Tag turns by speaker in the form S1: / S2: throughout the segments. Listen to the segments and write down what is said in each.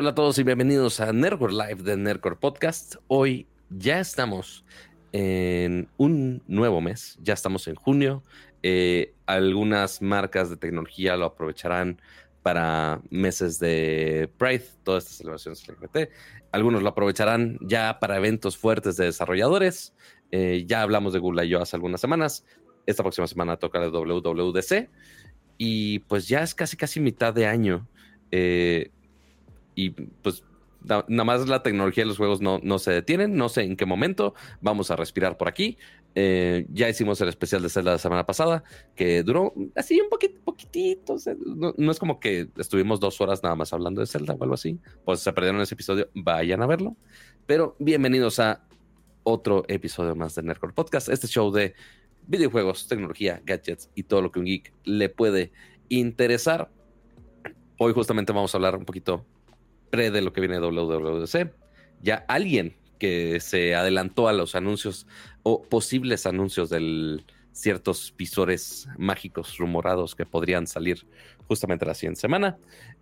S1: Hola a todos y bienvenidos a Nerdcore Live de Nerdcore Podcast. Hoy ya estamos en un nuevo mes, ya estamos en junio. Eh, algunas marcas de tecnología lo aprovecharán para meses de Pride, todas estas celebraciones LGBT. Algunos lo aprovecharán ya para eventos fuertes de desarrolladores. Eh, ya hablamos de Google I.O. hace algunas semanas. Esta próxima semana toca el WWDC. Y pues ya es casi casi mitad de año. Eh, y pues nada más la tecnología de los juegos no, no, se detienen, no sé en qué momento, vamos a respirar por aquí. Eh, ya hicimos el especial de Zelda la semana pasada, que duró así un poquito, poquitito, no, es como que estuvimos dos horas nada más hablando de Zelda o algo así, pues se perdieron ese episodio, vayan a verlo. Pero bienvenidos a otro episodio más de Nerdcore Podcast, este show de videojuegos, tecnología, gadgets y todo lo que un geek le puede interesar. Hoy justamente vamos a hablar un poquito pre de lo que viene de WWDC. Ya alguien que se adelantó a los anuncios o posibles anuncios de ciertos visores mágicos rumorados que podrían salir justamente la siguiente semana.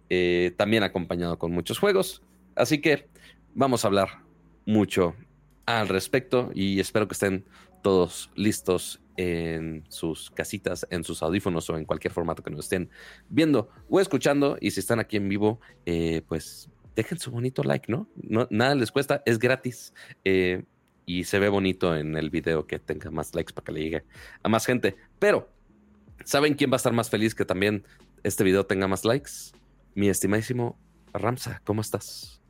S1: Eh, también acompañado con muchos juegos. Así que vamos a hablar mucho al respecto y espero que estén todos listos en sus casitas, en sus audífonos o en cualquier formato que nos estén viendo o escuchando. Y si están aquí en vivo, eh, pues dejen su bonito like, ¿no? no nada les cuesta, es gratis. Eh, y se ve bonito en el video que tenga más likes para que le llegue a más gente. Pero, ¿saben quién va a estar más feliz que también este video tenga más likes? Mi estimadísimo Ramsa, ¿cómo estás?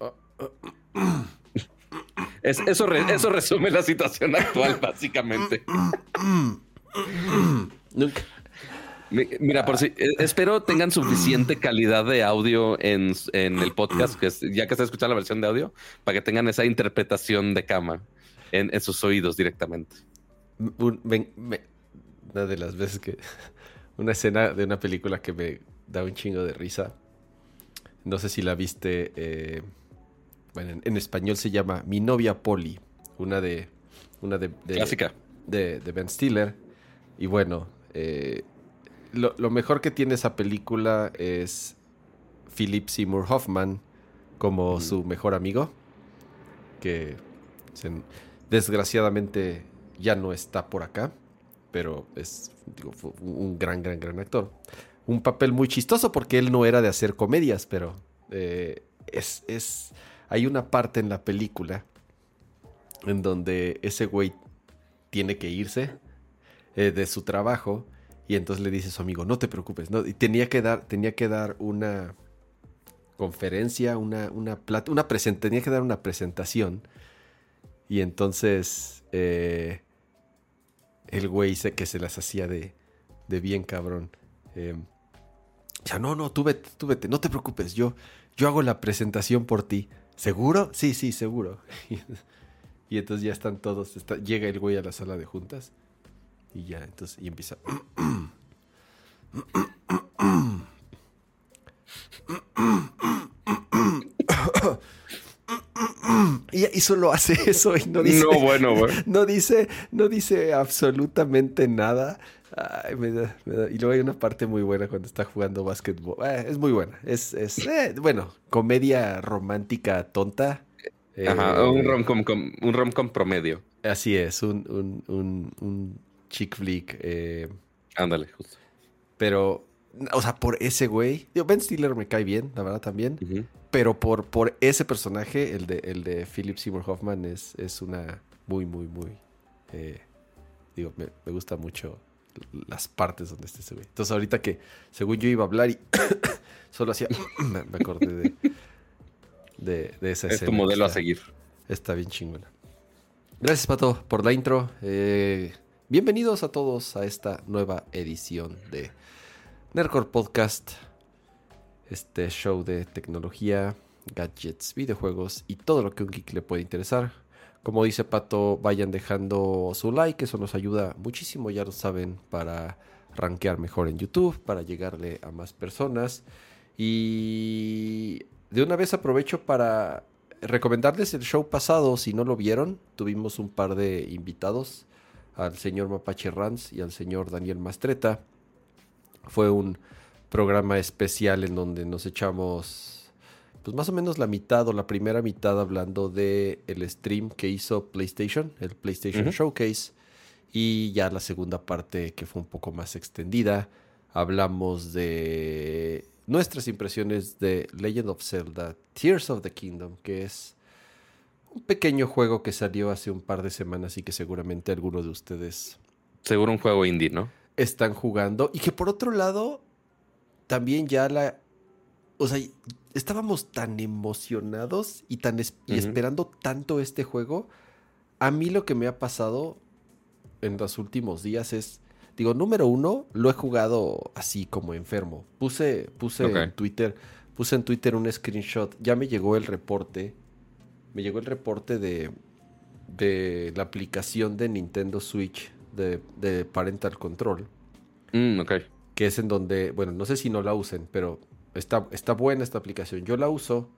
S1: eso, resume la situación actual, básicamente. Mira, por si eh, espero tengan suficiente calidad de audio en, el podcast, que ya que está escuchando la versión de audio, para que tengan esa interpretación de cama en, sus oídos directamente.
S2: una de las veces que una escena de una película que me da un chingo de risa. No sé si la viste. Eh, bueno, en, español se llama Mi novia Polly. Una de. Una de.
S1: Clásica.
S2: De, Ben Stiller. Y bueno. Eh, lo, mejor que tiene esa película es Philip Seymour Hoffman como su mejor amigo. Que desgraciadamente ya no está por acá. Pero es un gran, gran, gran actor. Un papel muy chistoso porque él no era de hacer comedias, pero eh, es, es hay una parte en la película en donde ese güey tiene que irse eh, de su trabajo y entonces le dice a su amigo, no te preocupes, ¿no? Y tenía que dar, tenía que dar una conferencia, una, una, una tenía que dar una presentación y entonces eh, el güey dice que se las hacía de, de bien cabrón. Eh, ya, no, no, tú vete, tú vete, no te preocupes, yo, yo hago la presentación por ti. ¿Seguro? Sí, sí, seguro. y entonces ya están todos. llega el güey a la sala de juntas. Y ya, entonces, y empieza. y, solo hace eso y no dice.
S1: No, bueno,
S2: No dice, no dice absolutamente nada. Y luego hay una parte muy buena cuando está jugando básquetbol. Eh, es muy buena. Es, es eh, bueno, comedia romántica tonta.
S1: Ajá, eh, un rom-com rom promedio.
S2: Así es, un, un, un, chick flick.
S1: Ándale, justo.
S2: Pero, o sea, por ese güey. Ben Stiller me cae bien, la verdad también. Pero por, por ese personaje, el de, el de Philip Seymour Hoffman, es, es una muy, muy, muy. digo, me, me gusta mucho las partes donde esté ese güey. Entonces ahorita que según yo iba a hablar y solo hacía, me, acordé de, de, de esa
S1: escena. Es tu modelo a seguir.
S2: Está bien chingona. Gracias Pato por la intro. Eh, bienvenidos a todos a esta nueva edición de Nerdcore Podcast. Este show de tecnología, gadgets, videojuegos y todo lo que un geek le puede interesar. Como dice Pato, vayan dejando su like, eso nos ayuda muchísimo, ya lo saben, para rankear mejor en YouTube, para llegarle a más personas. Y de una vez aprovecho para recomendarles el show pasado, si no lo vieron, tuvimos un par de invitados, al señor Mapache Ranz y al señor Daniel Mastreta. Fue un programa especial en donde nos echamos pues más o menos la mitad o la primera mitad hablando de el stream que hizo PlayStation, el PlayStation Showcase y ya la segunda parte que fue un poco más extendida, hablamos de nuestras impresiones de Legend of Zelda Tears of the Kingdom, que es un pequeño juego que salió hace un par de semanas y que seguramente alguno de ustedes
S1: Seguro un juego indie, ¿no?
S2: están jugando y que por otro lado también ya la o sea estábamos tan emocionados y tan es- y
S1: Ujú.
S2: esperando tanto este juego a mí lo que me ha pasado en los últimos días es digo número uno lo he jugado así como enfermo puse puse en Twitter puse en Twitter un screenshot ya me llegó el reporte me llegó el reporte de de la aplicación de Nintendo Switch de, de Parental Control
S1: Mm, ok.
S2: que es en donde, bueno, no sé si no la usen, pero está, está buena esta aplicación. Yo la uso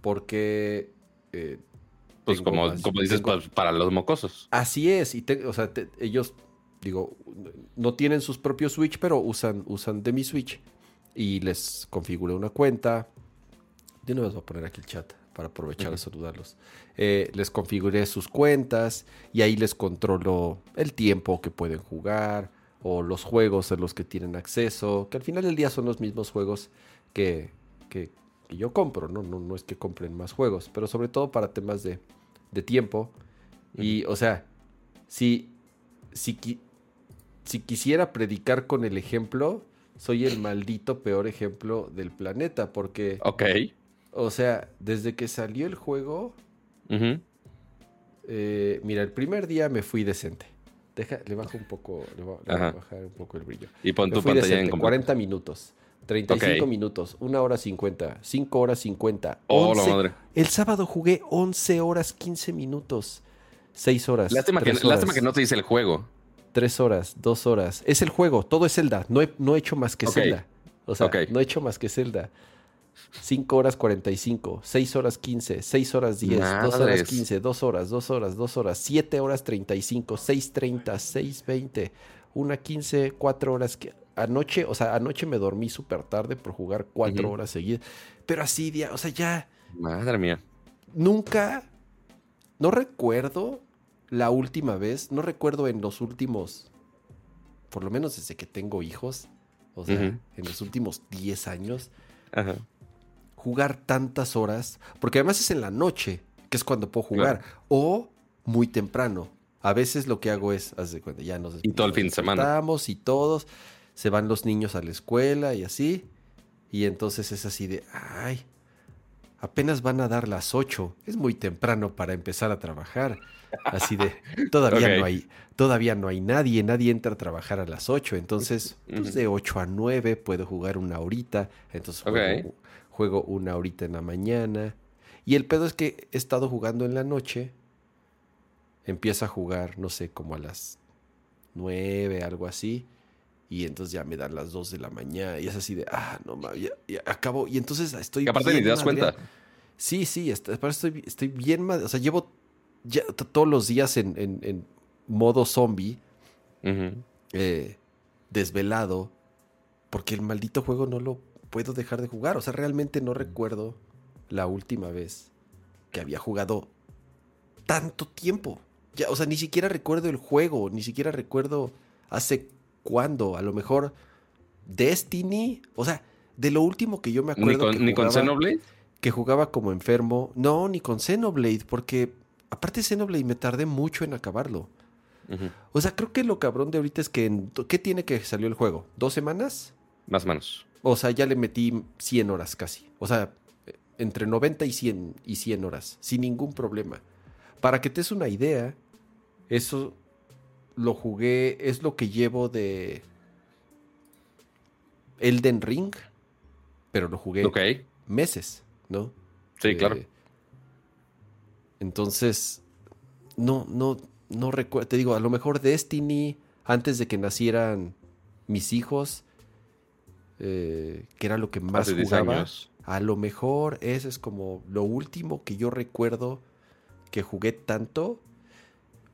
S2: porque... eh,
S1: Pues como,
S2: más-
S1: como dices,
S2: tengo-
S1: pues, para los mocosos.
S2: Así es, y te- o sea, te- ellos, digo, no tienen sus propios Switch, pero usan, usan de mi Switch y les configuré una cuenta. De nuevo voy a poner aquí el chat para aprovechar
S1: Ujú.
S2: a saludarlos. Eh, les configuré sus cuentas y ahí les controlo el tiempo que pueden jugar o los juegos a los que tienen acceso, que al final del día son los mismos juegos que, que- que yo compro, ¿no? ¿no? No es que compren más juegos, pero sobre todo para temas de, de tiempo. Y, o sea, si, si, si quisiera predicar con el ejemplo, soy el maldito peor ejemplo del planeta, porque,
S1: Ok.
S2: O sea, desde que salió el juego,
S1: Ujú.
S2: eh, mira, el primer día me fui decente. Deja, le bajo un poco, le voy, a bajar un poco el brillo.
S1: Y pon
S2: Me
S1: tu
S2: fui
S1: pantalla en
S2: decente,
S1: completo.
S2: 40 minutos, 35
S1: Ok.
S2: minutos, 1 hora 50, 5 horas 50.
S1: Oh, la
S2: 11.
S1: madre.
S2: El sábado jugué 11 horas 15 minutos, 6 horas.
S1: Lástima que,
S2: 3
S1: lástima
S2: horas.
S1: que no te dice el juego.
S2: Tres horas, dos horas. Es el juego, todo es Zelda. No he, no he hecho más que
S1: Ok.
S2: Zelda. O sea,
S1: Ok.
S2: no he hecho más que Zelda. 5 horas 45, 6 horas 15, 6 horas 10, 2 horas
S1: Madres.
S2: 15, 2 horas, 2 horas, 2 horas, 7 horas 35, 6 30, 6 20, 1 15, 4 horas. que- Anoche, o sea, anoche me dormí súper tarde por jugar 4
S1: Ujú.
S2: horas seguidas. Pero así, dia- o sea, ya
S1: Madre mía.
S2: nunca, no recuerdo la última vez, no recuerdo en los últimos, por lo menos desde que tengo hijos, o sea,
S1: Ujú.
S2: en los últimos 10 años,
S1: Ajá.
S2: Jugar tantas horas, porque además es en la noche, que es cuando puedo jugar,
S1: Claro.
S2: o muy temprano. A veces lo que hago es, haz de cuenta, ya nos
S1: Y todo el fin de semana.
S2: y todos, se van los niños a la escuela y así, y entonces es así de, ay, apenas van a dar las 8, es muy temprano para empezar a trabajar. Así de, todavía no hay, todavía no hay nadie, nadie entra a trabajar a las 8, entonces, pues de 8 a 9 puedo jugar una horita, entonces juego, juego una horita en la mañana. Y el pedo es que he estado jugando en la noche, empiezo a jugar, no sé, como a las 9, algo así, y entonces ya me dan las 2 de la mañana, y es así de, ah, no mames, acabo, y entonces estoy...
S1: Que aparte ni te das
S2: madreado.
S1: cuenta.
S2: Sí, sí, estoy, estoy bien mal. O sea, llevo ya todos los días en, en- en modo zombie, eh, desvelado, porque el maldito juego no lo puedo dejar de jugar. O sea, realmente no recuerdo la última vez que había jugado tanto tiempo. Ya, o sea, ni siquiera recuerdo el juego, ni siquiera recuerdo hace cuándo. A lo mejor Destiny. O sea, de lo último que yo me
S1: Ni
S2: acuerdo.
S1: con,
S2: que
S1: ni con Xenoblade.
S2: que jugaba como enfermo. No, ni con Xenoblade, porque aparte Xenoblade me tardé mucho en acabarlo. O sea, creo que lo cabrón de ahorita es que... en- ¿Qué tiene que salió el juego? ¿Dos semanas?
S1: Más o menos.
S2: O sea, ya le metí 100 horas casi. O sea, entre 90 y 100, y 100 horas, sin ningún problema. Para que te des una idea, eso lo jugué, es lo que llevo de Elden Ring, pero lo jugué meses, ¿no?
S1: Sí, claro.
S2: Eh, entonces, no, no, no recuerdo. Te digo, a lo mejor Destiny, antes de que nacieran mis hijos, eh, que era lo que más
S1: Hace 10
S2: jugaba.
S1: años.
S2: A lo mejor ese es como lo último que yo recuerdo que jugué tanto.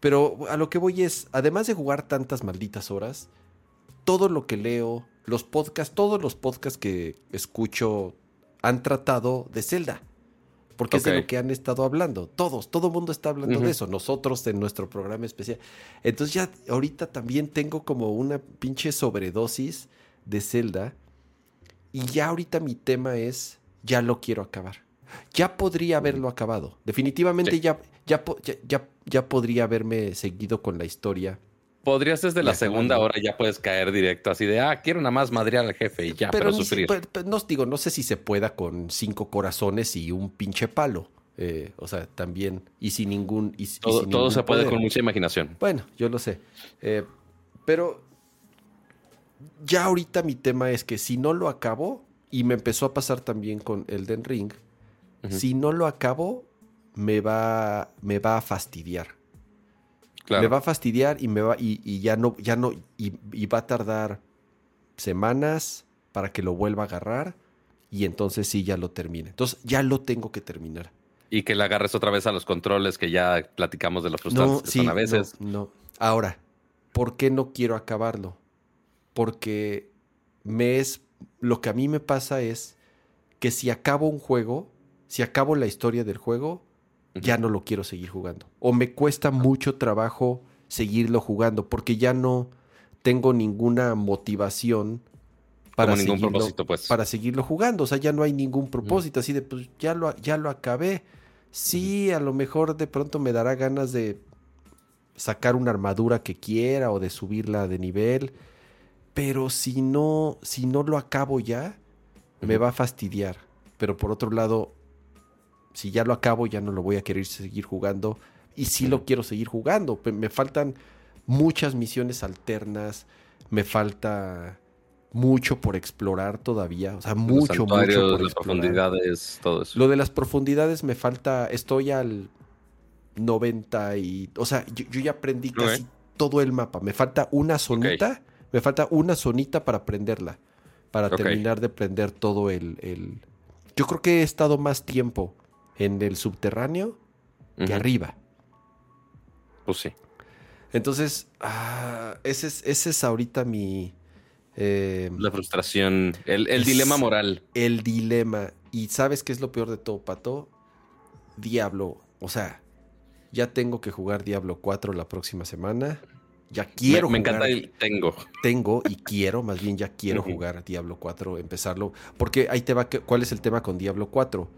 S2: Pero a lo que voy es, además de jugar tantas malditas horas, todo lo que leo, los podcasts, todos los podcasts que escucho han tratado de Zelda. Porque es de lo que han estado hablando. Todos, todo el mundo está hablando de eso. Nosotros en nuestro programa especial. Entonces ya ahorita también tengo como una pinche sobredosis de Zelda. Y ya ahorita mi tema es, ya lo quiero acabar. Ya podría haberlo acabado. Definitivamente ya, ya, ya, ya podría haberme seguido con la historia
S1: Podrías desde la, segunda hora ya puedes caer directo así de, ah, quiero nada más madrear al jefe y ya, pero, sufrir.
S2: no digo, no sé si se pueda con cinco corazones y un pinche palo. Eh, o sea, también, y sin ningún... Y,
S1: todo, se puede con mucha imaginación.
S2: Bueno, yo lo sé. Eh, pero ya ahorita mi tema es que si no lo acabo, y me empezó a pasar también con Elden Ring, si no lo acabo, me va, me va a fastidiar. Me va a fastidiar y me va y, ya no ya no y, va a tardar semanas para que lo vuelva a agarrar y entonces sí ya lo termine. Entonces ya lo tengo que terminar.
S1: Y que le agarres otra vez a los controles que ya platicamos de los frustrantes que son a veces.
S2: No, no. Ahora, ¿por qué no quiero acabarlo? Porque me es lo que a mí me pasa es que si acabo un juego, si acabo la historia del juego, ya no lo quiero seguir jugando. O me cuesta mucho trabajo seguirlo jugando porque ya no tengo ninguna motivación para, seguirlo, pues. para seguirlo jugando. O sea, ya no hay ningún propósito. Así de, pues ya lo, ya lo acabé. Sí, a lo mejor de pronto me dará ganas de sacar una armadura que quiera o de subirla de nivel. Pero si no, si no lo acabo ya, me va a fastidiar. Pero por otro lado, si ya lo acabo, ya no lo voy a querer seguir jugando. Y sí lo quiero seguir jugando. Me faltan muchas misiones alternas. Me falta mucho por explorar todavía. O sea, mucho, mucho por
S1: las profundidades, todo eso.
S2: Lo de las profundidades me falta. Estoy al 90 y. O sea, yo, ya aprendí casi todo el mapa. Me falta una zonita. Me falta una zonita para aprenderla. Para terminar de aprender todo el, el. Yo creo que he estado más tiempo en el subterráneo que arriba.
S1: Pues sí.
S2: Entonces, ah, ese, es, ese es ahorita mi...
S1: Eh, la frustración, el, dilema moral.
S2: El dilema. Y ¿sabes qué es lo peor de todo, Pato? Diablo. O sea, ya tengo que jugar Diablo 4 la próxima semana. Ya quiero
S1: me, me encanta el tengo.
S2: Tengo y quiero, más bien ya quiero jugar Diablo 4, empezarlo. Porque ahí te va, ¿cuál es el tema con Diablo 4?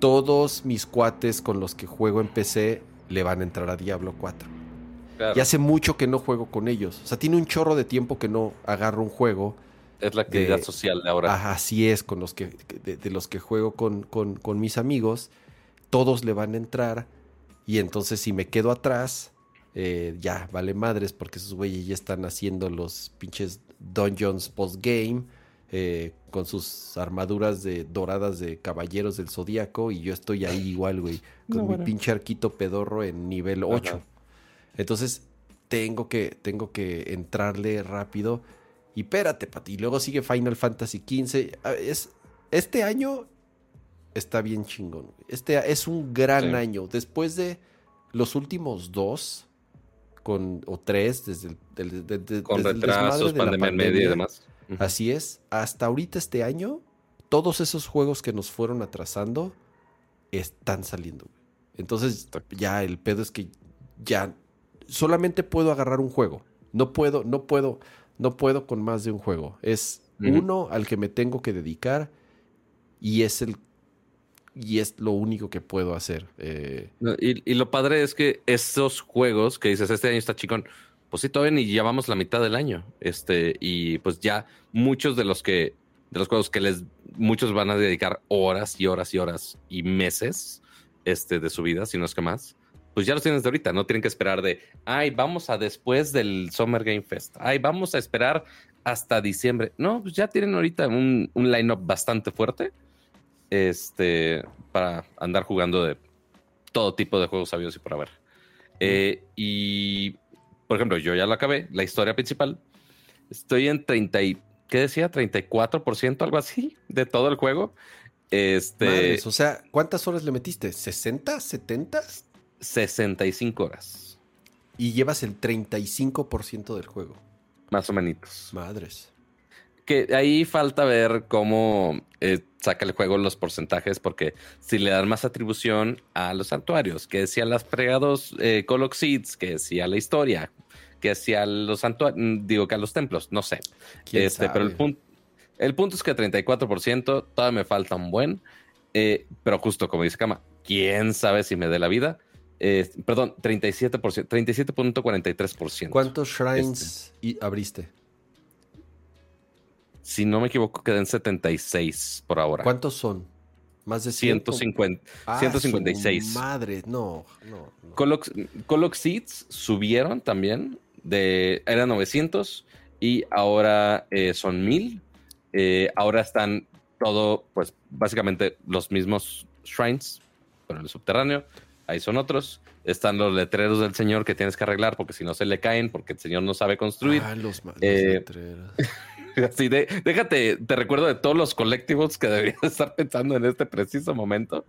S2: Todos mis cuates con los que juego en PC le van a entrar a Diablo 4. Y hace mucho que no juego con ellos. O sea, tiene un chorro de tiempo que no agarro un juego.
S1: Es la actividad social de ahora.
S2: así es, con los que, de, los que juego con, con, mis amigos. Todos le van a entrar. Y entonces si me quedo atrás, eh, ya, vale madres, porque esos güeyes ya están haciendo los pinches dungeons post-game eh, con sus armaduras de doradas de caballeros del zodiaco y yo estoy ahí igual, güey, con mi pinche arquito pedorro en nivel 8. Entonces, tengo que, tengo que entrarle rápido. Y espérate, Pati. Y luego sigue Final Fantasy XV. Es, este año está bien chingón. Este es un gran año. Después de los últimos dos con, o tres, desde el,
S1: con retrasos, pandemia, media y demás.
S2: Así es, hasta ahorita este año, todos esos juegos que nos fueron atrasando están saliendo. Entonces, ya el pedo es que ya solamente puedo agarrar un juego. No puedo, no puedo, no puedo con más de un juego. Es uno al que me tengo que dedicar y es el y es lo único que puedo hacer. Eh.
S1: y, y, lo padre es que esos juegos que dices, este año está chicón, pues sí, todavía ni llevamos la mitad del año. Este, y pues ya muchos de los que, de los juegos que les, muchos van a dedicar horas y horas y horas y meses este, de su vida, si no es que más, pues ya los tienes de ahorita. No tienen que esperar de, ay, vamos a después del Summer Game Fest. Ay, vamos a esperar hasta diciembre. No, pues ya tienen ahorita un, un line-up bastante fuerte este, para andar jugando de todo tipo de juegos sabios y por haber. Eh, y por ejemplo, yo ya lo acabé, la historia principal. Estoy en 30 y, ¿qué decía? 34%, algo así, de todo el juego. Este.
S2: o sea, ¿cuántas horas le metiste? ¿60? ¿70?
S1: 65 horas.
S2: Y llevas el 35% del juego.
S1: Más o menos.
S2: Madres.
S1: Que ahí falta ver cómo eh, saca el juego los porcentajes, porque si le dan más atribución a los santuarios, que si a las pregados eh, Coloxids, que si a la historia, que si a los santuarios, mm, digo que a los templos, no sé. Este, pero el punto, el punto es que 34%, todavía me falta un buen, eh, pero justo como dice Kama, quién sabe si me dé la vida. perdón, 37%, 37.43%.
S2: ¿Cuántos shrines este. abriste?
S1: Si no me equivoco, quedan 76 por ahora.
S2: ¿Cuántos son? Más de
S1: 150, 156.
S2: Ah, madre, no, no.
S1: Colox, Seeds subieron también. De, eran 900 y ahora eh, son 1000. Eh, ahora están todo, pues básicamente los mismos shrines, pero en el subterráneo. Ahí son otros. Están los letreros del señor que tienes que arreglar porque si no se le caen, porque el señor no sabe construir.
S2: Ah, los, eh, letreros.
S1: Así de, déjate, te recuerdo de todos los colectivos que deberías estar pensando en este preciso momento.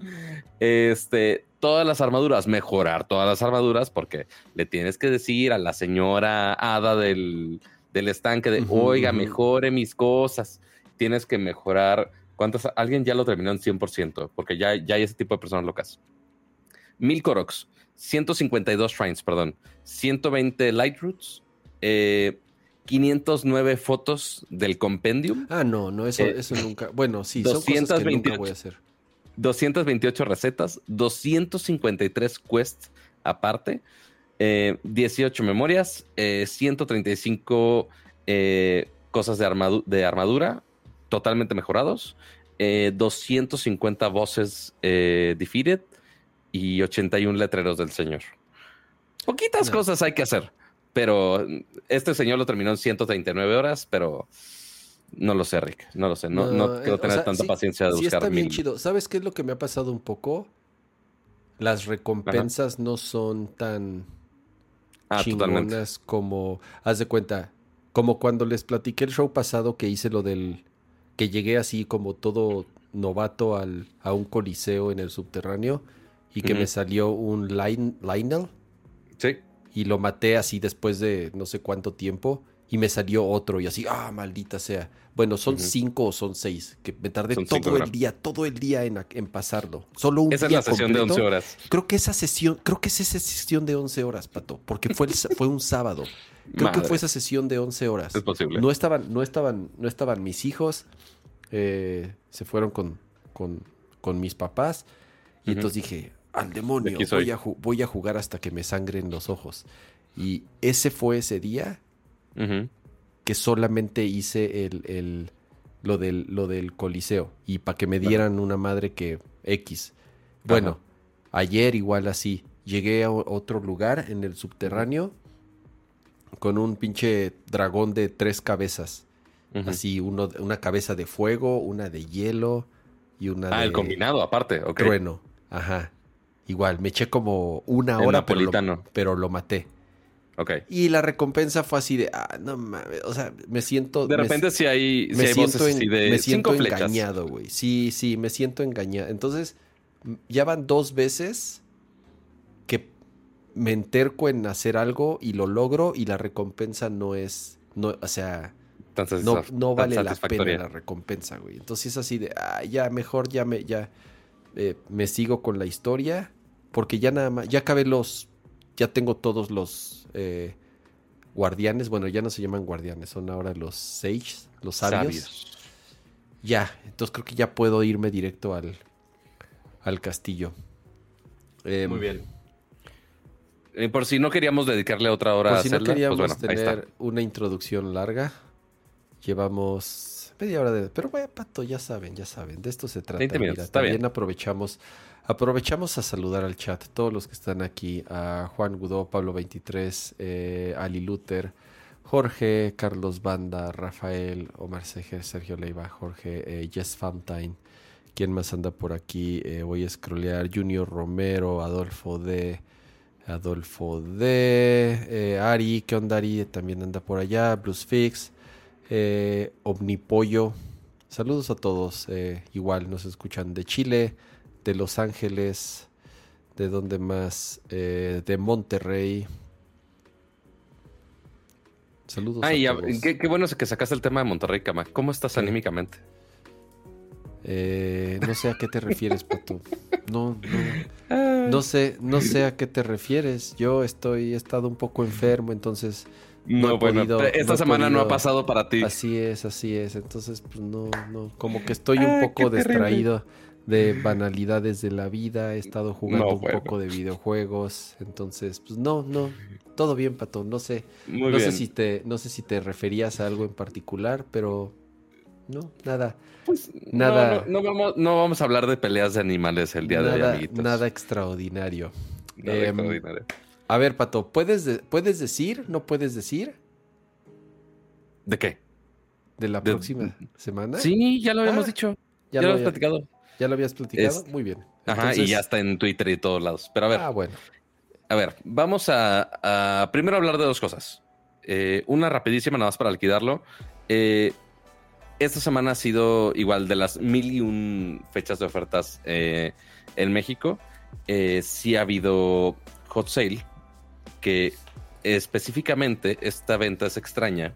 S1: Este, todas las armaduras, mejorar todas las armaduras, porque le tienes que decir a la señora Hada del, estanque de, oiga, mejore mis cosas. Tienes que mejorar. ¿Cuántas? Alguien ya lo terminó en 100%, porque ya, ya hay ese tipo de personas locas. Mil Koroks, 152 Shrines, perdón, 120 Light Roots, eh, 509 fotos del compendium.
S2: Ah, no, no, eso, eh, eso nunca. Bueno, sí, 228, son cosas que nunca voy a hacer.
S1: 228 recetas, 253 quests aparte, 18 eh, memorias, 135 eh, cosas de, de, armadura totalmente mejorados, 250 voces defeated y 81 letreros del señor. Poquitas cosas hay que hacer. Pero este señor lo terminó en 139 horas, pero no lo sé, Rick. No lo sé. No, no, quiero eh, tener tanta paciencia de buscar. Sí
S2: está bien chido. ¿Sabes qué es lo que me ha pasado un poco? Las recompensas no son tan ah, chingonas como. Haz de cuenta. Como cuando les platiqué el show pasado que hice lo del. que llegué así como todo novato al, a un coliseo en el subterráneo y que me salió un Lionel.
S1: Sí
S2: y lo maté así después de no sé cuánto tiempo y me salió otro y así, ah, maldita sea. Bueno, son cinco o son seis, que me tardé todo el día, todo el día en, en pasarlo. Solo un
S1: esa
S2: día
S1: es la sesión de 11 horas.
S2: Creo que esa sesión, creo que es esa sesión de 11 horas, Pato, porque fue, fue un sábado. Creo que fue esa sesión de 11 horas.
S1: Es posible.
S2: No estaban, no estaban, no estaban mis hijos, eh, se fueron con, con, con mis papás y entonces dije, al demonio, voy a, voy a, jugar hasta que me sangren los ojos. Y ese fue ese día que solamente hice el, lo, del, lo del coliseo y para que me dieran una madre que X. Bueno, ayer igual así, llegué a otro lugar en el subterráneo con un pinche dragón de tres cabezas. Así, uno, una cabeza de fuego, una de hielo y una
S1: ah,
S2: de...
S1: el combinado aparte, ok.
S2: Trueno, ajá. Igual, me eché como una hora, pero lo, pero lo, maté.
S1: Ok.
S2: Y la recompensa fue así de, ah, no mames, o sea, me siento...
S1: De repente si hay,
S2: me siento,
S1: de
S2: me siento engañado, güey. Sí, sí, me siento engañado. Entonces, ya van dos veces que me enterco en hacer algo y lo logro y la recompensa no es, no, o sea, no, no vale la pena la recompensa, güey. Entonces es así de, ah, ya, mejor ya me, ya eh, me sigo con la historia, porque ya nada más, ya acabé los, ya tengo todos los eh, guardianes, bueno, ya no se llaman guardianes, son ahora los sages, los sabios. Ya, entonces creo que ya puedo irme directo al, al castillo.
S1: Em, Muy bien. Eh, por si no queríamos dedicarle otra hora
S2: por
S1: a
S2: si no pues queríamos tener una introducción larga, llevamos media hora de. Pero vaya, pato, ya saben, ya saben. De esto se trata. también aprovechamos. Aprovechamos a saludar al chat, todos los que están aquí, a Juan Gudó, Pablo 23, eh, Ali Luther, Jorge, Carlos Banda, Rafael, Omar Seger, Sergio Leiva, Jorge, eh, Jess Fountain, ¿quién más anda por aquí? Eh, voy a scrollear, Junior Romero, Adolfo D, Adolfo D, Ari, ¿qué onda Ari? También anda por allá, Bruce Fix, eh, Omnipollo. Saludos a todos. Eh, igual nos escuchan de Chile, de Los Ángeles, de donde más, eh, de Monterrey. Saludos.
S1: Ay,
S2: a
S1: ya,
S2: todos.
S1: qué, qué bueno es que sacaste el tema de Monterrey, Cama. ¿Cómo estás anímicamente?
S2: Eh, no sé a qué te refieres, Pato. No, no, no sé, no sé a qué te refieres. Yo estoy, he estado un poco enfermo, entonces no
S1: bueno,
S2: podido-
S1: esta
S2: no
S1: semana no ha pasado para ti.
S2: así es, así es. Entonces, pues no, no, como que estoy un
S1: Ah,
S2: poco
S1: terrible.
S2: distraído de banalidades de la vida. He estado jugando
S1: No,
S2: un poco de videojuegos, entonces, pues no, no, todo bien, Pato. No sé,
S1: Muy
S2: no
S1: bien.
S2: sé si te, no sé si te referías a algo en particular, pero no, nada.
S1: Pues,
S2: nada-
S1: No, vamos, no vamos a hablar de peleas de animales el día de hoy, amiguitos.
S2: nada extraordinario.
S1: Nada
S2: Em,
S1: extraordinario.
S2: A ver, Pato, ¿puedes, de- ¿puedes decir? ¿No puedes decir?
S1: ¿De qué?
S2: De la
S1: De-
S2: próxima semana.
S1: Sí, ya lo habíamos
S2: Ah,
S1: dicho.
S2: ya,
S1: Ya,
S2: lo
S1: lo
S2: había-
S1: habíamos platicado.
S2: ya lo habías platicado.
S1: Es-
S2: Muy bien.
S1: Ajá, y ya está en Twitter y todos lados. Pero a ver,
S2: Ah, bueno.
S1: a ver, vamos a, a primero hablar de dos cosas. Eh, una rapidísima, nada más para liquidarlo. Eh, esta semana ha sido igual de las mil y un fechas de ofertas eh, en México. Eh, sí ha habido hot sale, que específicamente esta venta es extraña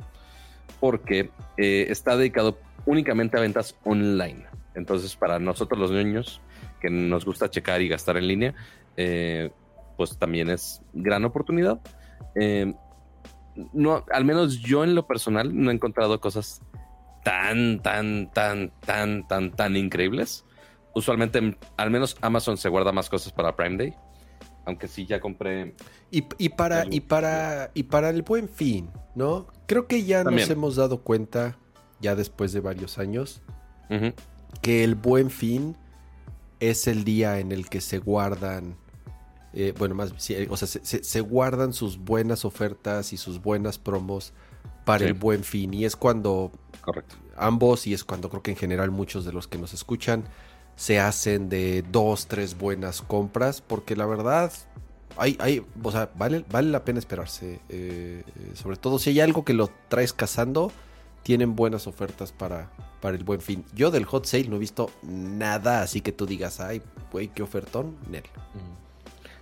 S1: porque eh, está dedicado únicamente a ventas online. Entonces, para nosotros los niños que nos gusta checar y gastar en línea, eh, pues también es gran oportunidad. Eh, no, al menos yo en lo personal no he encontrado cosas tan, tan, tan, tan, tan, tan increíbles. Usualmente, al menos Amazon se guarda más cosas para Prime Day. Aunque sí, ya compré.
S2: Y, y para, y, para, y para el buen fin, ¿no? Creo que ya
S1: También.
S2: nos hemos dado cuenta, ya después de varios años, que el buen fin es el día en el que se guardan, eh, bueno, más, eh, o sea, se, se- se guardan sus buenas ofertas y sus buenas promos para
S1: Sí.
S2: el buen fin. Y es cuando
S1: Correcto.
S2: ambos, y es cuando creo que en general muchos de los que nos escuchan se hacen de dos, tres buenas compras, porque la verdad, hay, hay, o sea, vale, vale la pena esperarse. eh, eh, sobre todo si hay algo que lo traes cazando, tienen buenas ofertas para, para el buen fin. Yo del hot sale no he visto nada, así que tú digas, ay, güey, qué ofertón, Nel.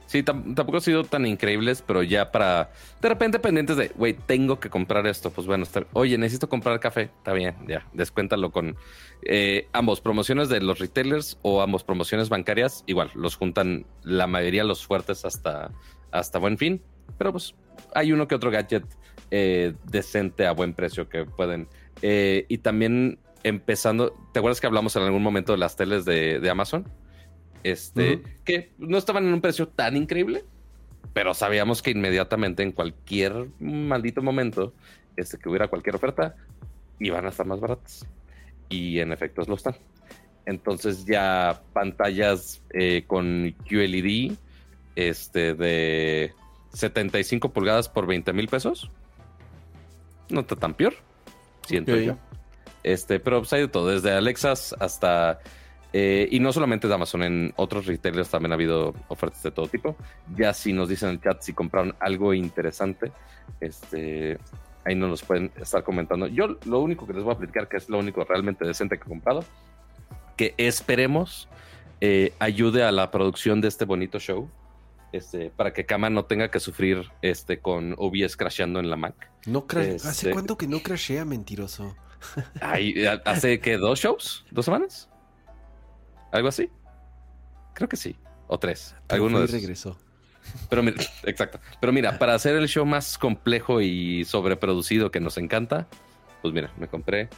S1: Sí, tam- tampoco ha sido tan increíbles, pero ya para de repente pendientes de, güey, tengo que comprar esto. Pues bueno, oye, necesito comprar café. Está bien, ya, descuéntalo con eh, ambos promociones de los retailers o ambos promociones bancarias. Igual, los juntan la mayoría los fuertes hasta, hasta buen fin. Pero pues hay uno que otro gadget eh, decente a buen precio que pueden. Eh, y también empezando, ¿te acuerdas que hablamos en algún momento de las teles de Amazon? Este, que no estaban en un precio tan increíble, pero sabíamos que inmediatamente en cualquier maldito momento este, que hubiera cualquier oferta, iban a estar más baratas. Y en efecto lo están. Entonces ya pantallas eh, con QLED este, de 75 pulgadas por 20 mil pesos. No está tan peor, siento yo. Este, pero pues hay de todo, desde Alexas hasta... eh, y no solamente de Amazon, en otros retailers también ha habido ofertas de todo tipo. Ya si nos dicen en el chat si compraron algo interesante, este, ahí nos los pueden estar comentando. Yo lo único que les voy a platicar, que es lo único realmente decente que he comprado, que esperemos eh, ayude a la producción de este bonito show. Este, para que Kama no tenga que sufrir este, con OBS crasheando en la Mac.
S2: No
S1: Este-
S2: ¿Hace cuánto que no crashea, mentiroso?
S1: Ay, ¿Hace que dos shows? ¿Dos semanas? ¿Algo así? Creo que sí. O tres. Alguno de esos.
S2: regresó.
S1: Pero mira, exacto. Pero mira, para hacer el show más complejo y sobreproducido que nos encanta, pues mira, me compré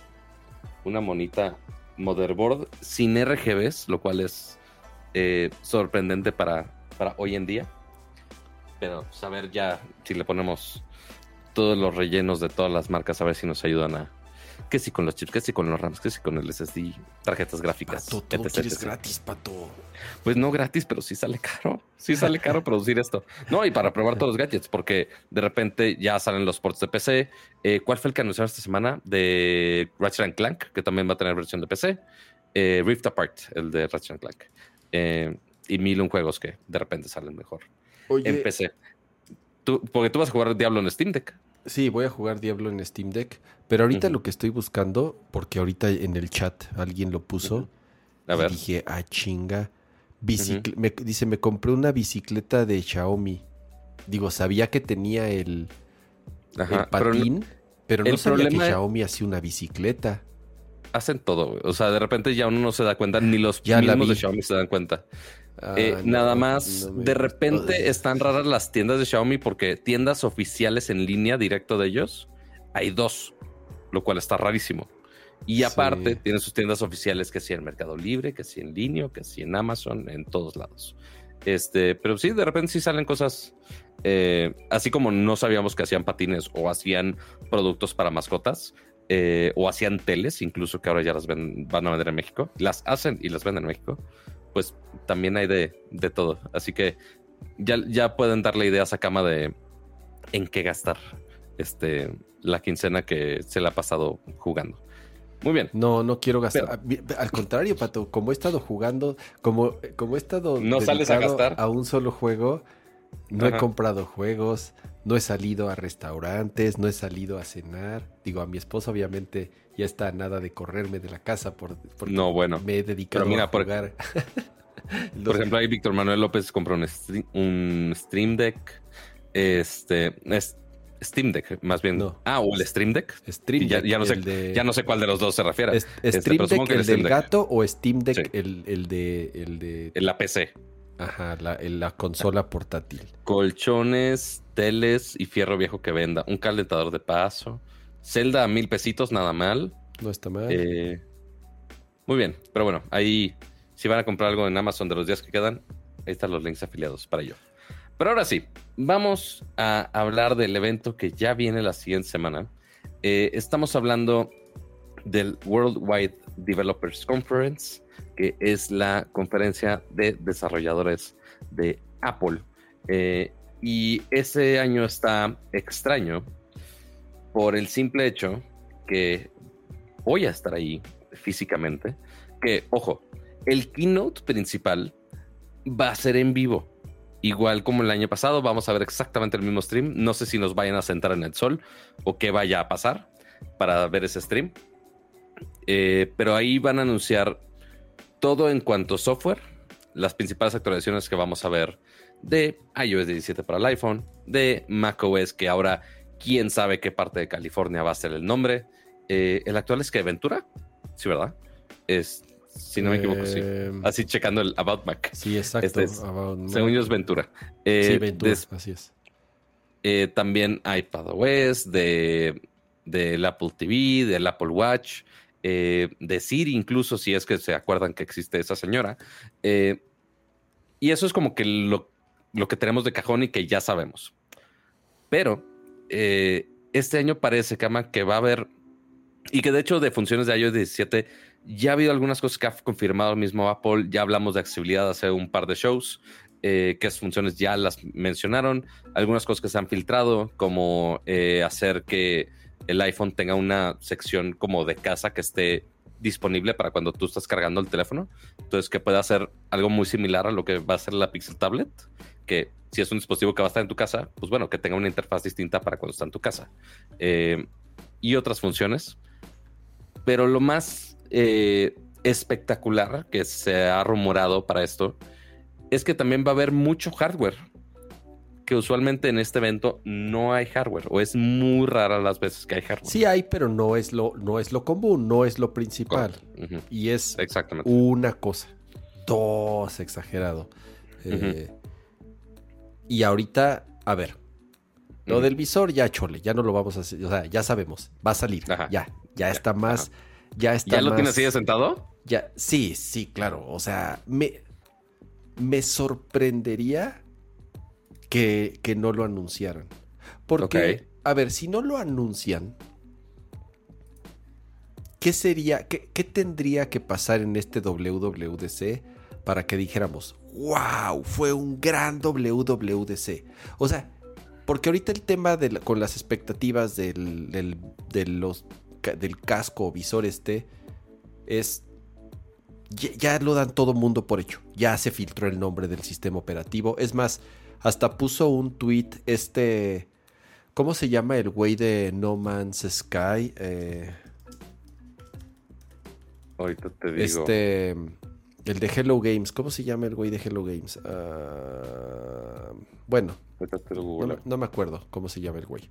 S1: una monita motherboard sin RGBs, lo cual es eh, sorprendente para, para hoy en día. Pero saber ya si le ponemos todos los rellenos de todas las marcas, a ver si nos ayudan a. Que si con los chips, que si con los RAMs, que si con el SSD, tarjetas gráficas.
S2: Pato, todo
S1: etc,
S2: quieres
S1: etc.
S2: gratis, pato.
S1: Pues no gratis, pero sí sale caro. Sí sale caro producir esto. No, y para probar todos los gadgets, porque de repente ya salen los ports de PC. Eh, ¿Cuál fue el que anunciaron esta semana? De Ratchet and Clank, que también va a tener versión de PC. Eh, Rift Apart, el de Ratchet and Clank. Eh, y mil un juegos que de repente salen mejor
S2: Oye,
S1: en PC. Tú, porque tú vas a jugar Diablo en Steam Deck.
S2: Sí, voy a jugar Diablo en Steam Deck. Pero ahorita lo que estoy buscando, porque ahorita en el chat alguien lo puso,
S1: Ujú. A
S2: y
S1: ver.
S2: dije, ah, chinga. Me- dice, me compré una bicicleta de Xiaomi. Digo, sabía que tenía el,
S1: Ajá,
S2: el
S1: pero no-
S2: patín, Pero no
S1: El
S2: sabía
S1: problema-
S2: que Xiaomi hacía una bicicleta.
S1: Hacen todo, güey. O sea, de repente ya uno no se da cuenta, ni los
S2: Ya
S1: mismos de. Xiaomi se dan cuenta.
S2: Ah,
S1: Eh,
S2: no,
S1: nada más,
S2: no me
S1: de repente están raras las tiendas de Xiaomi porque tiendas oficiales en línea directo de ellos hay dos, lo cual está rarísimo. Y
S2: Sí.
S1: aparte, tienen sus tiendas oficiales que sí en Mercado Libre, que sí en línea, que sí en Amazon, en todos lados. Este, pero sí, de repente sí salen cosas, eh, así como no sabíamos que hacían patines o hacían productos para mascotas, eh, o hacían teles, incluso que ahora ya las ven- van a vender en México, las hacen y las venden en México, pues también hay de, de todo. Así que ya, ya pueden darle ideas a cama de en qué gastar este, la quincena que se la ha pasado jugando. Muy bien.
S2: No, no quiero gastar.
S1: Pero-
S2: Ah, Al contrario, Pato, como he estado jugando, como, como he estado
S1: ¿No sales a gastar?
S2: a un solo juego, no he comprado juegos, no he salido a restaurantes, no he salido a cenar. Digo, a mi esposa obviamente ya está nada de correrme de la casa por, porque
S1: No, bueno.
S2: me he dedicado
S1: Pero mira,
S2: a jugar.
S1: Por ejemplo, ahí Víctor Manuel López compró un, stre- un Stream Deck. Este, es Steam Deck, más bien.
S2: No.
S1: Ah, o el Stream Deck.
S2: Stream
S1: Y ya-
S2: Deck,
S1: ya no sé-
S2: de-
S1: Ya no sé cuál de los dos se refiere.
S2: es-
S1: Este,
S2: Stream Deck,
S1: que
S2: el
S1: Steam
S2: del
S1: Deck.
S2: gato o Steam Deck,
S1: Sí.
S2: el, el de, el de
S1: la PC.
S2: ajá, la consola portátil.
S1: Colchones, teles y fierro viejo que venda. Un calentador de paso. Celda a mil pesitos, nada mal.
S2: No está mal.
S1: Eh, muy bien, pero bueno, ahí si van a comprar algo en Amazon de los días que quedan, ahí están los links afiliados para ello. Pero ahora sí, vamos a hablar del evento que ya viene la siguiente semana. Eh, estamos hablando del Worldwide Developers Conference, que es la conferencia de desarrolladores de Apple. Eh, y ese año está extraño por el simple hecho que voy a estar ahí físicamente. Que, ojo, el keynote principal va a ser en vivo. Igual como el año pasado, vamos a ver exactamente el mismo stream. No sé si nos vayan a sentar en el sol o qué vaya a pasar para ver ese stream. Eh, pero ahí van a anunciar todo en cuanto a software, las principales actualizaciones que vamos a ver de iOS 17 para el iPhone, de macOS, que ahora quién sabe qué parte de California va a ser el nombre. Eh, el actual es que Ventura, sí, ¿verdad? Es, si no me equivoco, sí.
S2: Eh,
S1: Así checando el About Mac.
S2: Sí, exacto.
S1: Este es-
S2: About-
S1: Según yo es Ventura. Eh,
S2: Sí, Ventura,
S1: des-
S2: así es.
S1: eh, también iPadOS, de del Apple TV, del Apple Watch, eh, de Siri, incluso si es que se acuerdan que existe esa señora. Eh, y eso es como que lo, lo que tenemos de cajón y que ya sabemos. Pero eh, este año parece, que va a haber, y que de hecho de funciones de iOS 17 ya ha habido algunas cosas que ha confirmado el mismo Apple. Ya hablamos de accesibilidad hace un par de shows, eh, que funciones ya las mencionaron algunas cosas que se han filtrado, como eh, hacer que el iPhone tenga una sección como de casa que esté disponible para cuando tú estás cargando el teléfono. Entonces, que pueda hacer algo muy similar a lo que va a ser la Pixel Tablet, que si es un dispositivo que va a estar en tu casa, pues bueno, que tenga una interfaz distinta para cuando está en tu casa. Eh, y otras funciones. Pero lo más eh, espectacular que se ha rumorado para esto es que también va a haber mucho hardware que usualmente en este evento no hay hardware o es muy rara las veces que hay hardware.
S2: Sí hay, pero no es lo, no es lo común, no es lo principal.
S1: Ujú,
S2: Y es
S1: Exactamente.
S2: una cosa. Dos, exagerado. Eh, y ahorita, a ver. Lo del visor ya chole, ya no lo vamos a hacer, o sea, ya sabemos, va a salir,
S1: Ajá.
S2: ya, ya
S1: Ya,
S2: está más, ya está
S1: ¿Ya lo
S2: más-
S1: tienes así sentado?
S2: Ya, sí, sí, claro. O sea, me, me sorprendería que, que no lo anunciaran. Porque, a ver, si no lo anuncian, ¿qué sería, qué, qué tendría que pasar en este WWDC para que dijéramos, wow, fue un gran WWDC? O sea, porque ahorita el tema de la- con las expectativas del, del, de los, del casco o visor este es ya, ya lo dan todo mundo por hecho. Ya se filtró el nombre del sistema operativo. Es más, hasta puso un tweet este... ¿Cómo se llama el güey de No Man's Sky? Eh,
S1: Ahorita te digo.
S2: este... El de Hello Games. ¿Cómo se llama el güey de Hello Games? Ah, bueno, no, me- no me acuerdo cómo se llama el güey.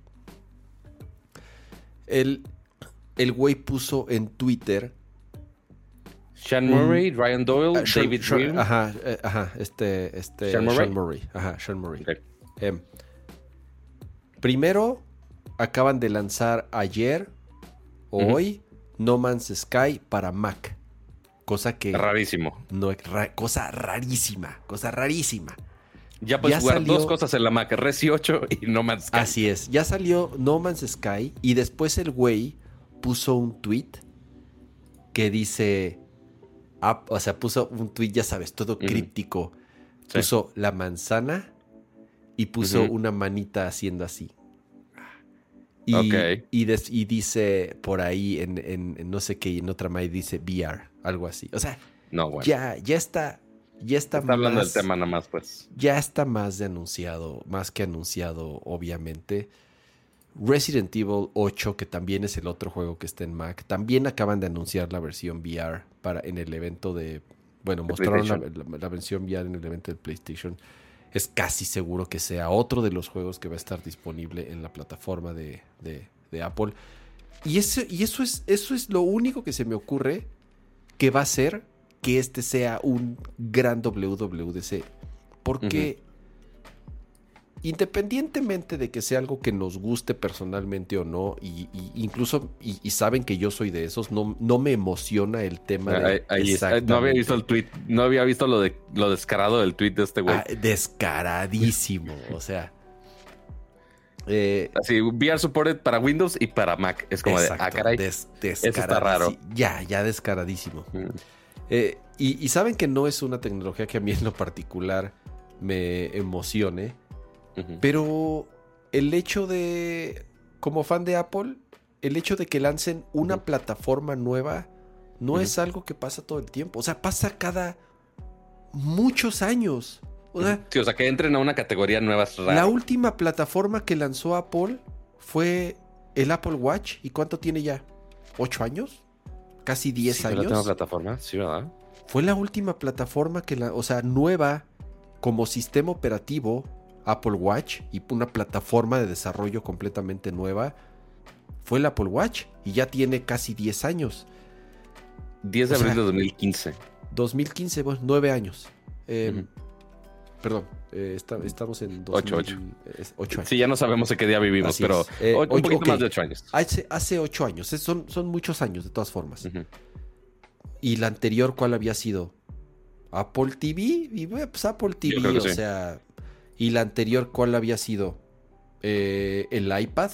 S2: El, el güey puso en Twitter.
S1: Sean Murray, Ryan Doyle,
S2: Ah, Sean-
S1: David
S2: Sean-
S1: Grimm.
S2: Ajá, eh, ajá, este, este.
S1: Sean Murray.
S2: Ajá, Sean Murray. Em, primero, acaban de lanzar ayer o hoy No Man's Sky para Mac. Cosa que.
S1: Rarísimo.
S2: No, ra- cosa rarísima. Cosa rarísima.
S1: Ya puedes
S2: Ya
S1: jugar
S2: salió-
S1: dos cosas en la Mac, Resi 8 y No Man's Sky.
S2: Así es. Ya salió No Man's Sky y después el güey puso un tweet que dice. ah, o sea, puso un tweet, ya sabes, todo críptico.
S1: Sí.
S2: Puso la manzana y puso una manita haciendo así. Y,
S1: Ok.
S2: y, des- y dice por ahí en, en- en no sé qué, en otra más dice VR, algo así. O sea,
S1: No, bueno.
S2: ya, ya está, ya está,
S1: Está hablando
S2: más-
S1: del tema nada más, pues.
S2: ya está más de anunciado, más que anunciado, obviamente. Resident Evil 8, que también es el otro juego que está en Mac, también acaban de anunciar la versión VR para, en el evento de. Bueno, mostraron la, la- la versión VR en el evento de PlayStation. Es casi seguro que sea otro de los juegos que va a estar disponible en la plataforma de, Apple. Y, eso, y eso, es, eso es lo único que se me ocurre que va a ser que este sea un gran WWDC. Porque independientemente de que sea algo que nos guste personalmente o no, y, y incluso, y, y saben que yo soy de esos, no, no me emociona el tema de...
S1: Ahí- ahí está. No había visto el tweet, no había visto lo de lo descarado del tweet de este güey.
S2: Ah, descaradísimo, o sea... eh,
S1: Así, VR supported para Windows y para Mac. Es como de, ah,
S2: exacto,
S1: caray.
S2: des-
S1: está raro.
S2: Ya, ya descaradísimo.
S1: Mm.
S2: Eh, y, y saben que no es una tecnología que a mí en lo particular me emocione, Pero el hecho de, como fan de Apple, el hecho de que lancen una plataforma nueva no es algo que pasa todo el tiempo. O sea, pasa cada muchos años. O sea,
S1: Sí, o sea, que entren a una categoría nueva es raro.
S2: la última plataforma que lanzó Apple fue el Apple Watch. ¿Y cuánto tiene ya? ¿Ocho años? ¿Casi diez
S1: Sí, pero la
S2: años?
S1: última plataforma, sí, ¿verdad?
S2: Fue la última plataforma que la, o sea, nueva como sistema operativo Apple Watch y una plataforma de desarrollo completamente nueva fue el Apple Watch y ya tiene casi 10 años.
S1: 10 de
S2: O sea,
S1: abril de 2015.
S2: 2015, bueno, 9 años. Eh,
S1: Ujú.
S2: Perdón, eh, está- estamos en
S1: Ocho,
S2: 2000, es ocho años.
S1: Sí, ya no sabemos en qué día vivimos,
S2: Así
S1: pero.
S2: Eh,
S1: un
S2: ocho-
S1: poquito
S2: ok.
S1: más de 8 años.
S2: Hace, hace 8 años, son, son muchos años de todas formas.
S1: Ujú.
S2: ¿Y la anterior cuál había sido? Apple TV. Y bueno, pues Apple TV, o
S1: sí.
S2: sea. ¿Y la anterior cuál había sido? Eh, ¿El iPad?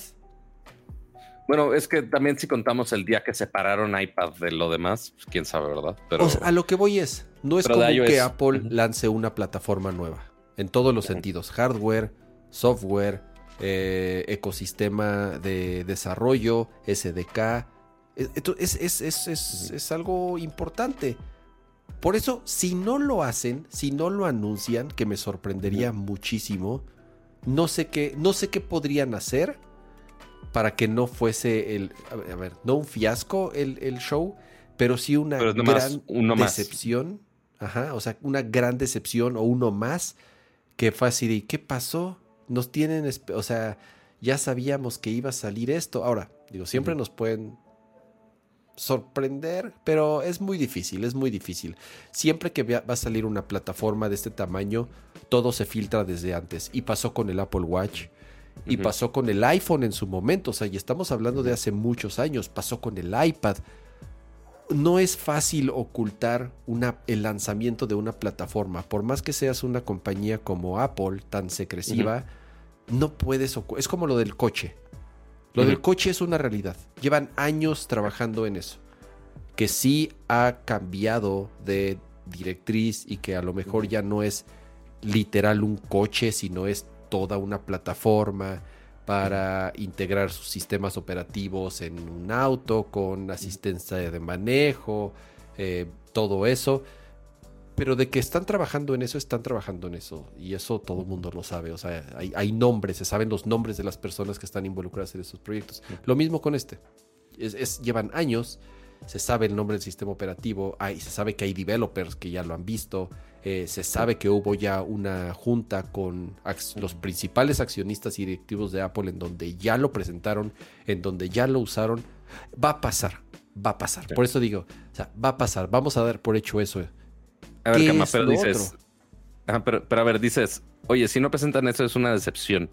S1: Bueno, es que también si contamos el día que separaron iPad de lo demás, pues, quién sabe, ¿verdad? Pero
S2: O sea, a lo que voy es, no es como que Apple lance una plataforma nueva. En todos los sentidos. Hardware, software, eh, ecosistema de desarrollo, SDK. Es, es- es- es- es algo importante. Por eso, si no lo hacen, si no lo anuncian, que me sorprendería muchísimo, no sé qué, no sé qué podrían hacer para que no fuese el, a ver, no un fiasco el, el show, pero sí una
S1: Pero es nomás
S2: gran
S1: uno más.
S2: decepción. Ajá, o sea, una gran decepción o uno más que fue así de, ¿qué pasó? Nos tienen, o sea, ya sabíamos que iba a salir esto. Ahora, digo, siempre nos pueden sorprender, pero es muy difícil, es muy difícil. Siempre que va a salir una plataforma de este tamaño, todo se filtra desde antes. Y pasó con el Apple Watch. Y pasó con el iPhone en su momento, o sea, y estamos hablando de hace muchos años, pasó con el iPad. No es fácil ocultar una, el lanzamiento de una plataforma, por más que seas una compañía como Apple, tan secretiva, no puedes ocultar. Es como lo del coche. Lo del coche es una realidad. Llevan años trabajando en eso. Que sí ha cambiado de directriz y que a lo mejor ya no es literal un coche, sino es toda una plataforma para integrar sus sistemas operativos en un auto con asistencia de manejo, eh, todo eso. Pero de que están trabajando en eso, están trabajando en eso. Y eso todo el mundo lo sabe. O sea, hay, hay nombres, se saben los nombres de las personas que están involucradas en esos proyectos. Lo mismo con este. Es, es- llevan años se sabe el nombre del sistema operativo, hay, se sabe que hay developers que ya lo han visto, eh, se sabe que hubo ya una junta con los principales accionistas y directivos de Apple en donde ya lo presentaron, en donde ya lo usaron. Va a pasar, va a pasar. Por eso digo, o sea, va a pasar, vamos a dar por hecho eso.
S1: A ver, Cama, pero dices, pero, pero a ver, dices, oye, si no presentan eso es una decepción.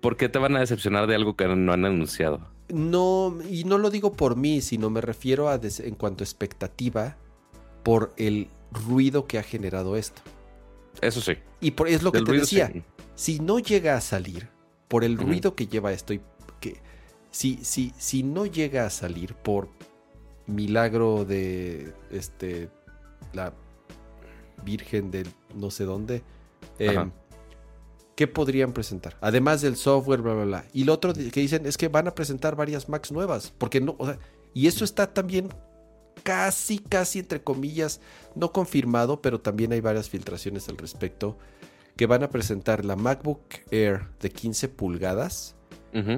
S1: ¿Por qué te van a decepcionar de algo que no han anunciado?
S2: No, y no lo digo por mí, sino me refiero a en cuanto a expectativa por el ruido que ha generado esto.
S1: Eso sí.
S2: Y por, es lo que te decía. Si no llega a salir, por el ruido que lleva esto, y que si, si, si no llega a salir por milagro de este la Virgen del no sé dónde, eh, ¿qué podrían presentar? Además del software, bla, bla, bla. Y lo otro que dicen es que van a presentar varias Macs nuevas, porque no, o sea, y eso está también casi, casi entre comillas, no confirmado, pero también hay varias filtraciones al respecto, que van a presentar la MacBook Air de 15 pulgadas,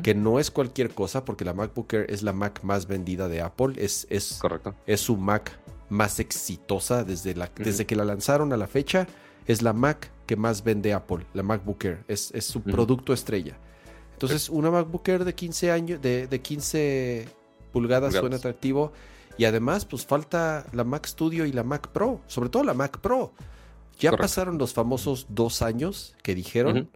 S2: que no es cualquier cosa, porque la MacBook Air es la Mac más vendida de Apple, es, es,
S1: Correcto.
S2: es su Mac más exitosa desde, la, desde que la lanzaron a la fecha, es la Mac que más vende Apple, la MacBook Air, es, su producto estrella. Entonces, una MacBook Air de 15 años, de, de 15 pulgadas, suena atractivo. Y además, pues falta la Mac Studio y la Mac Pro, sobre todo la Mac Pro. Ya pasaron los famosos dos años que dijeron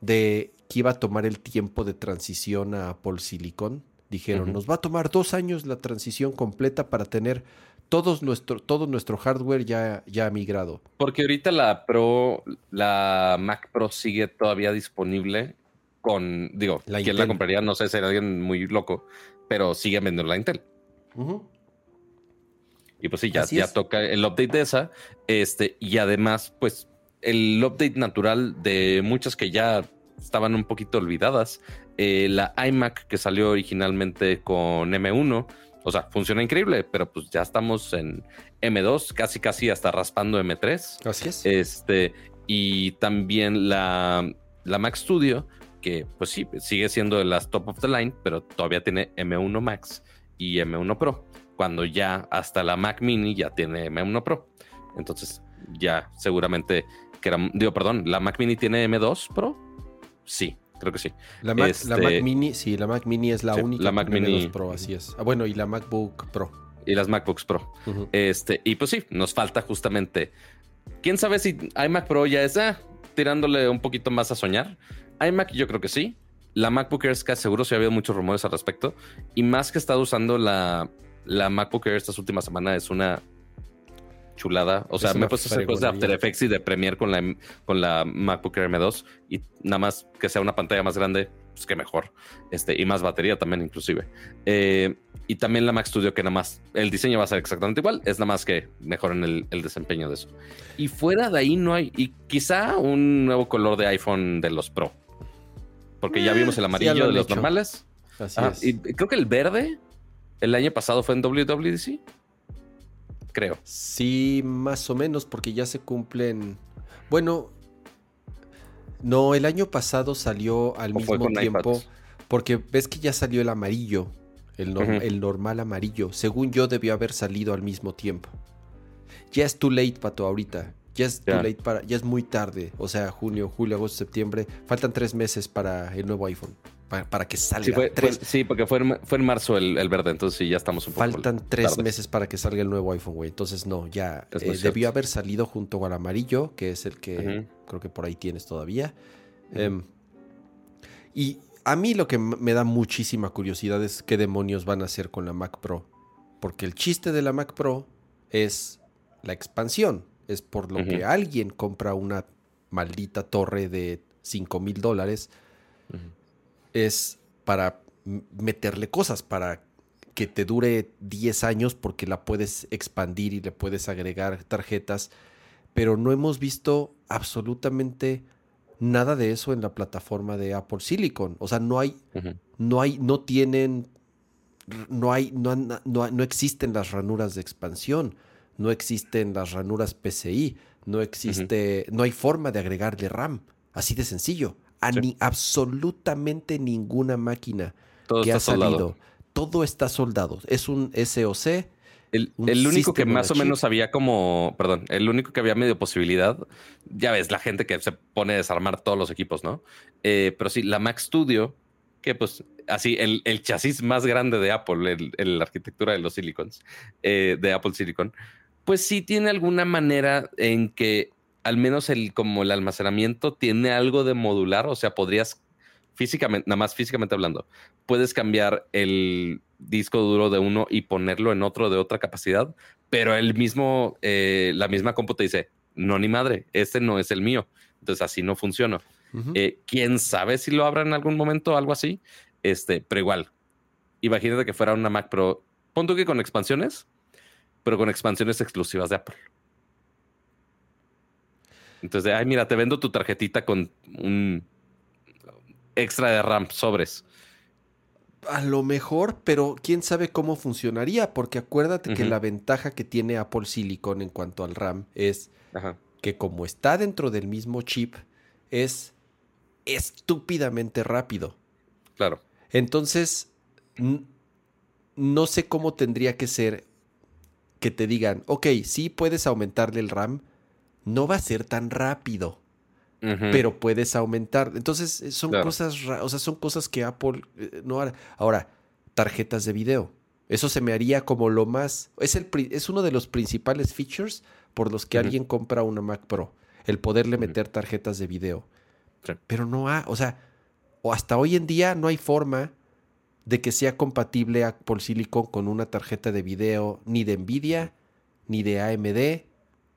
S2: de que iba a tomar el tiempo de transición a Apple Silicon. Dijeron, nos va a tomar dos años la transición completa para tener todos nuestro, todo nuestro hardware ya, ya migrado.
S1: Porque ahorita la Pro, la Mac Pro sigue todavía disponible con, digo, la ¿quién la compraría? No sé, sería alguien muy loco, pero sigue vendiendo la Intel. Y pues sí, ya, ya toca el update de esa. Este, y además, pues, el update natural de muchas que ya estaban un poquito olvidadas. Eh, la iMac que salió originalmente con M1 o sea, funciona increíble, pero pues ya estamos en M2, casi casi hasta raspando M3.
S2: Así es.
S1: Este, y también la, la Mac Studio, que pues sí, sigue siendo de las top of the line, pero todavía tiene M1 Max y M1 Pro, cuando ya hasta la Mac Mini ya tiene M1 Pro. Entonces, ya seguramente que era, digo, perdón, la Mac Mini tiene M2 Pro. Sí, Creo que sí.
S2: La Mac, este, Mini, sí, la Mac Mini es la única.
S1: La Mac Mini
S2: Pro, así es. Ah, bueno, y la MacBook Pro.
S1: Y las MacBooks Pro. Este, y pues sí, nos falta justamente. Quién sabe si iMac Pro ya es ah, tirándole un poquito más a soñar. iMac, yo creo que sí. La MacBook Air es casi seguro si ha habido muchos rumores al respecto. Y más que he estado usando la, la MacBook Air estas últimas semanas, es una chulada. O sea, me he puesto a hacer cosas de After Effects y de Premiere con la, con la MacBook Air M2 y nada más que sea una pantalla más grande, pues que mejor. Este, y más batería también, inclusive. Eh, y también la Mac Studio, que nada más el diseño va a ser exactamente igual, es nada más que mejoren el, el desempeño de eso. Y fuera de ahí no hay, y quizá un nuevo color de iPhone de los Pro. Porque ya eh, vimos el amarillo de los normales. Así es. Y creo que el verde el año pasado fue en WWDC creo.
S2: Sí, más o menos, porque ya se cumplen. Bueno, no, el año pasado salió al mismo tiempo. Porque ves que ya salió el amarillo, el, el, normal amarillo. Según yo, debió haber salido al mismo tiempo. Ya es too late, Pato, ahorita. Ya es too late para. Ya es muy tarde. O sea, junio, julio, agosto, septiembre. Faltan tres meses para el nuevo iPhone para, que salga.
S1: Sí, porque fue en, fue en marzo el, verde, entonces sí, ya estamos un
S2: poco. Faltan tres meses para que salga el nuevo iPhone, güey. Entonces, no, ya eh, debió haber salido junto al amarillo, que es el que creo que por ahí tienes todavía. Em, y a mí lo que me da muchísima curiosidad es qué demonios van a hacer con la Mac Pro. Porque el chiste de la Mac Pro es la expansión. Es por lo que alguien compra una maldita torre de 5 mil dólares es para meterle cosas, para que te dure 10 años porque la puedes expandir y le puedes agregar tarjetas, pero no hemos visto absolutamente nada de eso en la plataforma de Apple Silicon. O sea, no hay, no hay, no tienen, no hay, no, no, existen las ranuras de expansión, no existen las ranuras PCI, no existe, no hay forma de agregarle RAM, así de sencillo a ni absolutamente ninguna máquina que ha salido. todo está soldado. Es un SOC.
S1: El, único que más o menos había como, perdón, el único que había medio posibilidad, ya ves, la gente que se pone a desarmar todos los equipos, ¿no? Eh, pero sí, la Mac Studio, que pues así, el, chasis más grande de Apple, el, la arquitectura de los silicons, eh, de Apple Silicon, pues sí tiene alguna manera en que al menos el como el almacenamiento tiene algo de modular, o sea, podrías físicamente, nada más físicamente hablando, puedes cambiar el disco duro de uno y ponerlo en otro de otra capacidad, pero el mismo, eh, la misma compu te dice, no ni madre, este no es el mío. Entonces así no funciona. Eh, Quién sabe si lo habrá en algún momento o algo así. Este, pero igual, imagínate que fuera una Mac Pro. Pon que con expansiones, pero con expansiones exclusivas de Apple. Entonces, ay, mira, te vendo tu tarjetita con un extra de RAM sobres.
S2: A lo mejor, pero quién sabe cómo funcionaría, porque acuérdate que la ventaja que tiene Apple Silicon en cuanto al RAM es que como está dentro del mismo chip, es estúpidamente rápido.
S1: Claro.
S2: Entonces, no sé cómo tendría que ser que te digan, ok, sí puedes aumentarle el RAM, no va a ser tan rápido pero puedes aumentar. Entonces, eh, son cosas, o sea, son cosas que Apple eh, no hará. Ahora, tarjetas de video. Eso se me haría como lo más. Es, el, es uno de los principales features por los que alguien compra una Mac Pro. El poderle meter tarjetas de video. Pero no ha, o sea, o hasta hoy en día no hay forma de que sea compatible Apple Silicon con una tarjeta de video ni de Nvidia ni de AMD.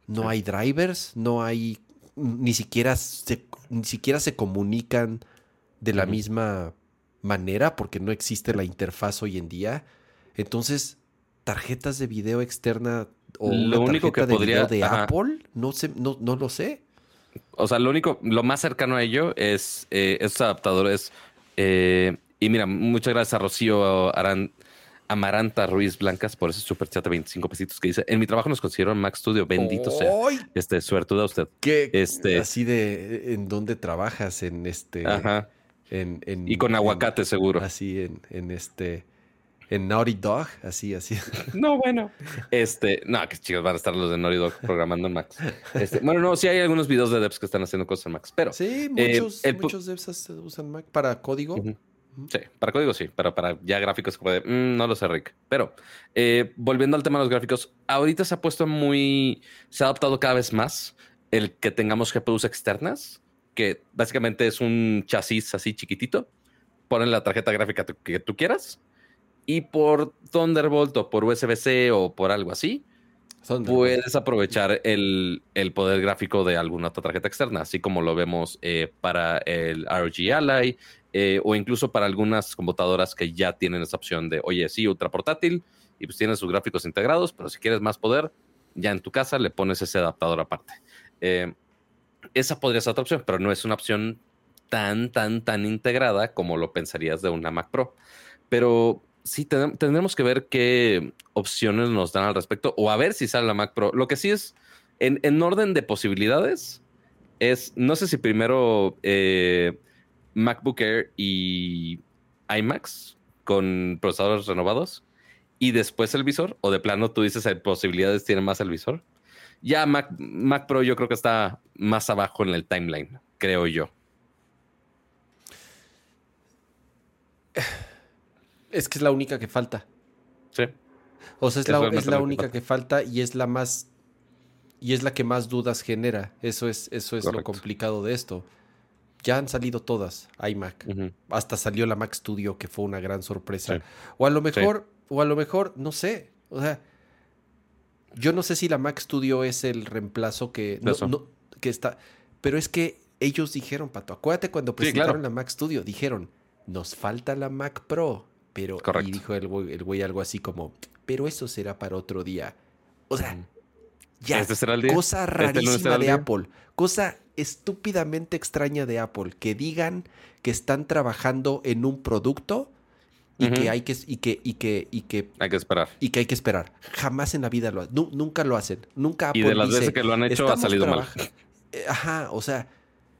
S2: No hay drivers, no hay ni siquiera se, ni siquiera se comunican de la misma manera porque no existe la interfaz hoy en día. Entonces, tarjetas de video externa o lo único que de podría, de Apple, no sé, no, no lo sé.
S1: O sea, lo único, lo más cercano a ello es eh, esos adaptadores. Eh, y mira, muchas gracias a Rocío Arán Amaranta Ruiz Blancas por ese super chat de 25 pesitos que dice: En mi trabajo nos considero Mac Studio, bendito sea. Este, suertuda usted.
S2: ¿Qué?
S1: Este,
S2: así de en dónde trabajas, en este.
S1: Ajá. En, y con aguacate, seguro.
S2: Así en, en este. En Naughty Dog, así, así.
S1: No, bueno. Este, no, que chicos van a estar los de Naughty Dog programando en Max. Este, bueno, no, sí hay algunos videos de devs que están haciendo cosas en Max, pero.
S2: Sí, muchos, eh, muchos devs usan Mac para código.
S1: Sí, para código sí, pero para ya gráficos como de, mm, no lo sé, Rick. Pero eh, volviendo al tema de los gráficos, ahorita se ha puesto muy, se ha adoptado cada vez más el que tengamos GPUs externas, que básicamente es un chasis así chiquitito, ponen la tarjeta gráfica que tú quieras y por Thunderbolt o por USB-C o por algo así, puedes aprovechar el, poder gráfico de alguna otra tarjeta externa, así como lo vemos eh, para el ROG Ally eh, o incluso para algunas computadoras que ya tienen esa opción de, oye, sí, ultra portátil y pues tiene sus gráficos integrados, pero si quieres más poder, ya en tu casa le pones ese adaptador aparte. Eh, esa podría ser otra opción, pero no es una opción tan, tan, tan integrada como lo pensarías de una Mac Pro. Pero sí, tendremos que ver qué opciones nos dan al respecto o a ver si sale la Mac Pro. Lo que sí es, en, orden de posibilidades, es, no sé si primero eh, MacBook Air y iMacs con procesadores renovados y después el visor o de plano tú dices hay posibilidades tiene más el visor. Ya Mac, Mac Pro yo creo que está más abajo en el timeline, creo yo.
S2: Es que es la única que falta.
S1: Sí.
S2: O sea, es, la, es la, única que falta. y es la más. Y es la que más dudas genera. Eso es, eso es lo complicado de esto ya han salido todas iMac. Hasta salió la Mac Studio, que fue una gran sorpresa. O a lo mejor, o a lo mejor, no sé. O sea, yo no sé si la Mac Studio es el reemplazo que, no, que está. Pero es que ellos dijeron, Pato, acuérdate cuando presentaron la Mac Studio, dijeron, nos falta la Mac Pro. Pero, y dijo el güey, algo así como, pero eso será para otro día. O sea, ya, ¿Este cosa ¿Este rarísima de Apple. Cosa estúpidamente extraña de Apple que digan que están trabajando en un producto y que hay que y que y que y que
S1: hay que esperar
S2: y que hay que esperar. Jamás en la vida lo hacen. nunca lo hacen. Nunca
S1: Apple Y de las veces que lo han hecho ha salido mal.
S2: Eh, ajá, o sea,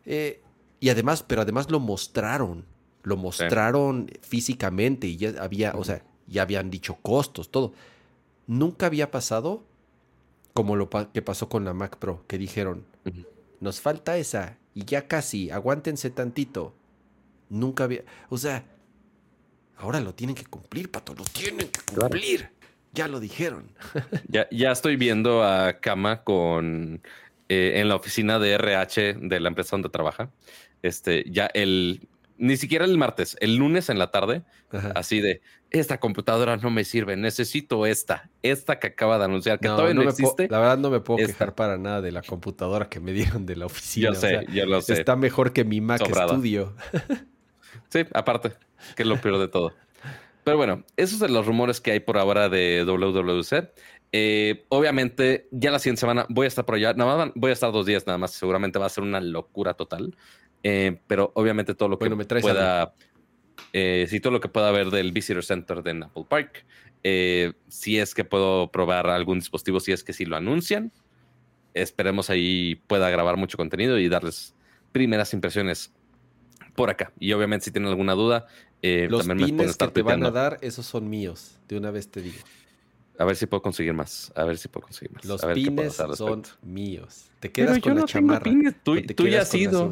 S2: eh, y además, pero además lo mostraron, lo mostraron físicamente y ya había, o sea, ya habían dicho costos, todo. Nunca había pasado como lo que pasó con la Mac Pro, que dijeron, nos falta esa y ya casi, aguántense tantito. Nunca había, o sea, ahora lo tienen que cumplir, pato, lo tienen que cumplir. Ya lo dijeron.
S1: ya, ya estoy viendo a Kama con eh, en la oficina de RH de la empresa donde trabaja. Este, ya el ni siquiera el martes, el lunes en la tarde, así de esta computadora no me sirve, necesito esta, esta que acaba de anunciar, que todavía no, existe.
S2: La verdad no me puedo quejar para nada de la computadora que me dieron de la oficina.
S1: Yo sé, yo lo sé.
S2: Está mejor que mi Mac Studio.
S1: sí, aparte, que es lo peor de todo. Pero bueno, esos son los rumores que hay por ahora de WWC. Eh, obviamente, ya la siguiente semana voy a estar por allá. Nada más voy a estar dos días nada más. Seguramente va a ser una locura total. Eh, pero obviamente todo lo que me pueda, eh, si todo lo que pueda haber del Visitor Center de Apple Park, eh, si es que puedo probar algún dispositivo, si es que si lo anuncian, esperemos ahí pueda grabar mucho contenido y darles primeras impresiones por acá. Y obviamente si tienen alguna duda,
S2: los también pines que te van a dar, esos son míos. De una vez te digo.
S1: A ver si puedo conseguir más. A ver si puedo conseguir más.
S2: Los pines son míos. Te quedas con la chamarra.
S1: Tú, tú ya has ido.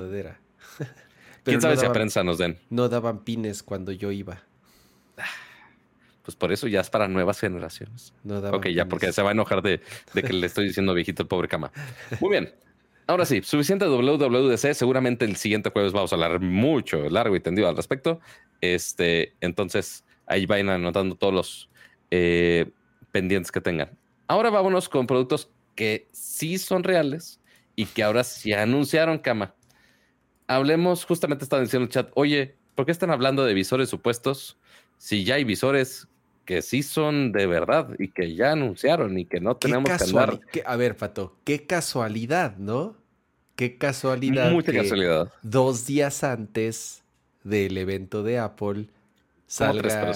S1: ¿Quién sabe si a prensa nos den?
S2: No daban pines cuando yo iba.
S1: Pues por eso ya es para nuevas generaciones. No ok, ya, porque se va a enojar de, que le estoy diciendo viejito el pobre cama. Muy bien. Ahora sí, suficiente WWDC. Seguramente el siguiente jueves vamos a hablar mucho, largo y tendido al respecto. Este, entonces, ahí vayan anotando todos los eh, pendientes que tengan. Ahora vámonos con productos que sí son reales y que ahora sí anunciaron, cama hablemos, justamente estaba diciendo el chat, oye, ¿por qué están hablando de visores supuestos si ya hay visores que sí son de verdad y que ya anunciaron y que no tenemos que andar?
S2: a ver, Pato, qué casualidad, ¿no? Qué casualidad.
S1: Mucha casualidad.
S2: Dos días antes del evento de Apple salga,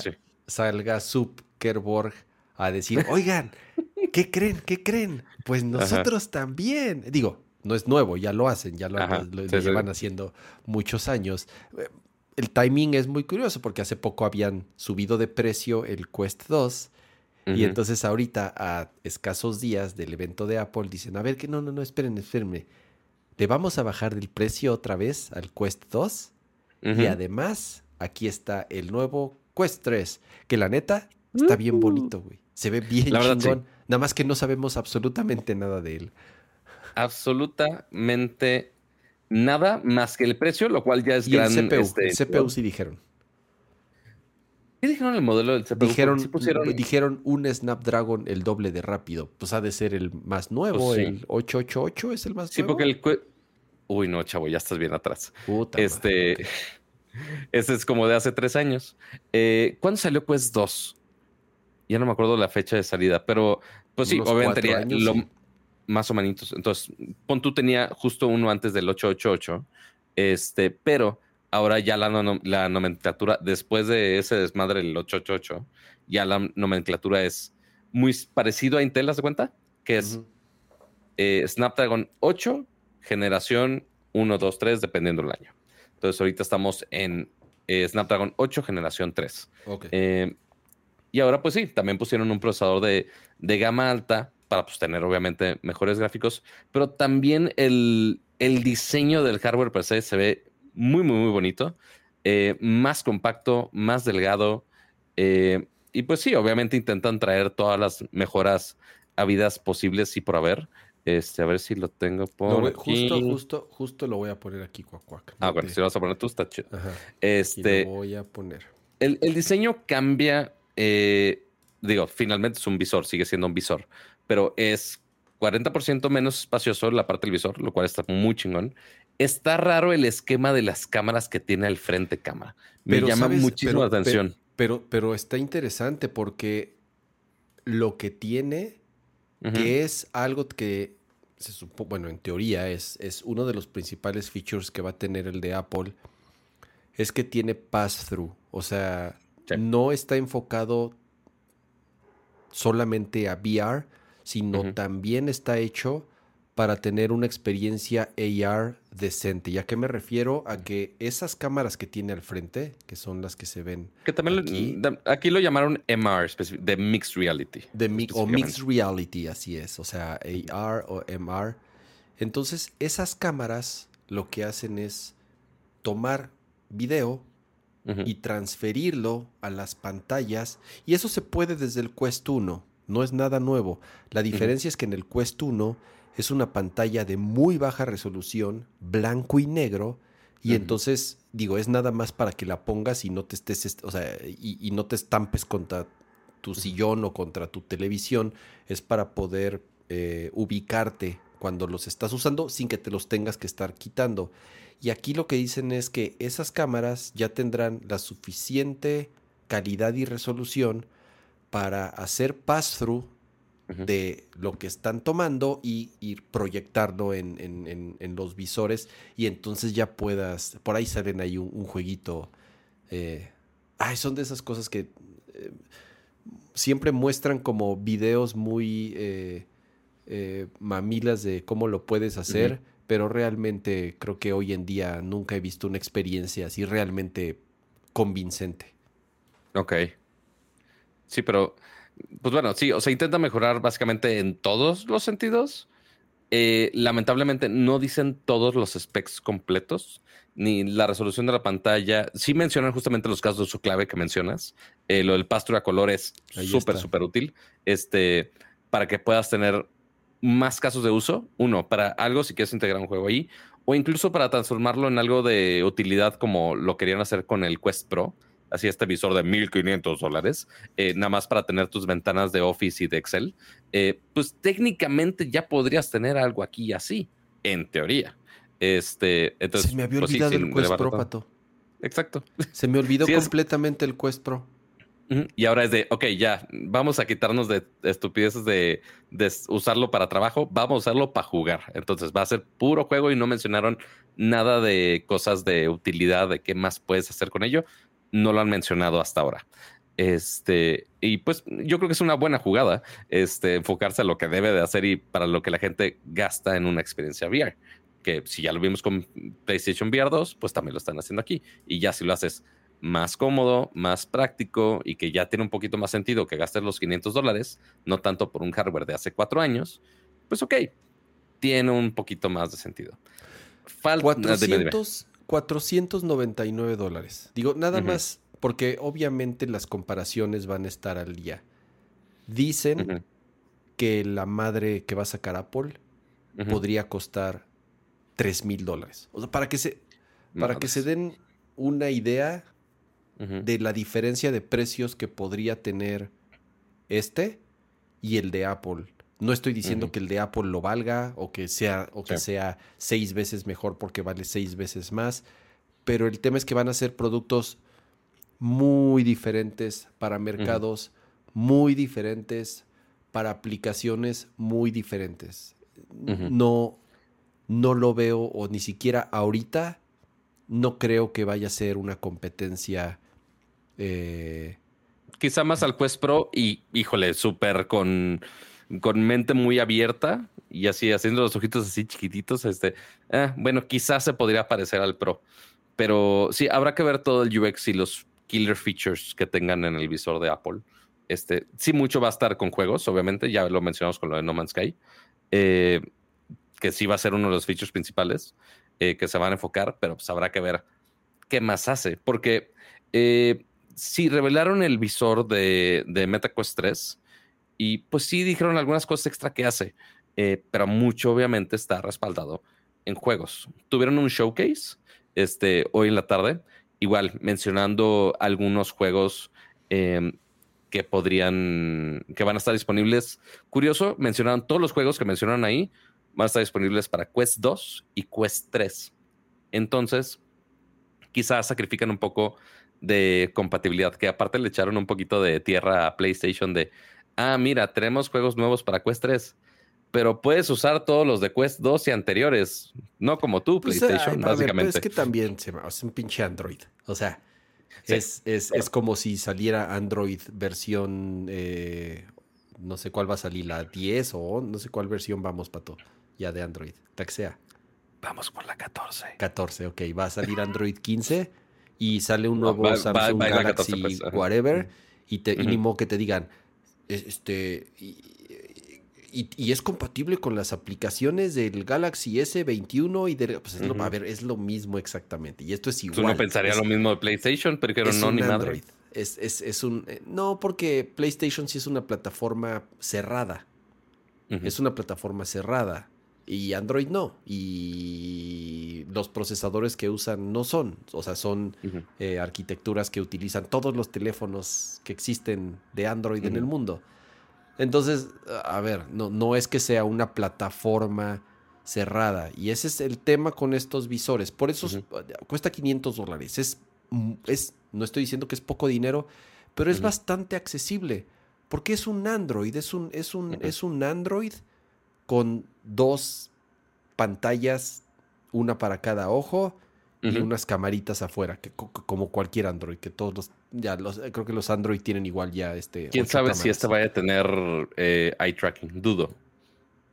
S2: salga Zuckerberg a decir, oigan, ¿qué creen? ¿Qué creen? Pues nosotros también. Digo, no es nuevo, ya lo hacen, ya lo, llevan haciendo muchos años. Eh, el timing es muy curioso porque hace poco habían subido de precio el Quest 2 y entonces ahorita a escasos días del evento de Apple dicen, a ver que no, no, no, esperen, esperen. Le vamos a bajar el precio otra vez al Quest 2 y además aquí está el nuevo Quest 3, que la neta está bien bonito, güey. Se ve bien chingón. Nada más que no sabemos absolutamente nada de él
S1: absolutamente nada más que el precio, lo cual ya es
S2: y gran. El CPU, este, CPU sí dijeron.
S1: ¿Qué dijeron el modelo del CPU?
S2: Dijeron, dijeron un Snapdragon el doble de rápido. Pues ha de ser el más nuevo, pues el 888 es el más nuevo. Sí,
S1: porque el. Uy, no, chavo, ya estás bien atrás. Puta este. Ese es como de hace tres años. Eh, ¿Cuándo salió Quest 2? Ya no me acuerdo la fecha de salida, pero pues sí, obviamente años, lo, más o menos. Entonces, pon tú tenía justo uno antes del 888, este, pero ahora ya la, la nomenclatura, después de ese desmadre del 888, ya la nomenclatura es muy parecido a Intel, ¿has de cuenta? Que es eh, Snapdragon 8, generación 1, 2, 3, dependiendo del año. Entonces, ahorita estamos en eh, Snapdragon 8, generación 3. Eh, y ahora, pues sí, también pusieron un procesador de, de gama alta para pues, tener obviamente mejores gráficos, pero también el, el diseño del hardware per se se ve muy, muy, muy bonito, eh, más compacto, más delgado, eh, y pues sí, obviamente intentan traer todas las mejoras habidas posibles y por haber. Este, a ver si lo tengo por
S2: aquí. Justo, justo, justo lo voy a poner aquí, cuac,
S1: Ah, bueno, si lo vas a poner tú, está chido. Este,
S2: lo voy a poner.
S1: El, el diseño cambia. Eh, digo, finalmente es un visor, sigue siendo un visor, pero es 40% menos espacioso la parte del visor, lo cual está muy chingón. Está raro el esquema de las cámaras que tiene al frente cámara. Me llama muchísimo la atención.
S2: Pero, pero, está interesante porque lo que tiene, que es algo que se supo, bueno, en teoría es, es uno de los principales features que va a tener el de Apple, es que tiene pass-through. O sea, no está enfocado solamente a VR, sino también está hecho para tener una experiencia AR decente. ¿Y a qué me refiero? A que esas cámaras que tiene al frente, que son las que se ven.
S1: Que también aquí, aquí lo llamaron MR, de Mixed Reality.
S2: De o Mixed Reality, así es. O sea, AR o MR. Entonces, esas cámaras lo que hacen es tomar video y transferirlo a las pantallas. Y eso se puede desde el Quest 1. No es nada nuevo. La diferencia es que en el Quest 1 es una pantalla de muy baja resolución, blanco y negro, y entonces, digo, es nada más para que la pongas y no te estés, o sea, y, no te estampes contra tu sillón o contra tu televisión, es para poder eh, ubicarte cuando los estás usando sin que te los tengas que estar quitando. Y aquí lo que dicen es que esas cámaras ya tendrán la suficiente calidad y resolución para hacer pass-through de lo que están tomando y ir proyectarlo en, los visores y entonces ya puedas, por ahí salen ahí un, jueguito. Eh, ay, son de esas cosas que eh, siempre muestran como videos muy eh, mamilas de cómo lo puedes hacer, pero realmente creo que hoy en día nunca he visto una experiencia así realmente convincente.
S1: Ok. Sí, pero pues bueno, sí, o sea, intenta mejorar básicamente en todos los sentidos. Eh, lamentablemente no dicen todos los specs completos, ni la resolución de la pantalla. Sí mencionan justamente los casos de uso clave que mencionas. Eh, lo del pastro a color es súper, súper útil. Este, para que puedas tener más casos de uso. Uno, para algo si quieres integrar un juego ahí, o incluso para transformarlo en algo de utilidad como lo querían hacer con el Quest Pro así este visor de 1500 dólares, eh, nada más para tener tus ventanas de Office y de Excel, eh, pues técnicamente ya podrías tener algo aquí así, en teoría. Este, entonces,
S2: Se me había pues olvidado el Quest Pro, Pato.
S1: Exacto.
S2: Se me olvidó completamente el Quest Pro.
S1: Y ahora es de, ok, ya, vamos a quitarnos de estupideces de, de, usarlo para trabajo, vamos a usarlo para jugar. Entonces va a ser puro juego y no mencionaron nada de cosas de utilidad, de qué más puedes hacer con ello no lo han mencionado hasta ahora. Este, y pues yo creo que es una buena jugada, este, enfocarse a lo que debe de hacer y para lo que la gente gasta en una experiencia VR. Que si ya lo vimos con PlayStation VR 2, pues también lo están haciendo aquí. Y ya si lo haces más cómodo, más práctico y que ya tiene un poquito más sentido que gastes los 500 dólares, no tanto por un hardware de hace cuatro años, pues ok, tiene un poquito más de sentido.
S2: Falta 400, 499 dólares. Digo, nada más porque obviamente las comparaciones van a estar al día. Dicen que la madre que va a sacar Apple podría costar 3 mil dólares. O sea, para que se, para que se den una idea de la diferencia de precios que podría tener este y el de Apple. No estoy diciendo que el de Apple lo valga o que sea o que sea seis veces mejor porque vale seis veces más, pero el tema es que van a ser productos muy diferentes para mercados muy diferentes para aplicaciones muy diferentes. No no lo veo o ni siquiera ahorita no creo que vaya a ser una competencia eh,
S1: quizá más al Quest Pro y híjole, súper con con mente muy abierta y así haciendo los ojitos así chiquititos, este, eh, bueno, quizás se podría parecer al Pro, pero sí, habrá que ver todo el UX y los killer features que tengan en el visor de Apple. Este, sí, mucho va a estar con juegos, obviamente, ya lo mencionamos con lo de No Man's Sky, eh, que sí va a ser uno de los features principales eh, que se van a enfocar, pero pues habrá que ver qué más hace, porque si revelaron el visor de, de MetaQuest 3, y pues sí dijeron algunas cosas extra que hace, eh, pero mucho obviamente está respaldado en juegos. Tuvieron un showcase este, hoy en la tarde, igual mencionando algunos juegos em, que podrían, que van a estar disponibles. Curioso, mencionaron todos los juegos que mencionaron ahí, van a estar disponibles para Quest 2 y Quest 3. Entonces, quizás sacrifican un poco de compatibilidad, que aparte le echaron un poquito de tierra a PlayStation de, ah, mira, tenemos juegos nuevos para Quest 3, pero puedes usar todos los de Quest 2 y anteriores, no como tú, pues, PlayStation, básicamente.
S2: es que también se es un pinche Android. O sea, es, es, como si saliera Android versión, eh, no sé cuál va a salir, la 10 o no sé cuál versión vamos, Pato. ya de Android? La que sea.
S1: Vamos por la 14.
S2: 14, ok. Va a salir Android 15 y sale un nuevo
S1: va-
S2: Samsung
S1: va
S2: Galaxy
S1: 14, pues,
S2: whatever y, te, y ni modo que te digan, este, y, y- y es compatible con las aplicaciones del Galaxy S21 y del, pues es lo,
S1: Ujú.
S2: a ver, es lo mismo exactamente. Y esto es igual.
S1: uno pensaría
S2: es,
S1: lo mismo de PlayStation, pero
S2: es
S1: no, ni
S2: Android.
S1: madre.
S2: Es, es- es un, eh, no, porque PlayStation sí es una plataforma cerrada. Es una plataforma cerrada. Y Android no. Y los procesadores que usan no son. O sea, son eh, arquitecturas que utilizan todos los teléfonos que existen de Android en el mundo. Entonces, a ver, no, no es que sea una plataforma cerrada. Y ese es el tema con estos visores. Por eso es- cuesta 500 dólares. Es, mm, es, no estoy diciendo que es poco dinero, pero es bastante accesible. Porque es un Android, es un, es un, es un Android con dos pantallas, una para cada ojo y unas camaritas afuera, que co- co- como cualquier Android, que todos los, ya los, creo que los Android tienen igual ya este.
S1: ¿Quién sabe si este vaya a tener eh, eye tracking? Dudo.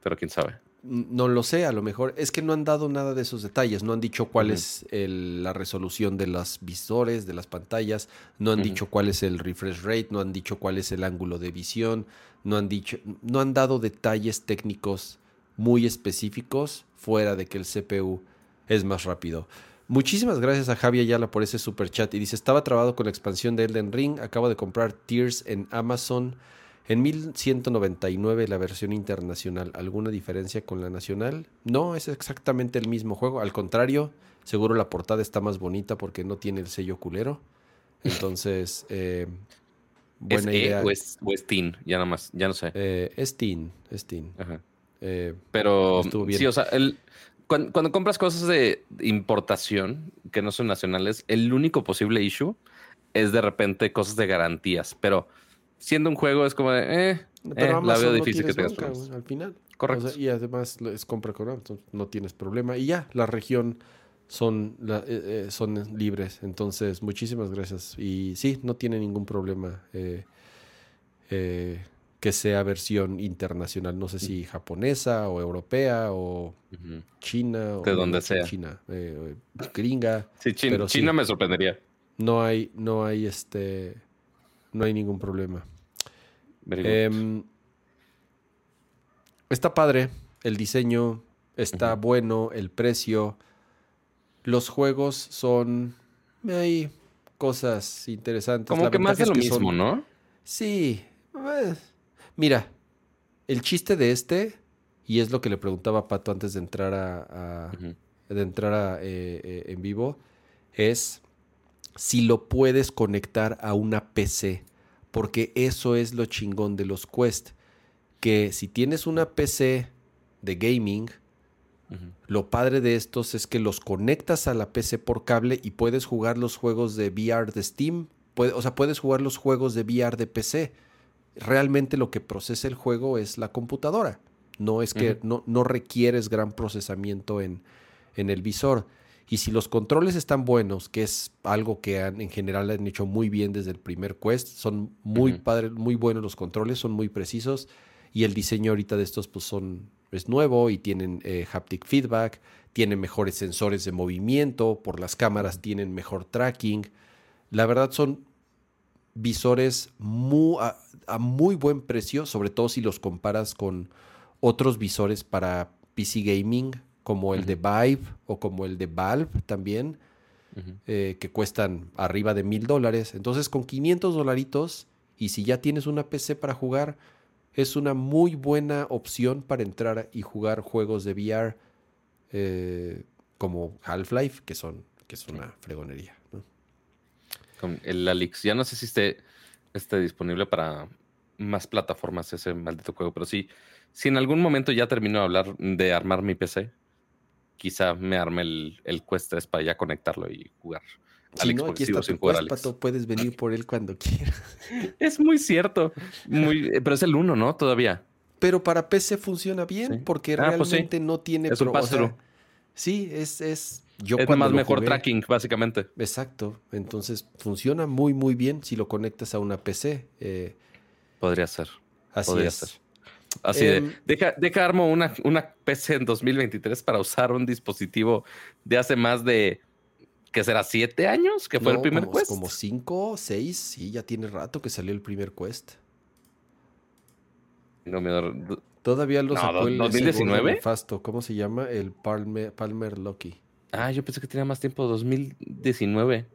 S1: Pero quién sabe.
S2: No lo sé, a lo mejor. Es que no han dado nada de esos detalles. No han dicho cuál es el- la resolución de los visores, de las pantallas. No han dicho cuál es el refresh rate. No han dicho cuál es el ángulo de visión. No han dicho, no han dado detalles técnicos muy específicos fuera de que el CPU es más rápido. Muchísimas gracias a Javi Ayala por ese super chat. Y dice: Estaba trabado con la expansión de Elden Ring. Acabo de comprar Tears en Amazon. En 1199 la versión internacional. ¿Alguna diferencia con la nacional? No, es exactamente el mismo juego. Al contrario, seguro la portada está más bonita porque no tiene el sello culero. Entonces, eh,
S1: ¿Es
S2: buena
S1: E
S2: idea.
S1: o es, o es Teen? Ya nada más, ya no sé.
S2: Eh, es teen, es teen.
S1: Ajá.
S2: Eh,
S1: Pero
S2: Estuvo bien.
S1: sí, o sea, el, cuando, cuando compras cosas de importación que no son nacionales, el único posible issue es de repente cosas de garantías. Pero siendo un juego es como de, eh, eh, la veo
S2: no
S1: difícil que tengas problemas.
S2: al final.
S1: Correcto.
S2: O sea, y además lo- es compra con Amazon, no tienes problema. Y ya, la región son, la- eh, eh, son libres. Entonces, muchísimas gracias. Y sí, no tiene ningún problema eh, eh, que sea versión internacional. No sé si japonesa o europea o china. O
S1: De donde sea.
S2: China, eh, gringa.
S1: Sí, Chin-
S2: Pero sí.
S1: China me sorprendería.
S2: No hay, no hay este, no hay ningún problema. Em, está padre, el diseño está bueno, el precio. Los juegos son. Hay cosas interesantes.
S1: como
S2: La
S1: que más de lo
S2: son-
S1: mismo, ¿no?
S2: Sí. eh, Mira, el chiste de este, y es lo que le preguntaba a Pato antes de entrar a, de entrar a, eh, eh, en vivo, es si lo puedes conectar a una PC, porque eso es lo chingón de los Quest, que si tienes una PC de gaming, lo padre de estos es que los conectas a la PC por cable y puedes jugar los juegos de VR de Steam, puede- o sea, puedes jugar los juegos de VR de PC. Realmente lo que procesa el juego es la computadora. No es que no, no requieres gran procesamiento en, en el visor. Y si los controles están buenos, que es algo que han, en general han hecho muy bien desde el primer Quest, son muy padres, muy buenos los controles, son muy precisos. Y el diseño ahorita de estos pues son, es nuevo y tienen eh, haptic feedback, tienen mejores sensores de movimiento, por las cámaras tienen mejor tracking. La verdad son visores muy, a, a muy buen precio, sobre todo si los comparas con otros visores para PC gaming, como el de Vive o como el de Valve también, eh, que cuestan arriba de mil dólares. Entonces, con 500 dolaritos, y si ya tienes una PC para jugar, es una muy buena opción para entrar y jugar juegos de VR eh, como Half-Life, que son que es una fregonería.
S1: Con el Alix. Ya no sé si esté, esté disponible para más plataformas ese maldito juego, pero sí, si en algún momento ya termino de hablar de armar mi PC, quizá me arme el, el Quest 3 para ya conectarlo y jugar.
S2: Si
S1: Alex,
S2: no, aquí está
S1: sin
S2: tu
S1: jugar Alex.
S2: Pato, puedes venir por él cuando quieras.
S1: Es muy cierto. Muy, eh, pero es el 1, ¿no? Todavía.
S2: Pero para PC funciona bien
S1: Sí.
S2: porque
S1: Ah, pues sí.
S2: realmente no tiene...
S1: Es un
S2: pro- o sea,
S1: pass-through.
S2: sí, es... es yo
S1: es más mejor
S2: jugué-
S1: tracking, básicamente.
S2: Exacto. Entonces funciona muy, muy bien si lo conectas a una PC. eh,
S1: Podría ser.
S2: así
S1: Podría
S2: es.
S1: ser. Así de,
S2: Em,
S1: deja, deja armo una, una PC en 2023 para usar un dispositivo de hace más de, ¿qué será? ¿Siete años? Que fue el primer
S2: como,
S1: Quest.
S2: Como cinco, seis, sí, ya tiene rato que salió el primer Quest.
S1: No me
S2: Todavía lo
S1: No,
S2: sacó el ese
S1: 2019.
S2: gordo nefasto. ¿Cómo se llama? El Palmer, Palmer Lucky.
S1: Ah, yo pensé que tenía más tiempo, 2019.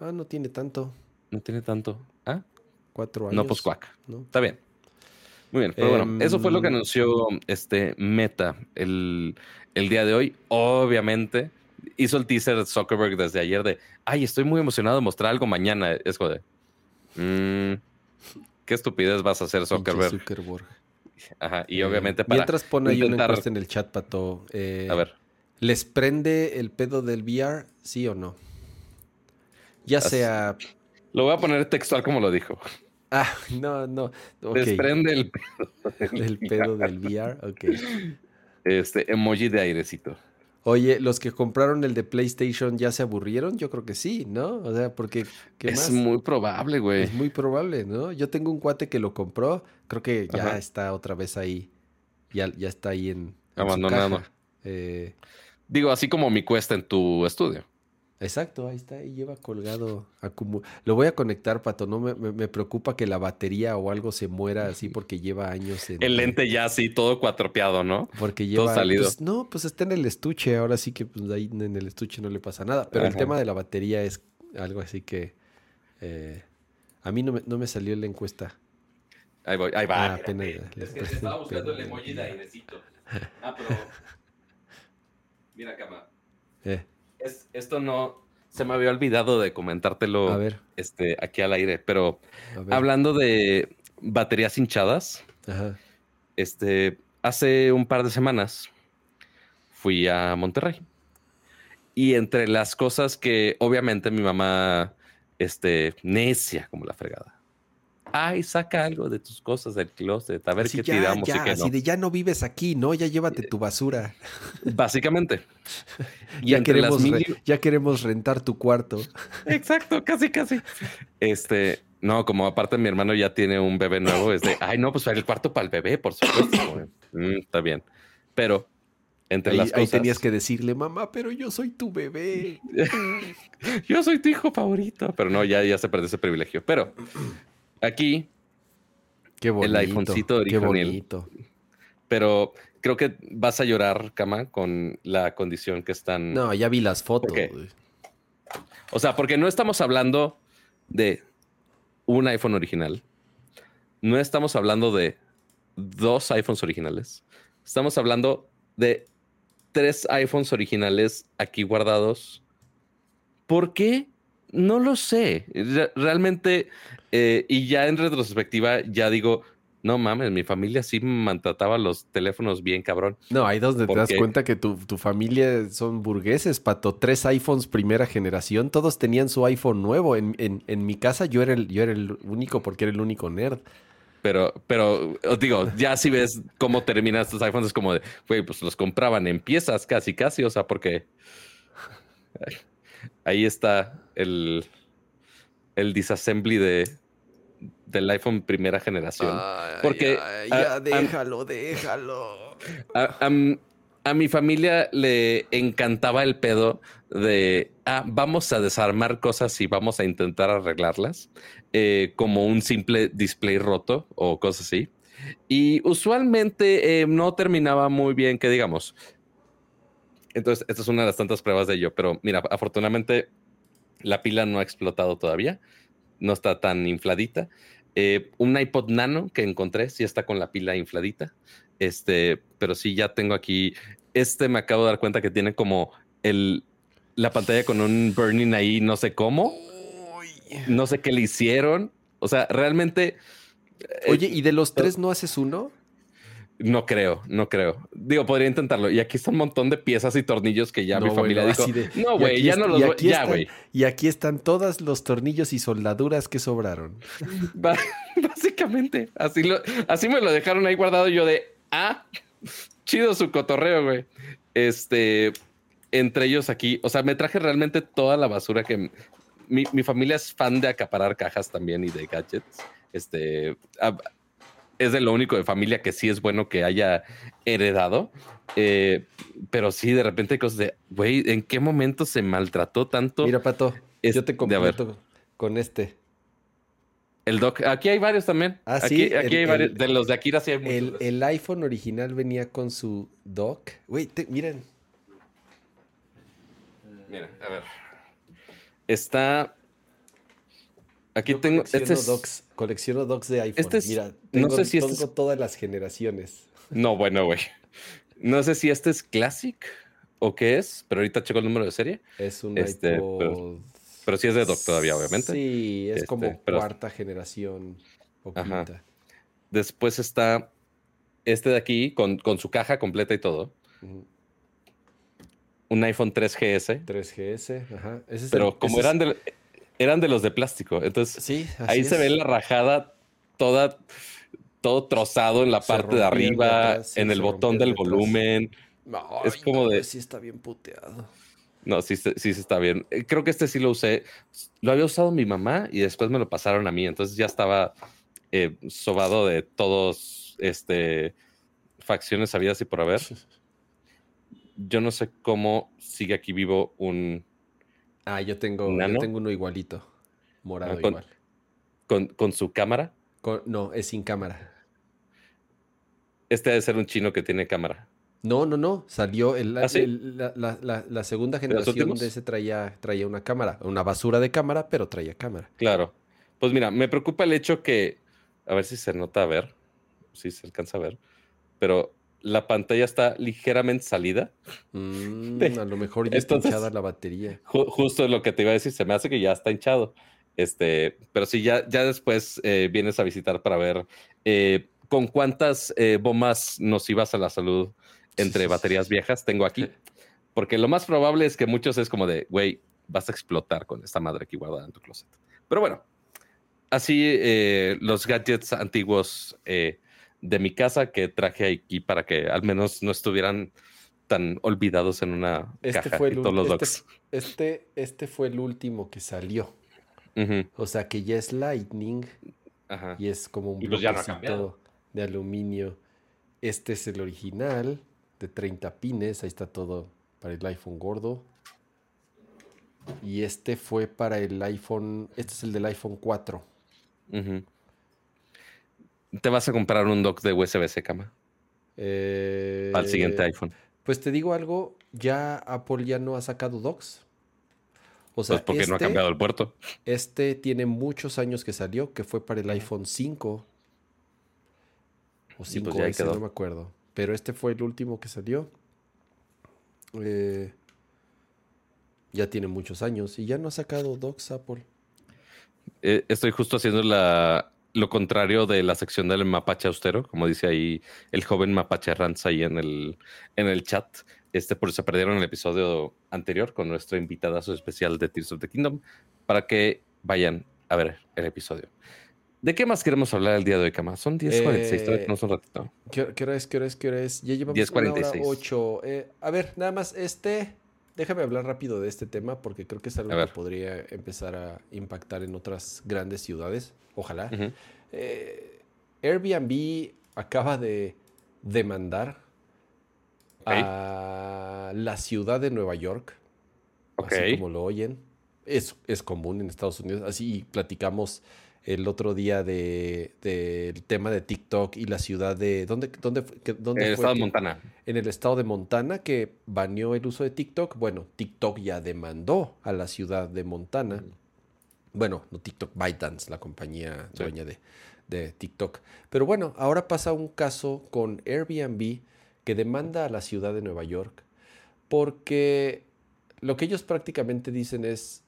S2: Ah, no tiene tanto.
S1: No tiene tanto. Ah,
S2: Cuatro años.
S1: no, pues cuac.
S2: ¿no?
S1: Está bien. Muy bien, pero bueno, eso fue lo que
S2: Em,
S1: anunció este Meta el, el día de hoy. Obviamente, hizo el teaser Zuckerberg desde ayer de, ay, estoy muy emocionado de mostrar algo mañana. Es como de, "Mm, ¿qué estupidez vas a hacer, Zuckerberg?
S2: Zuckerberg.
S1: Ajá, y
S2: Eh,
S1: obviamente para
S2: Mientras pone ahí una
S1: intentar-
S2: encuesta en el chat, Pato. eh,
S1: A ver,
S2: ¿Les prende el pedo del VR? ¿Sí o no? Ya sea.
S1: lo voy a poner textual como lo dijo.
S2: Ah, no, no. ok.
S1: Desprende el,
S2: El pedo del VR, ok.
S1: este emoji de airecito.
S2: Oye, ¿los que compraron el de PlayStation ya se aburrieron? Yo creo que sí, ¿no? O sea, porque ¿qué
S1: Es
S2: más?
S1: muy probable, güey.
S2: Es muy probable, ¿no? Yo tengo un cuate que lo compró, creo que ya
S1: Ajá.
S2: está otra vez ahí. Ya, ya está ahí en, en su
S1: Abandonado.
S2: caja. Eh,
S1: Digo, así como mi cuesta en tu estudio.
S2: exacto, ahí está, ahí lleva colgado. Lo voy a conectar, Pato. No me, me- me preocupa que la batería o algo se muera así porque lleva años en.
S1: El lente ya así, todo cuatropeado, ¿no?
S2: Porque
S1: todo
S2: lleva.
S1: salido.
S2: pues, no, pues está en el estuche. Ahora sí que pues, ahí en el estuche no le pasa nada. Pero el tema de la batería es algo así que. eh, a mí no me, no me salió en la encuesta.
S1: Ahí voy, ahí va.
S2: Ah, apenas le
S1: Es que estaba buscando el emoji de airecito. Ah, pero. Mira, cama.
S2: Eh,
S1: Es, esto no. Se me había olvidado de comentártelo
S2: a ver,
S1: este, aquí al aire, pero hablando de baterías hinchadas,
S2: Ajá.
S1: este, hace un par de semanas fui a Monterrey. Y entre las cosas que obviamente mi mamá, este, necia como la fregada. Ay, saca algo de tus cosas del closet, a ver
S2: Así
S1: qué
S2: ya,
S1: tiramos
S2: ya,
S1: y qué
S2: así
S1: no.
S2: de ya no vives aquí, ¿no? Ya llévate tu basura.
S1: Básicamente. Y
S2: Ya queremos,
S1: mil-
S2: ya queremos rentar tu cuarto.
S1: Exacto, casi, casi. Este, no, como aparte mi hermano ya tiene un bebé nuevo, es de, ay, no, pues el cuarto para el bebé, por supuesto. Mm, está bien. Pero entre
S2: Ahí,
S1: las
S2: ahí
S1: cosas,
S2: tenías que decirle, mamá, pero yo soy tu bebé.
S1: yo soy tu hijo favorito, pero no, ya, ya se perdió ese privilegio. Pero aquí,
S2: Qué bonito.
S1: iPhonecito
S2: Qué
S1: original.
S2: bonito.
S1: pero creo que vas a llorar, Cama, con la condición que están.
S2: No, ya vi las fotos.
S1: O sea, porque no estamos hablando de un iPhone original. No estamos hablando de dos iPhones originales. Estamos hablando de tres iPhones originales aquí guardados. ¿Por qué? No lo sé. Re- realmente, eh, y ya en retrospectiva, ya digo, no mames, mi familia sí maltrataba los teléfonos bien cabrón.
S2: No, ahí donde te
S1: ¿Por
S2: das cuenta que tu, tu familia son burgueses, pato. Tres iPhones primera generación, todos tenían su iPhone nuevo. En, en- en mi casa yo era, el, yo era el único porque era el único nerd.
S1: Pero, pero os digo, ya si ves cómo terminan estos iPhones, es como de, güey, pues los compraban en piezas casi, casi, o sea, porque ahí está el, el disassembly de, del iPhone primera generación. Porque,
S2: ya
S1: ah,
S2: déjalo, déjalo.
S1: A, m- a mi familia le encantaba el pedo de, ah, vamos a desarmar cosas y vamos a intentar arreglarlas, eh, como un simple display roto o cosas así. Y usualmente eh, no terminaba muy bien, que digamos. Entonces, esta es una de las tantas pruebas de ello, pero mira, afortunadamente la pila no ha explotado todavía, no está tan infladita. Eh, un iPod Nano que encontré, sí está con la pila infladita. Este, pero sí ya tengo aquí. Este me acabo de dar cuenta que tiene como el la pantalla con un burning ahí, no sé cómo, no sé qué le hicieron. O sea, realmente eh,
S2: Oye, ¿y de los tres no haces uno?
S1: No creo, no creo. Digo, podría intentarlo. Y aquí está un montón de piezas y tornillos que ya
S2: No,
S1: mi familia
S2: bueno,
S1: dijo.
S2: de-
S1: no, güey, ya no los voy. Ya, güey.
S2: Y aquí están todos los tornillos y soldaduras que sobraron.
S1: Básicamente, así, lo, así me lo dejaron ahí guardado yo de, ah, chido su cotorreo, güey. Este, entre ellos aquí, o sea, me traje realmente toda la basura que mi, mi familia es fan de acaparar cajas también y de gadgets. Este, a- es de lo único de familia que sí es bueno que haya heredado. Eh, pero sí, de repente hay cosas de, güey, ¿en qué momento se maltrató tanto?
S2: Mira, Pato, yo te complemento con este.
S1: El dock. Aquí hay varios también.
S2: Ah,
S1: aquí,
S2: sí.
S1: Aquí hay varios. de los de Akira sí hay
S2: muchos. El, iPhone original venía con su dock. Güey, miren.
S1: Miren, a ver. Está. Aquí tengo.
S2: Colecciono, este colecciono docks de iPhone. Este Mira, tengo, no sé si este todas las generaciones.
S1: No, bueno, güey. No sé si este es Classic o qué es, pero ahorita checo el número de serie.
S2: Es un este,
S1: iPod pero sí es de Doc todavía, obviamente.
S2: Sí, es este, como cuarta generación.
S1: Después está este de aquí con, su caja completa y todo. Un iPhone 3GS.
S2: 3GS, ajá.
S1: pero como eran, de, eran de los de plástico, entonces
S2: sí,
S1: ahí se ve la rajada toda, todo trozado en la parte de arriba, en el botón del volumen. es como de...
S2: Sí está bien puteado.
S1: No, sí, sí, está bien. Eh, creo que este sí lo usé. Lo había usado mi mamá y después me lo pasaron a mí. Entonces ya estaba eh, sobado de todos, este, facciones habidas y por haber. Yo no sé cómo sigue aquí vivo un.
S2: Ah, yo tengo, yo tengo uno igualito. Morado
S1: ah, con,
S2: igual.
S1: Con, su cámara?
S2: no, es sin cámara.
S1: Este debe ser un chino que tiene cámara.
S2: No, no, no. Salió el, ¿Ah, la, segunda generación de ese traía, traía una cámara, una basura de cámara, pero traía cámara.
S1: Claro. Pues mira, me preocupa el hecho que, a ver si se nota a ver, si se alcanza a ver, pero la pantalla está ligeramente salida.
S2: Mm, a lo mejor ya está hinchada la batería.
S1: justo lo que te iba a decir, se me hace que ya está hinchado. Este, pero sí, ya, ya después eh, vienes a visitar para ver eh, con cuántas eh, bombas nocivas a la salud entre baterías viejas tengo aquí. Porque lo más probable es que muchos es como de, güey, vas a explotar con esta madre aquí guardada en tu closet. Pero bueno, así eh, los gadgets antiguos eh, de mi casa que traje aquí para que al menos no estuvieran tan olvidados en una
S2: este
S1: caja
S2: fue el, todos los este, este, este, fue el último que salió. O sea que ya es Lightning y es como un
S1: pues
S2: de aluminio. Este es el original de 30 pines. Ahí está todo para el iPhone gordo. Y este fue para el iPhone. Este es el del iPhone 4.
S1: ¿Te vas a comprar un dock de USB-C, cama?
S2: Eh,
S1: Al siguiente iPhone.
S2: Pues te digo algo, ya Apple ya no ha sacado docks.
S1: O sea, pues porque no ha este cambiado el puerto.
S2: Este tiene muchos años que salió, que fue para el iPhone 5. O 5 pues no me acuerdo. Pero este fue el último que salió. Eh, ya tiene muchos años y ya no ha sacado Docs Apple.
S1: Eh, estoy justo haciendo la, lo contrario de la sección del mapache austero, como dice ahí el joven mapache Ranz ahí en el, en el chat. Este, por se perdieron el episodio anterior con nuestro invitadazo especial de Tears of the Kingdom, para que vayan a ver el episodio. ¿De qué más queremos hablar el día de hoy, Cama? Son 10.46, eh, no son ratito.
S2: ¿Qué, ¿Qué, hora es? ¿Qué hora es? ¿Qué hora es? Ya llevamos 10.46. 8. Eh, a ver, nada más, este... Déjame hablar rápido de este tema porque creo que es algo que podría empezar a impactar en otras grandes ciudades. Ojalá. eh, Airbnb acaba de demandar a la ciudad de Nueva York. Así como lo oyen. Es, es común en Estados Unidos. Así platicamos el otro día del de, tema de TikTok y la ciudad de... ¿Dónde, dónde, dónde
S1: en el estado de Montana.
S2: En el estado de Montana que baneó el uso de TikTok. Bueno, TikTok ya demandó a la ciudad de Montana. Bueno, no TikTok, ByteDance, la compañía dueña de, de TikTok. Pero bueno, ahora pasa un caso con Airbnb que demanda a la ciudad de Nueva York porque lo que ellos prácticamente dicen es,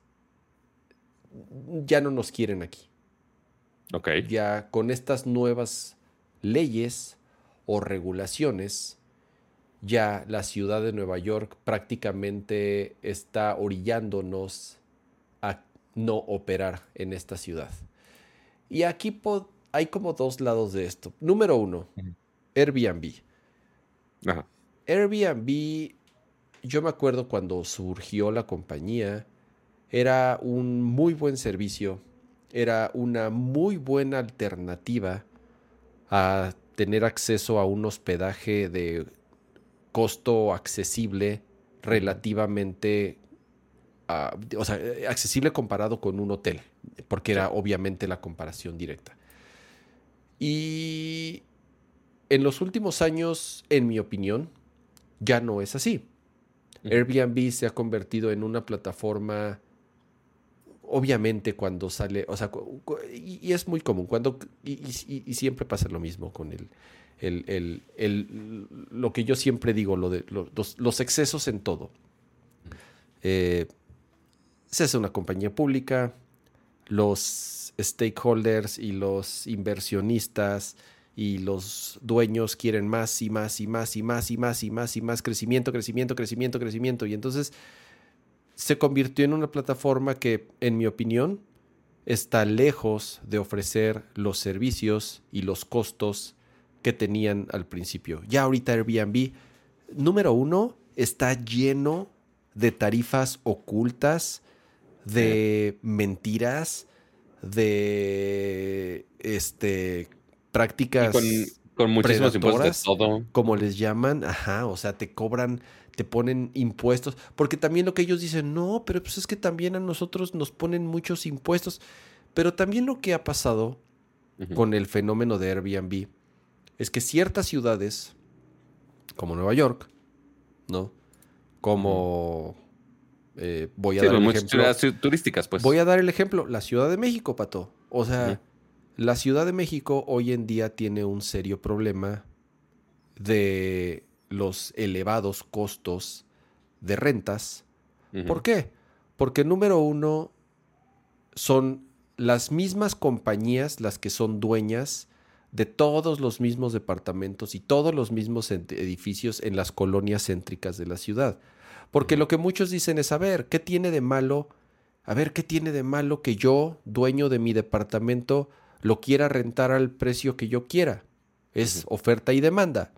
S2: ya no nos quieren aquí. Ya con estas nuevas leyes o regulaciones, ya la ciudad de Nueva York prácticamente está orillándonos a no operar en esta ciudad. Y aquí hay como dos lados de esto. Número uno, Airbnb. Airbnb, yo me acuerdo cuando surgió la compañía, era un muy buen servicio era una muy buena alternativa a tener acceso a un hospedaje de costo accesible relativamente, o sea, accesible comparado con un hotel, porque era obviamente la comparación directa. Y en los últimos años, en mi opinión, ya no es así. Airbnb se ha convertido en una plataforma, obviamente cuando sale, o sea, y, es muy común, cuando, y, siempre pasa lo mismo con el, el, el, lo que yo siempre digo, lo de, los, excesos en todo. Eh, se hace una compañía pública, los stakeholders y los inversionistas y los dueños quieren más y más y más y más y más y más y más crecimiento, crecimiento, crecimiento, crecimiento. Y entonces se convirtió en una plataforma que, en mi opinión, está lejos de ofrecer los servicios y los costos que tenían al principio. Ya ahorita Airbnb, número uno, está lleno de tarifas ocultas, de mentiras, de este prácticas
S1: con, muchísimos impuestos todo.
S2: como les llaman, ajá, o sea, te cobran, te ponen impuestos, porque también lo que ellos dicen, no, pero pues es que también a nosotros nos ponen muchos impuestos, pero también lo que ha pasado con el fenómeno de Airbnb es que ciertas ciudades, como Nueva York, ¿no? Como eh, voy a dar el ejemplo.
S1: turísticas, pues.
S2: Voy a dar el ejemplo, la Ciudad de México, Pato. O sea, la Ciudad de México hoy en día tiene un serio problema de los elevados costos de rentas. ¿Por qué? Porque número uno, son las mismas compañías las que son dueñas de todos los mismos departamentos y todos los mismos edificios en las colonias céntricas de la ciudad. Porque lo que muchos dicen es, a ver, ¿qué tiene de malo? A ver, ¿qué tiene de malo que yo, dueño de mi departamento, lo quiera rentar al precio que yo quiera. Es oferta y demanda.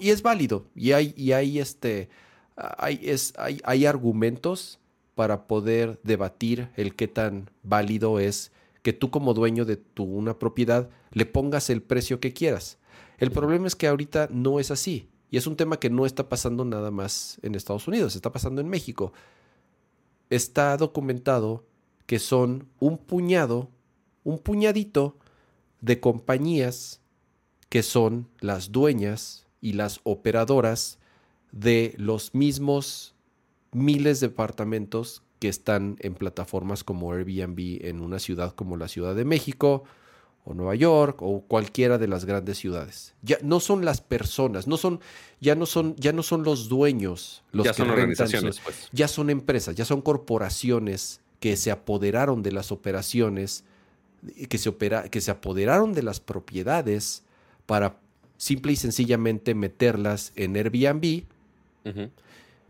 S2: Y es válido. Y hay, y hay, este, hay, es, hay, hay argumentos para poder debatir el qué tan válido es que tú como dueño de tu una propiedad le pongas el precio que quieras. El problema es que ahorita no es así. Y es un tema que no está pasando nada más en Estados Unidos, está pasando en México. Está documentado que son un puñado, un puñadito de compañías que son las dueñas y las operadoras de los mismos miles de departamentos que están en plataformas como Airbnb en una ciudad como la Ciudad de México o Nueva York o cualquiera de las grandes ciudades. Ya no son las personas, no son ya no son ya no son los dueños los
S1: ya son organizaciones, pues.
S2: ya son empresas, ya son corporaciones que se apoderaron de las operaciones que se, opera, que se apoderaron de las propiedades para simple y sencillamente meterlas en Airbnb.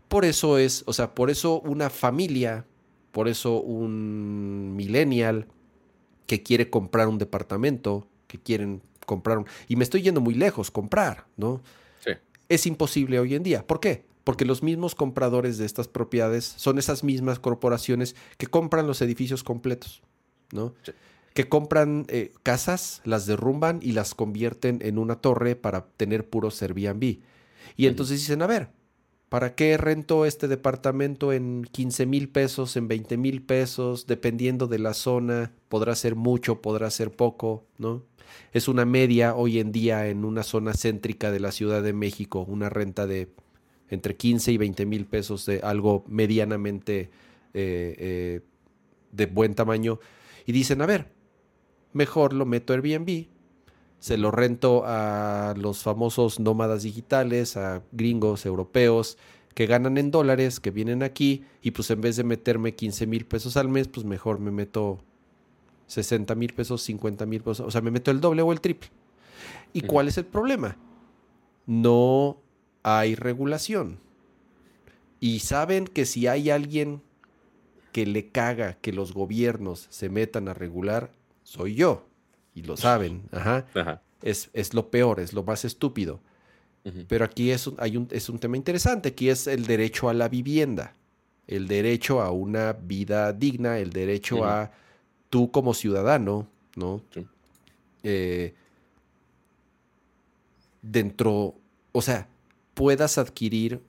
S2: Por eso es, o sea, por eso una familia, por eso un millennial que quiere comprar un departamento, que quieren comprar un... Y me estoy yendo muy lejos, comprar, ¿no? Sí. Es imposible hoy en día. ¿Por qué? Porque los mismos compradores de estas propiedades son esas mismas corporaciones que compran los edificios completos, ¿no? Sí que compran eh, casas, las derrumban y las convierten en una torre para tener puros Airbnb. Y entonces dicen, a ver, ¿para qué rento este departamento en 15 mil pesos, en 20 mil pesos, dependiendo de la zona? Podrá ser mucho, podrá ser poco, ¿no? Es una media hoy en día en una zona céntrica de la Ciudad de México, una renta de entre 15 y 20 mil pesos de algo medianamente eh, eh, de buen tamaño. Y dicen, a ver, mejor lo meto a Airbnb, se lo rento a los famosos nómadas digitales, a gringos europeos que ganan en dólares, que vienen aquí y pues en vez de meterme 15 mil pesos al mes, pues mejor me meto 60 mil pesos, 50 mil pesos, o sea, me meto el doble o el triple. ¿Y cuál es el problema? No hay regulación. Y saben que si hay alguien que le caga que los gobiernos se metan a regular, soy yo. Y lo saben. Ajá. Es, es, lo peor, es lo más estúpido. Pero aquí es un, hay un, es un tema interesante. Aquí es el derecho a la vivienda. El derecho a una vida digna, el derecho a tú como ciudadano, ¿no? Eh, dentro, o sea, puedas adquirir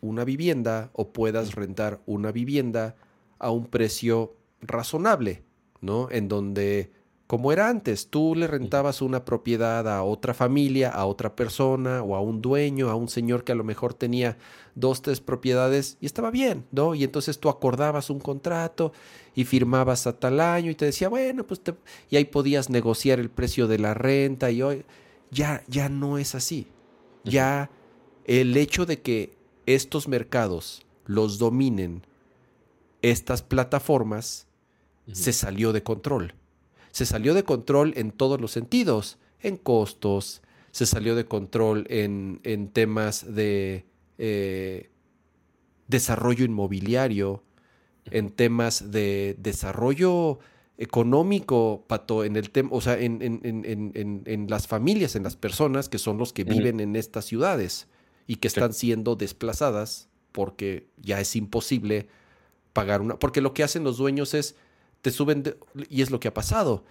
S2: una vivienda o puedas rentar una vivienda a un precio razonable, ¿no? En donde, como era antes, tú le rentabas una propiedad a otra familia, a otra persona o a un dueño, a un señor que a lo mejor tenía dos, tres propiedades y estaba bien, ¿no? Y entonces tú acordabas un contrato y firmabas a tal año y te decía, bueno, pues te... y ahí podías negociar el precio de la renta y hoy ya, ya no es así. Ya el hecho de que estos mercados los dominen estas plataformas se salió de control. Se salió de control en todos los sentidos, en costos, se salió de control en, en temas de eh, desarrollo inmobiliario, en temas de desarrollo económico, Pato, en el tema, o sea, en, en, las familias, en las personas que son los que viven en estas ciudades y que están siendo desplazadas porque ya es imposible pagar una. Porque lo que hacen los dueños es, te suben, y es lo que ha pasado.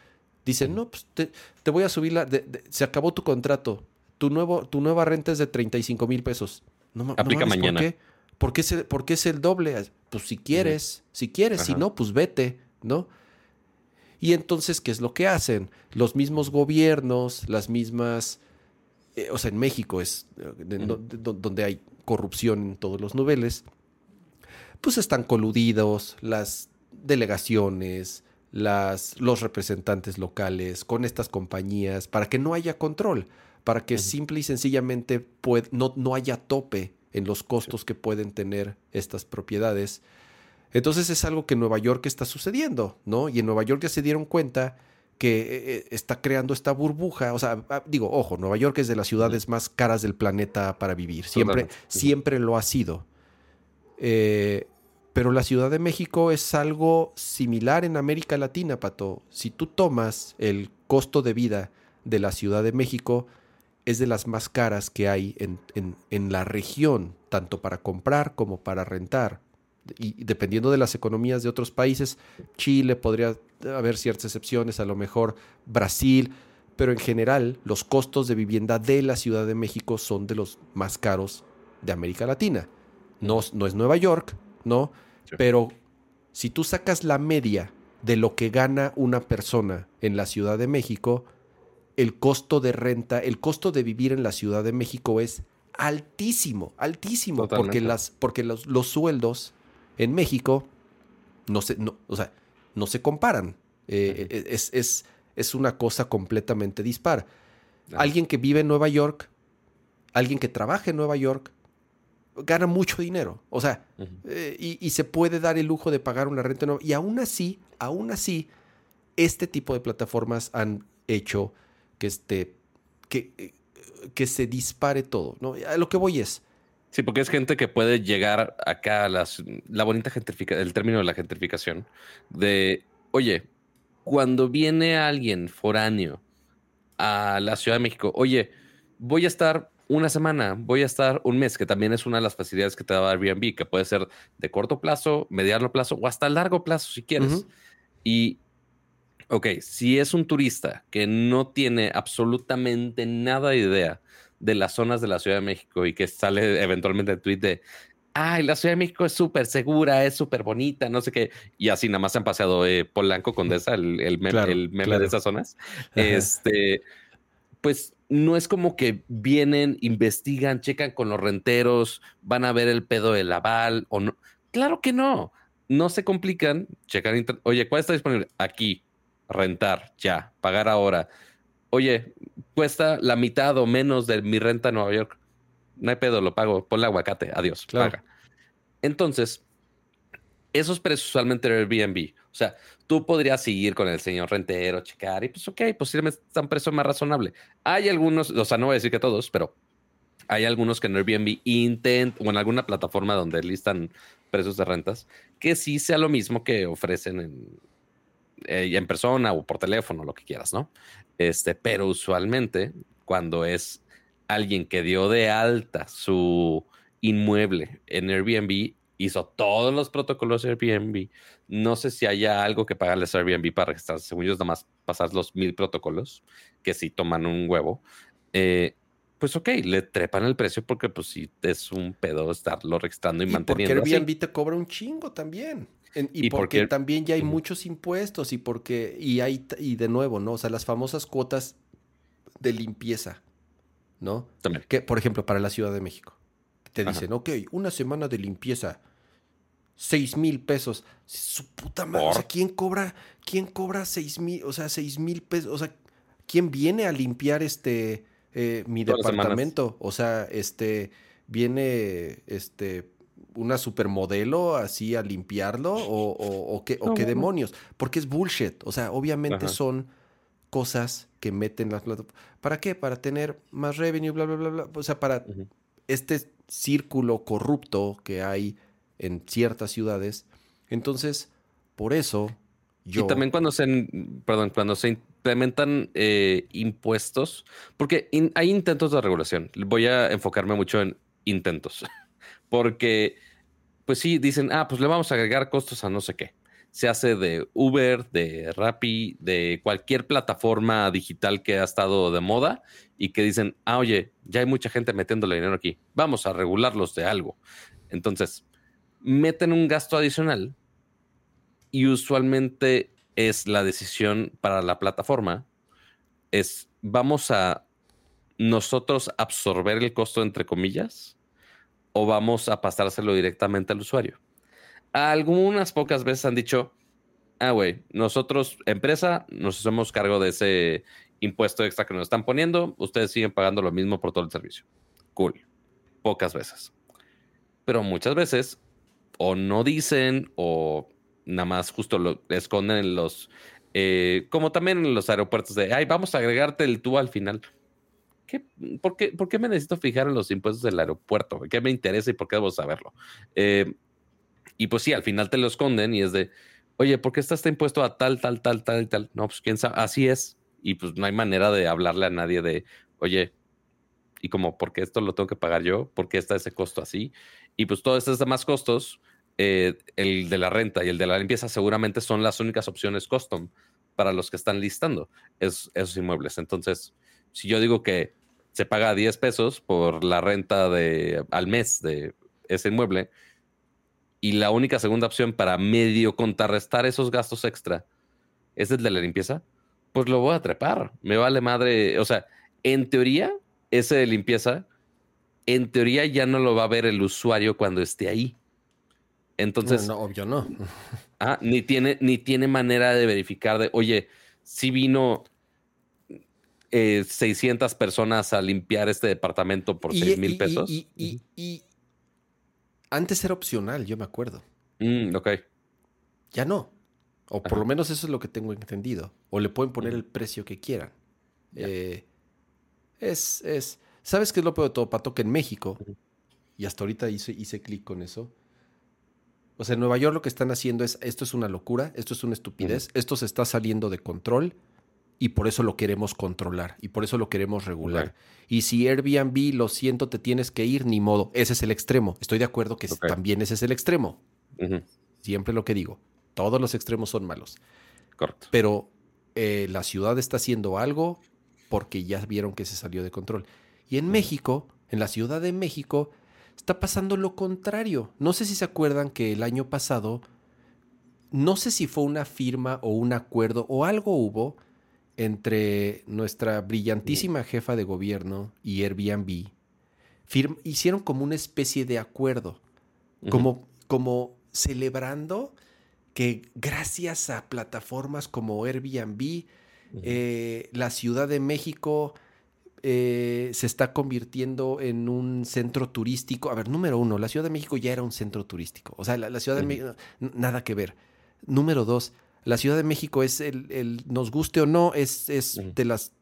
S2: Dicen, no, pues te, voy a subir la. se acabó tu contrato. Tu, nuevo, tu nueva renta es de 35 mil pesos.
S1: No, Aplica mañana.
S2: ¿Por qué? ¿Por qué, es el, ¿Por qué es el doble? Pues si quieres, si quieres, si no, pues vete, ¿no? Y entonces, ¿qué es lo que hacen? Los mismos gobiernos, las mismas, eh, o sea, en México es eh, donde hay corrupción en todos los niveles, pues están coludidos las delegaciones, las, los representantes locales con estas compañías para que no haya control, para que simple y sencillamente no, no, haya tope en los costos que pueden tener estas propiedades. Entonces es algo que en Nueva York está sucediendo, ¿no? Y en Nueva York ya se dieron cuenta que eh, eh, está creando esta burbuja. O sea, ah, digo, ojo, Nueva York es de las ciudades más caras del planeta para vivir. Siempre, siempre lo ha sido. Eh, pero la Ciudad de México es algo similar en América Latina, Pato. Si tú tomas el costo de vida de la Ciudad de México, es de las más caras que hay en, en la región, tanto para comprar como para rentar y dependiendo de las economías de otros países, Chile podría haber ciertas excepciones, a lo mejor Brasil, pero en general los costos de vivienda de la Ciudad de México son de los más caros de América Latina. No, no es Nueva York, ¿no? Pero si tú sacas la media de lo que gana una persona en la Ciudad de México, el costo de renta, el costo de vivir en la Ciudad de México es altísimo, altísimo, porque, las, porque los, los sueldos en México no se, no, o sea, no se comparan. Eh, eh, es, es, es, una cosa completamente dispar. Alguien que vive en Nueva York, alguien que trabaja en Nueva York, gana mucho dinero. O sea, eh, y, se puede dar el lujo de pagar una renta nueva. Y aún así, aún así, este tipo de plataformas han hecho que, este, que, que se dispare todo. ¿no? A lo que voy es,
S1: Sí, porque es gente que puede llegar acá a las, la bonita gentrificación, el término de la gentrificación, de, oye, cuando viene alguien foráneo a la Ciudad de México, oye, voy a estar una semana, voy a estar un mes, que también es una de las facilidades que te da Airbnb, que puede ser de corto plazo, mediano plazo o hasta largo plazo si quieres. Y, ok, si es un turista que no tiene absolutamente nada de idea de las zonas de la Ciudad de México y que sale eventualmente el tweet de, ay, la Ciudad de México es súper segura, es súper bonita, no sé qué. Y así nada más se han paseado eh, Polanco, Condesa, el, el, meme, el meme de esas zonas. Este, pues no es como que vienen, investigan, checan con los renteros, van a ver el pedo del aval o no. Claro que no. No se complican, checar, oye, ¿cuál está disponible? Aquí, rentar, ya, pagar ahora oye, cuesta la mitad o menos de mi renta en Nueva York. No hay pedo, lo pago. Ponle aguacate, adiós, paga. Entonces, esos precios usualmente Airbnb. O sea, tú podrías seguir con el señor rentero, checar y pues ok, posiblemente está un precio más razonable. Hay algunos, o sea, no voy a decir que todos, pero hay algunos que en Airbnb intentan, o en alguna plataforma donde listan precios de rentas, que sí sea lo mismo que ofrecen en, eh, en persona o por teléfono, lo que quieras, ¿no? Este, pero usualmente cuando es alguien que dio de alta su inmueble en Airbnb, hizo todos los protocolos de Airbnb. No sé si haya algo que pagarles a Airbnb para registrarse. Según ellos, nada más pasar los mil protocolos, que sí toman un huevo. Eh, pues ok, le trepan el precio porque pues sí es un pedo estarlo registrando y,
S2: y
S1: manteniendo.
S2: Porque Airbnb te cobra un chingo también. y, porque, también ya hay muchos impuestos y porque, y hay, y de nuevo, ¿no? O sea, las famosas cuotas de limpieza, ¿no?
S1: También.
S2: Que, por ejemplo, para la Ciudad de México. Te dicen, ok, una semana de limpieza, seis mil pesos. Su puta madre. O sea, ¿quién cobra, quién cobra seis mil, o sea, seis mil pesos? O sea, ¿quién viene a limpiar este eh, mi departamento? O sea, este, viene este una supermodelo así a limpiarlo o, o, qué, o qué demonios. Porque es bullshit. O sea, obviamente son cosas que meten las ¿Para qué? Para tener más revenue, bla, bla, bla, bla. O sea, para este círculo corrupto que hay en ciertas ciudades. Entonces, por eso yo...
S1: Y también cuando se, perdón, cuando se implementan eh, impuestos, porque hay intentos de regulación. Voy a enfocarme mucho en intentos, porque, pues sí, dicen, ah, pues le vamos a agregar costos a no sé qué. Se hace de Uber, de Rappi, de cualquier plataforma digital que ha estado de moda y que dicen, ah, oye, ya hay mucha gente metiéndole dinero aquí, vamos a regularlos de algo. Entonces, meten un gasto adicional y usualmente es la decisión para la plataforma, es vamos a nosotros absorber el costo entre comillas o vamos a pasárselo directamente al usuario. Algunas pocas veces han dicho, ah, güey, nosotros, empresa, nos hacemos cargo de ese impuesto extra que nos están poniendo, ustedes siguen pagando lo mismo por todo el servicio. Cool. Pocas veces. Pero muchas veces o no dicen o nada más justo lo esconden en los, eh, como también en los aeropuertos de, ay, vamos a agregarte el tú al final. ¿Qué, por, qué, por, qué, me necesito fijar en los impuestos del aeropuerto? ¿Qué me interesa y por qué debo saberlo? Eh, y pues sí, al final te lo esconden y es de, oye, ¿por qué está este impuesto a tal, tal, tal, tal y tal? No, pues quién sabe, así es. Y pues no hay manera de hablarle a nadie de, oye, y como, ¿por qué esto lo tengo que pagar yo? ¿Por qué está ese costo así? Y pues todos estos demás costos, eh, el de la renta y el de la limpieza seguramente son las únicas opciones custom para los que están listando esos inmuebles. Entonces, si yo digo que se paga 10 pesos por la renta de, al mes de ese inmueble, y la única segunda opción para medio contrarrestar esos gastos extra es el de la limpieza, pues lo voy a trepar. Me vale madre. O sea, en teoría, ese de limpieza, en teoría ya no lo va a ver el usuario cuando esté ahí. Entonces.
S2: No, obvio no.
S1: Ah, ni tiene, ni tiene manera de verificar de, oye, si vino 600 eh, personas a limpiar este departamento por 6 mil pesos.
S2: Y, antes era opcional, yo me acuerdo.
S1: Mm, ok.
S2: Ya no. O por lo menos eso es lo que tengo entendido. O le pueden poner el precio que quieran. Eh, es, es. ¿Sabes qué es lo peor de todo, Pato? Que en México, y hasta ahorita hice, hice clic con eso. O sea, en Nueva York lo que están haciendo es, esto es una locura, esto es una estupidez, esto se está saliendo de control y por eso lo queremos controlar y por eso lo queremos regular. Y si Airbnb, lo siento, te tienes que ir, ni modo. Ese es el extremo. Estoy de acuerdo que también ese es el extremo. Siempre lo que digo. Todos los extremos son malos.
S1: Correcto.
S2: Pero eh, la ciudad está haciendo algo porque ya vieron que se salió de control. Y en México, en la Ciudad de México, está pasando lo contrario. No sé si se acuerdan que el año pasado, no sé si fue una firma o un acuerdo o algo hubo entre nuestra brillantísima jefa de gobierno y Airbnb. hicieron como una especie de acuerdo, como, como celebrando que gracias a plataformas como Airbnb, eh, la Ciudad de México eh, se está convirtiendo en un centro turístico. A ver, número uno, la Ciudad de México ya era un centro turístico. O sea, la, Ciudad de México, nada que ver. Número dos, la Ciudad de México es el, nos guste o no, es, es de las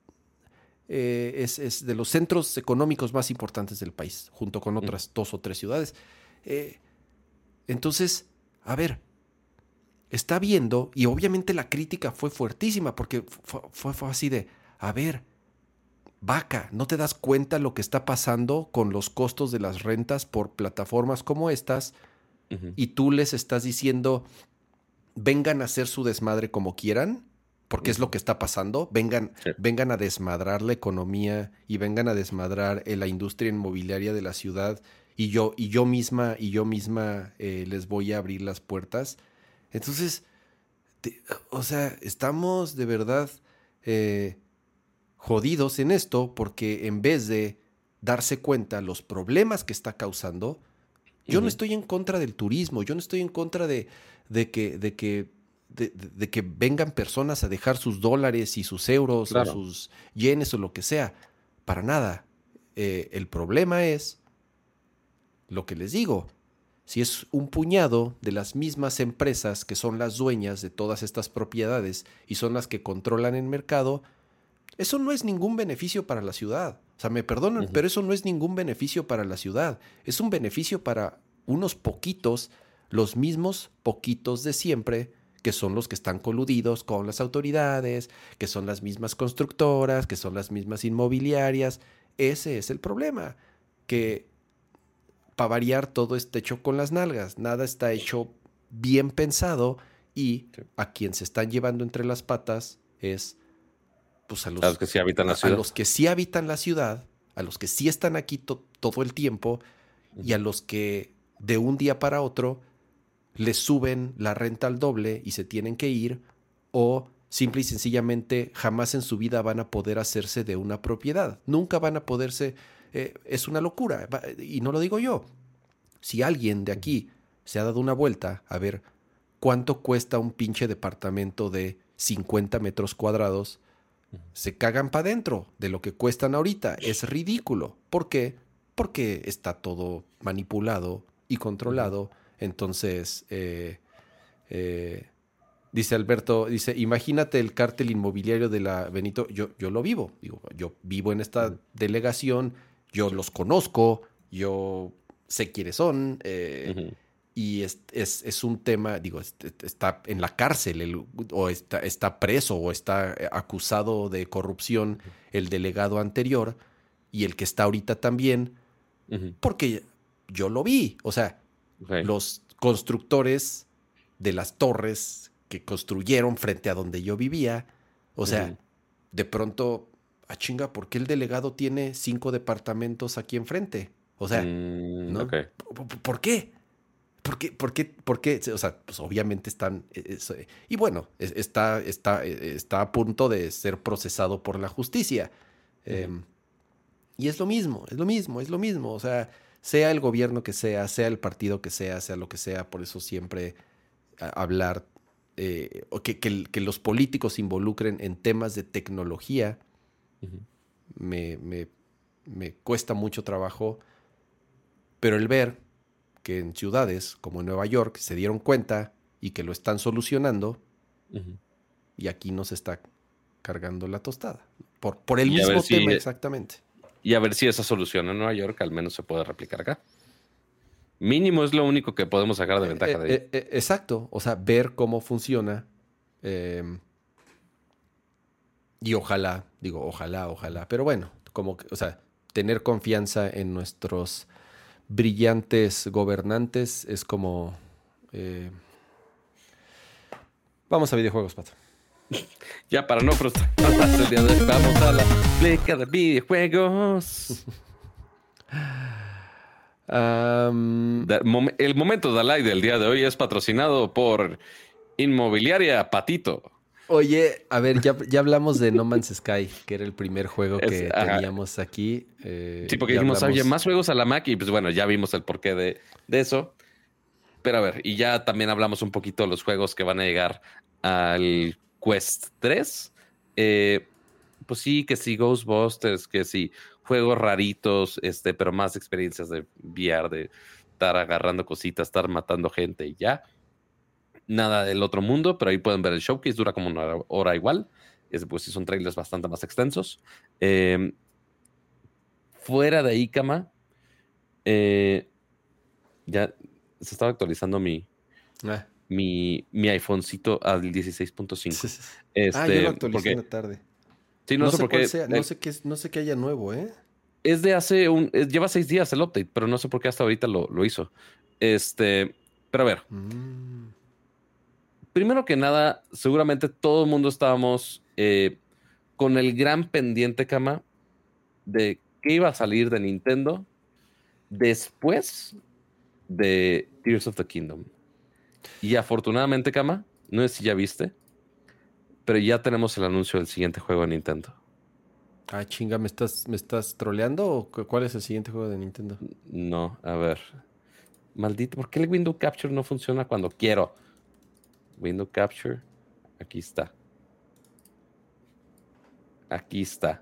S2: eh, es, de los centros económicos más importantes del país, junto con otras dos o tres ciudades. entonces, a ver, está viendo, y obviamente la crítica fue fuertísima, porque fue, fue, así de, a ver, vaca, ¿no te das cuenta lo que está pasando con los costos de las rentas por plataformas como estas? Y tú les estás diciendo, vengan a hacer su desmadre como quieran. porque es lo que está pasando. Vengan, vengan a desmadrar la economía y vengan a desmadrar eh, la industria inmobiliaria de la ciudad y yo, y yo misma, y yo misma eh, les voy a abrir las puertas. Entonces, o sea, estamos de verdad eh, jodidos en esto porque en vez de darse cuenta los problemas que está causando, yo no estoy en contra del turismo, yo no estoy en contra de, de que, de que de, que vengan personas a dejar sus dólares y sus euros o sus yenes o lo que sea. Para nada. Eh, el problema es lo que les digo. Si es un puñado de las mismas empresas que son las dueñas de todas estas propiedades y son las que controlan el mercado, eso no es ningún beneficio para la ciudad. O sea, me perdonan, pero eso no es ningún beneficio para la ciudad. Es un beneficio para unos poquitos, los mismos poquitos de siempre, que son los que están coludidos con las autoridades, que son las mismas constructoras, que son las mismas inmobiliarias. Ese es el problema, que para variar todo está hecho con las nalgas, nada está hecho bien pensado y a quien se están llevando entre las patas es pues a los,
S1: que sí habitan la ciudad.
S2: A los que sí habitan la ciudad, a los que sí están aquí todo el tiempo y a los que de un día para otro les suben la renta al doble y se tienen que ir, o simple y sencillamente jamás en su vida van a poder hacerse de una propiedad. Nunca van a poderse... Eh, es una locura, y no lo digo yo. Si alguien de aquí se ha dado una vuelta a ver cuánto cuesta un pinche departamento de 50 metros cuadrados, se cagan para adentro de lo que cuestan ahorita. Es ridículo. ¿Por qué? Porque está todo manipulado y controlado. Entonces, eh, eh, dice Alberto, dice, imagínate el cártel inmobiliario de la Benito, yo, yo lo vivo, digo, yo vivo en esta delegación, yo los conozco, yo sé quiénes son, eh, y es, es, un tema, digo, está en la cárcel o está, está preso o está acusado de corrupción el delegado anterior y el que está ahorita también, porque yo lo vi, o sea, los constructores de las torres que construyeron frente a donde yo vivía. O sea, de pronto, a ah, chinga, ¿por qué el delegado tiene cinco departamentos aquí enfrente? O sea, mm, ¿por, qué? ¿Por qué? ¿Por qué? ¿Por qué? O sea, pues obviamente están. Eh, eh, y bueno, está, está, eh, está a punto de ser procesado por la justicia. Em, y es lo mismo, es lo mismo, es lo mismo. O sea, sea el gobierno que sea, sea el partido que sea, sea lo que sea, por eso siempre hablar, eh, o que, que, los políticos se involucren en temas de tecnología, me, me, cuesta mucho trabajo, pero el ver que en ciudades como Nueva York se dieron cuenta y que lo están solucionando, y aquí no se está cargando la tostada, por, por el mismo tema exactamente
S1: y a ver si esa solución en Nueva York al menos se puede replicar acá. Mínimo es lo único que podemos sacar de eh, ventaja de
S2: eh, eh, exacto, o sea, ver cómo funciona. Em, y ojalá, digo, ojalá, ojalá, pero bueno, como, o sea, tener confianza en nuestros brillantes gobernantes es como... vamos a videojuegos, Pato.
S1: Ya para no frustrar el día de hoy, vamos a la pleca de videojuegos. el momento de like del día de hoy es patrocinado por Inmobiliaria Patito.
S2: Oye, a ver, ya, hablamos de No Man's Sky, que era el primer juego que teníamos aquí.
S1: Eh, sí, porque dijimos, oye, más juegos a la Mac y pues bueno, ya vimos el porqué de, de eso. Pero a ver, y ya también hablamos un poquito de los juegos que van a llegar al Quest 3. Eh, pues sí, que sí, Ghostbusters, que sí, juegos raritos, este, pero más experiencias de VR, de estar agarrando cositas, estar matando gente y ya. Nada del otro mundo, pero ahí pueden ver el showcase, dura como una hora igual. Es, pues sí, son trailers bastante más extensos. Em, fuera de ahí, Kama, eh, ya se estaba actualizando mi, ah mi, mi iPhonecito al 16.5.
S2: Este, ah, yo lo actualicé en la tarde. Sí, no, sé, por qué. no, sé qué, no sé qué haya nuevo, ¿eh?
S1: Es de hace un. lleva seis días el update, pero no sé por qué hasta ahorita lo, lo hizo. Este. Pero a ver. Mm. Primero que nada, seguramente todo el mundo estábamos eh, con el gran pendiente, Cama, de qué iba a salir de Nintendo después de Tears of the Kingdom. Y afortunadamente, Kama, no sé si ya viste, pero ya tenemos el anuncio del siguiente juego de Nintendo.
S2: Ah, chinga, ¿me estás, ¿me estás troleando o cuál es el siguiente juego de Nintendo?
S1: No, a ver. Maldito, ¿por qué el Window Capture no funciona cuando quiero? Window Capture, aquí está. Aquí está.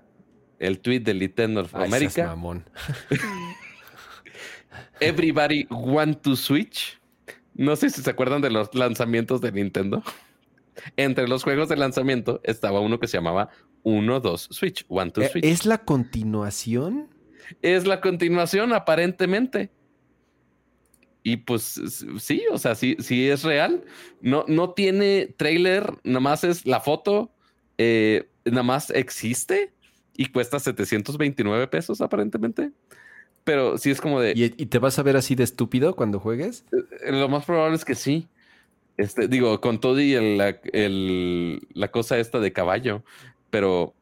S1: El tweet de Nintendo of America. Everybody want to switch. No sé si se acuerdan de los lanzamientos de Nintendo. Entre los juegos de lanzamiento estaba uno que se llamaba 1, 2, Switch. 1, 2, Switch.
S2: ¿Es la continuación?
S1: Es la continuación, aparentemente. Y pues sí, o sea, sí, sí es real. No, no tiene trailer, nada más es la foto, eh, nada más existe y cuesta 729 pesos aparentemente. Pero sí es como de...
S2: ¿Y, te vas a ver así de estúpido cuando juegues?
S1: Eh, lo más probable es que sí. Este, digo, con todo y la cosa esta de caballo pero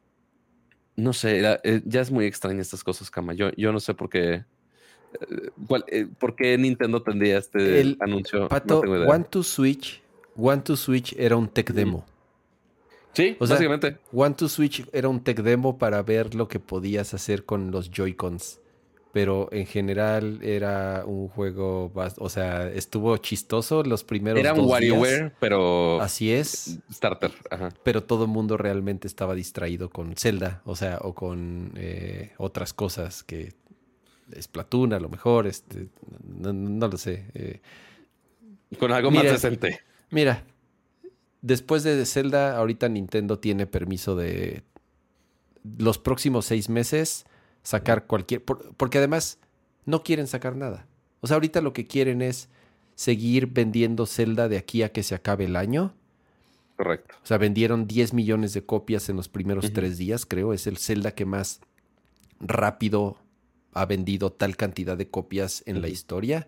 S1: no sé, eh, ya es muy extraña estas cosas, Kama. Yo, yo no sé por qué. Eh, eh, ¿Por qué Nintendo tendría este anuncio?
S2: Pato, One to Switch, One to Switch era un tech demo.
S1: Sí, básicamente.
S2: One to Switch era un tech demo para ver lo que podías hacer con los Joy-Cons pero en general era un juego, o sea, estuvo chistoso los primeros
S1: Era un WarioWare, pero...
S2: Así es.
S1: Starter,
S2: Pero todo el mundo realmente estaba distraído con Zelda, o sea, o con eh, otras cosas que... Splatoon a lo mejor, este, no, lo sé. Eh.
S1: Con algo más decente.
S2: Mira, después de Zelda, ahorita Nintendo tiene permiso de los próximos seis meses sacar cualquier... porque además no quieren sacar nada. O sea, ahorita lo que quieren es seguir vendiendo Zelda de aquí a que se acabe el año.
S1: Correcto.
S2: O sea, vendieron 10 millones de copias en los primeros tres días, creo. Es el Zelda que más rápido ha vendido tal cantidad de copias en la historia.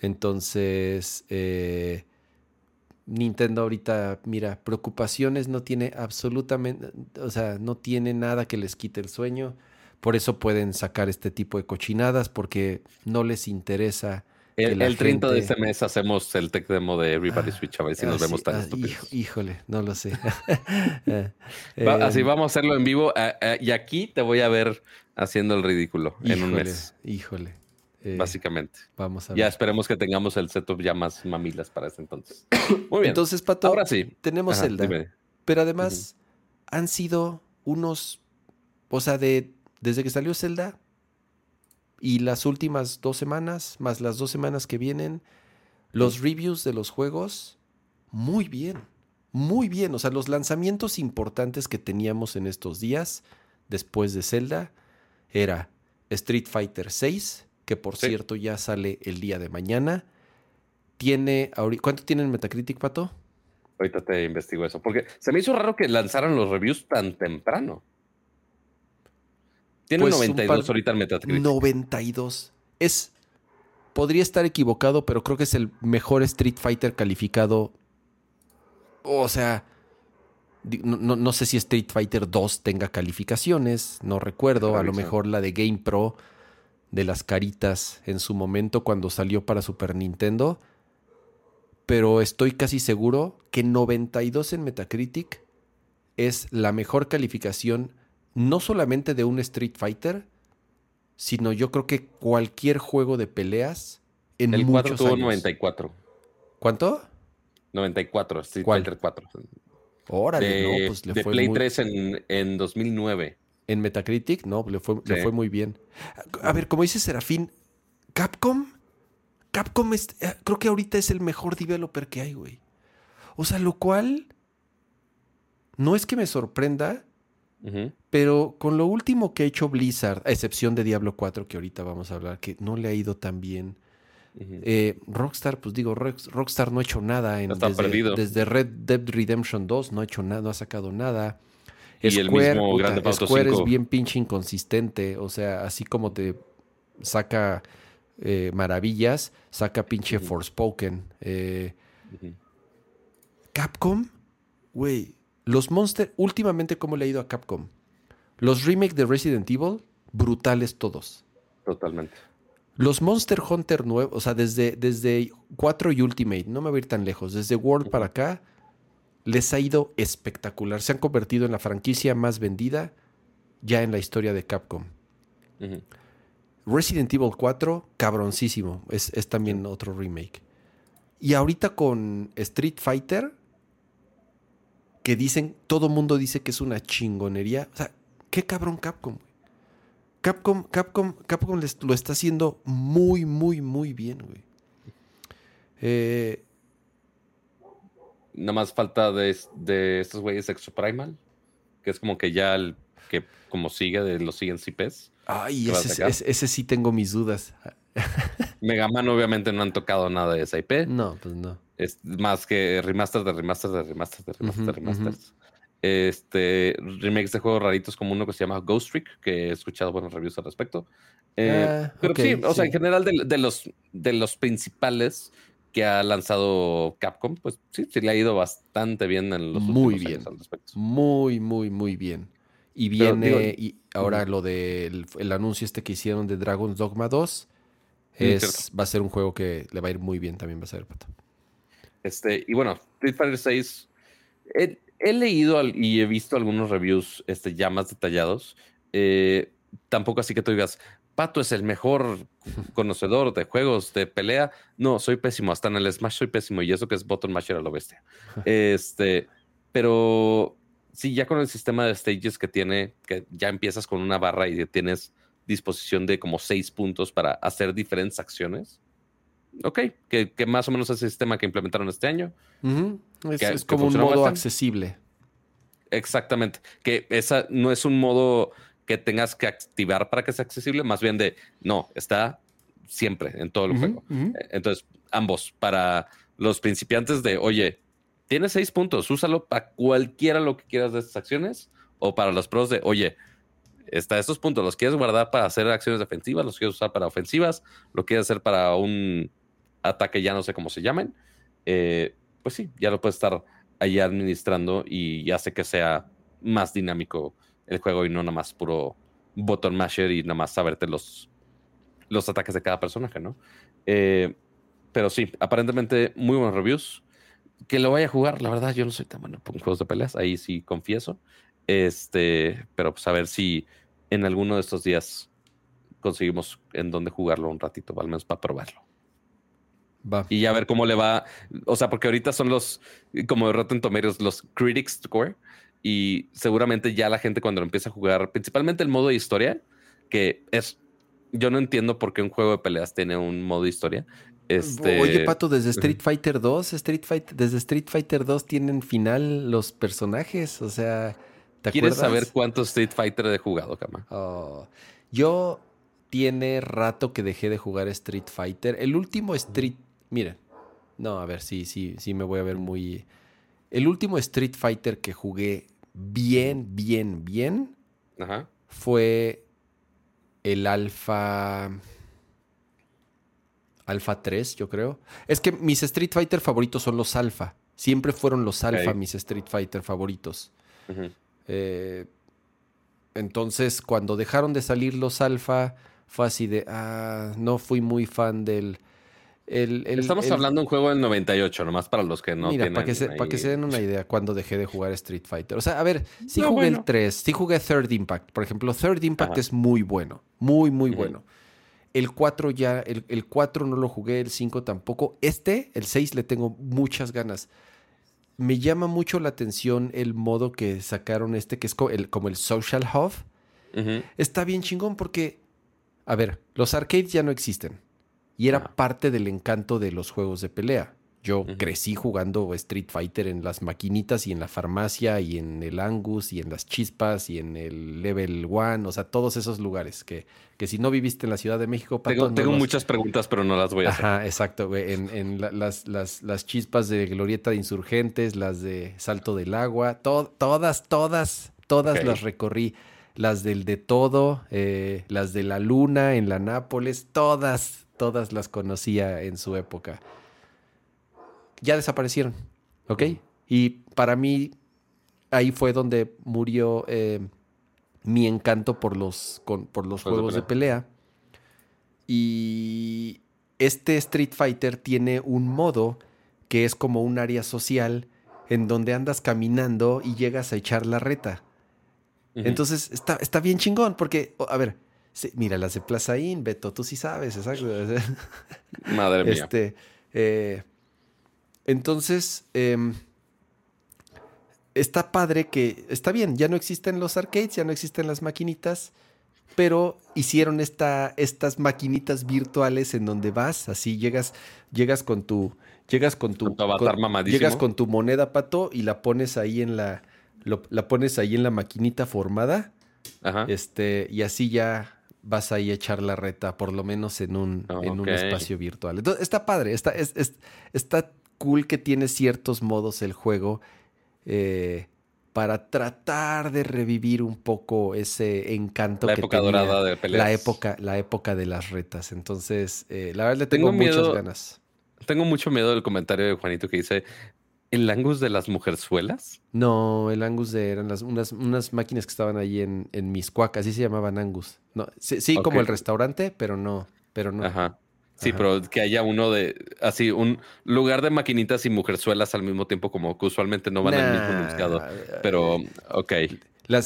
S2: Entonces, eh, Nintendo ahorita, mira, preocupaciones no tiene absolutamente, o sea, no tiene nada que les quite el sueño. Por eso pueden sacar este tipo de cochinadas porque no les interesa.
S1: El, 30 de este mes hacemos el tech demo de Everybody ah, Switch a ver si nos vemos tan ah, estúpidos.
S2: Híjole, no lo sé.
S1: así em, vamos a hacerlo en vivo y aquí te voy a ver haciendo el ridículo en un mes.
S2: Híjole.
S1: Eh, Básicamente.
S2: Vamos a ver.
S1: Ya esperemos que tengamos el setup ya más mamilas para ese entonces. Muy bien.
S2: Entonces, Pato, ahora sí. Tenemos Zelda. Pero además han sido unos, o sea, de desde que salió Zelda y las últimas dos semanas, más las dos semanas que vienen, los reviews de los juegos, muy bien, muy bien. O sea, los lanzamientos importantes que teníamos en estos días, después de Zelda, era Street Fighter VI, que por cierto ya sale el día de mañana. Tiene, ¿cuánto tiene en Metacritic, Pato?
S1: Ahorita te investigo eso, porque se me hizo raro que lanzaran los reviews tan temprano. Tiene 92 pues ahorita en Metacritic.
S2: 92. Es. Podría estar equivocado, pero creo que es el mejor Street Fighter calificado. O sea. No, sé si Street Fighter 2 tenga calificaciones, no recuerdo. A lo mejor la de Game Pro de las caritas en su momento cuando salió para Super Nintendo. Pero estoy casi seguro que 92 en Metacritic es la mejor calificación no solamente de un Street Fighter, sino yo creo que cualquier juego de peleas en El muchos 4 tuvo
S1: 94.
S2: ¿Cuánto?
S1: 94, Street Fighter 4.
S2: Órale, no, pues
S1: le de Play 3 en, en, 2009.
S2: En Metacritic, no, le fue, le fue muy bien. A ver, como dice Serafín, Capcom, Capcom es, eh, creo que ahorita es el mejor developer que hay, güey. O sea, lo cual no es que me sorprenda, pero con lo último que ha hecho Blizzard, a excepción de Diablo 4, que ahorita vamos a hablar, que no le ha ido tan bien. Eh, Rockstar, pues digo, Rockstar no ha hecho nada en, desde, Red Dead Redemption 2, no ha hecho nada, no ha sacado nada.
S1: Y Square, el mismo
S2: Square es bien pinche inconsistente, o sea, así como te saca eh, maravillas, saca pinche Forspoken. Eh, Capcom, güey, los Monster, últimamente, ¿cómo le ha ido a Capcom? Los remakes de Resident Evil, brutales todos.
S1: Totalmente.
S2: Los Monster Hunter nuevos, o sea, desde, desde 4 y Ultimate, no me voy a ir tan lejos, desde World para acá, les ha ido espectacular. Se han convertido en la franquicia más vendida ya en la historia de Capcom. Resident Evil 4, cabroncísimo. Es, es también otro remake. Y ahorita con Street Fighter, que dicen, todo mundo dice que es una chingonería. O sea, qué cabrón Capcom. Capcom, Capcom, Capcom lo está haciendo muy, muy, muy bien, güey.
S1: Eh, Nada más falta de, de estos güeyes Exoprimal, que es como que ya el que como sigue de los siguen CPs.
S2: Ay, ese, ese, sí tengo mis dudas.
S1: Mega Man obviamente no han tocado nada de esa IP.
S2: No, pues no.
S1: Es más que remaster de remaster de remaster de remaster de remasters. Este, remakes de juegos raritos como uno que se llama Ghost Trick, que he escuchado buenos reviews al respecto. Eh, ah, pero sí, o sea, en general de, los, de los principales que ha lanzado Capcom, pues sí, sí le ha ido bastante bien en los
S2: muy bien. al respecto. Muy, muy, muy bien. Y viene, y ahora lo del el anuncio este que hicieron de Dragon's Dogma 2, es, va a ser un juego que le va a ir muy bien también, va a ser, Pato.
S1: Este, y bueno, Street Fighter 6, he, leído y he visto algunos reviews este, ya más detallados. Eh, tampoco así que tú digas, Pato es el mejor conocedor de juegos de pelea. No, soy pésimo. Hasta en el Smash soy pésimo. Y eso que es Button Masher a lo bestia. Este, pero sí, ya con el sistema de stages que tiene, que ya empiezas con una barra y tienes disposición de como seis puntos para hacer diferentes acciones. Ok, que, más o menos es el sistema que implementaron este año.
S2: es, como un modo accesible.
S1: Exactamente. Que esa no es un modo que tengas que activar para que sea accesible, más bien de no, está siempre en todo el juego. Entonces, ambos, para los principiantes de, oye, tienes seis puntos, úsalo para cualquiera lo que quieras de estas acciones. O para los pros de, oye, está estos puntos, los quieres guardar para hacer acciones defensivas, los quieres usar para ofensivas, lo quieres hacer para un ataque, ya no sé cómo se llamen. Eh, pues sí, ya lo puedes estar ahí administrando y hace que sea más dinámico el juego y no nada más puro button masher y nada más saberte los, los ataques de cada personaje, ¿no? Eh, pero sí, aparentemente muy buenos reviews que lo vaya a jugar, la verdad, yo no soy tan bueno con juegos de peleas, ahí sí confieso. Este, pero pues a ver si en alguno de estos días conseguimos en dónde jugarlo un ratito, al menos para probarlo. Va. Y a ver cómo le va. O sea, porque ahorita son los, como de Rotten Tomatoes, los Critics Score. Y seguramente ya la gente cuando lo empieza a jugar, principalmente el modo de historia, que es. Yo no entiendo por qué un juego de peleas tiene un modo de historia. Este,
S2: Oye, Pato, desde Street Fighter 2, Street Fighter, desde Street Fighter 2 tienen final los personajes. O sea,
S1: ¿te ¿Quieres saber cuántos Street Fighter he jugado, Kama?
S2: Oh, yo tiene rato que dejé de jugar Street Fighter. El último Street. Miren. No, a ver, sí, sí, sí me voy a ver muy. El último Street Fighter que jugué bien, bien, bien. Fue el Alpha. Alpha 3, yo creo. Es que mis Street Fighter favoritos son los Alpha. Siempre fueron los Alpha mis Street Fighter favoritos. Eh, entonces, cuando dejaron de salir los Alpha, fue así de, ah, no fui muy fan del...
S1: Estamos hablando de un juego del 98, nomás para los que no
S2: Mira, para que, se, para que se den una idea cuando dejé de jugar Street Fighter. O sea, a ver, sí jugué el 3, sí jugué Third Impact. Por ejemplo, Third Impact es muy bueno, muy, muy bueno. El 4 ya, el, el 4 no lo jugué, el 5 tampoco. Este, el 6, le tengo muchas ganas. Me llama mucho la atención el modo que sacaron este, que es como el, como el Social Hub. Está bien chingón porque, a ver, los arcades ya no existen. Y era parte del encanto de los juegos de pelea. Yo crecí jugando Street Fighter en las maquinitas y en la farmacia y en el Angus y en las chispas y en el Level One, o sea, todos esos lugares que, que si no viviste en la Ciudad de México...
S1: tengo, muchas preguntas, pero no las voy a hacer.
S2: Ajá, exacto, güey. En, las, las, chispas de Glorieta de Insurgentes, las de Salto del Agua, todas, todas, todas las recorrí. Las del de todo, eh, las de la Luna en la Nápoles, todas, todas las conocía en su época ya desaparecieron, ¿ok? Y para mí, ahí fue donde murió eh, mi encanto por los, con, por los juegos de pelea. Y este Street Fighter tiene un modo que es como un área social en donde andas caminando y llegas a echar la reta. Entonces está, está bien chingón, porque, a ver, mira, las de Plaza Inn, Beto, tú sí sabes, exacto.
S1: Madre mía.
S2: Este, eh, entonces, em, está padre que, está bien, ya no existen los arcades, ya no existen las maquinitas, pero hicieron esta, estas maquinitas virtuales en donde vas, así llegas, llegas con tu, llegas con tu, llegas con tu moneda pato y la pones ahí en la, la pones ahí en la maquinita formada, este, y así ya vas ahí a echar la reta, por lo menos en un, en un espacio virtual. Entonces, está padre, está, es, está cool que tiene ciertos modos el juego eh, para tratar de revivir un poco ese encanto
S1: la época dorada de peleas.
S2: La época, la época de las retas. Entonces, eh, la verdad le tengo, muchas ganas.
S1: Tengo mucho miedo del comentario de Juanito que dice, ¿El Angus de las mujerzuelas?
S2: No, el Angus de eran las, unas, unas máquinas que estaban ahí en, en Miscuac, así se llamaban Angus. No, sí, como el restaurante, pero no, pero no.
S1: Ajá. Sí, pero que haya uno de, así, un lugar de maquinitas y mujerzuelas al mismo tiempo, como que usualmente no van en el mismo buscado. Pero, ok.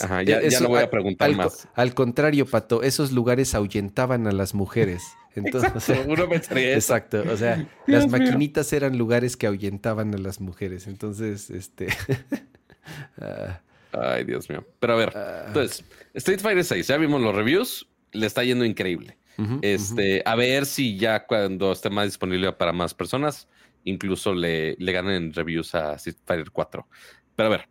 S1: Ajá, ya, ya, no voy a preguntar más.
S2: Al contrario, Pato, esos lugares ahuyentaban a las mujeres. Entonces,
S1: exacto, uno
S2: Exacto, o sea, las maquinitas eran lugares que ahuyentaban a las mujeres. Entonces, este...
S1: Ah. Ay, Dios mío. Pero a ver, ah. entonces, Street Fighter 6, ya vimos los reviews, le está yendo increíble. este, A ver si ya cuando esté más disponible para más personas, incluso le, le ganen reviews a Street Fighter 4. Pero a ver,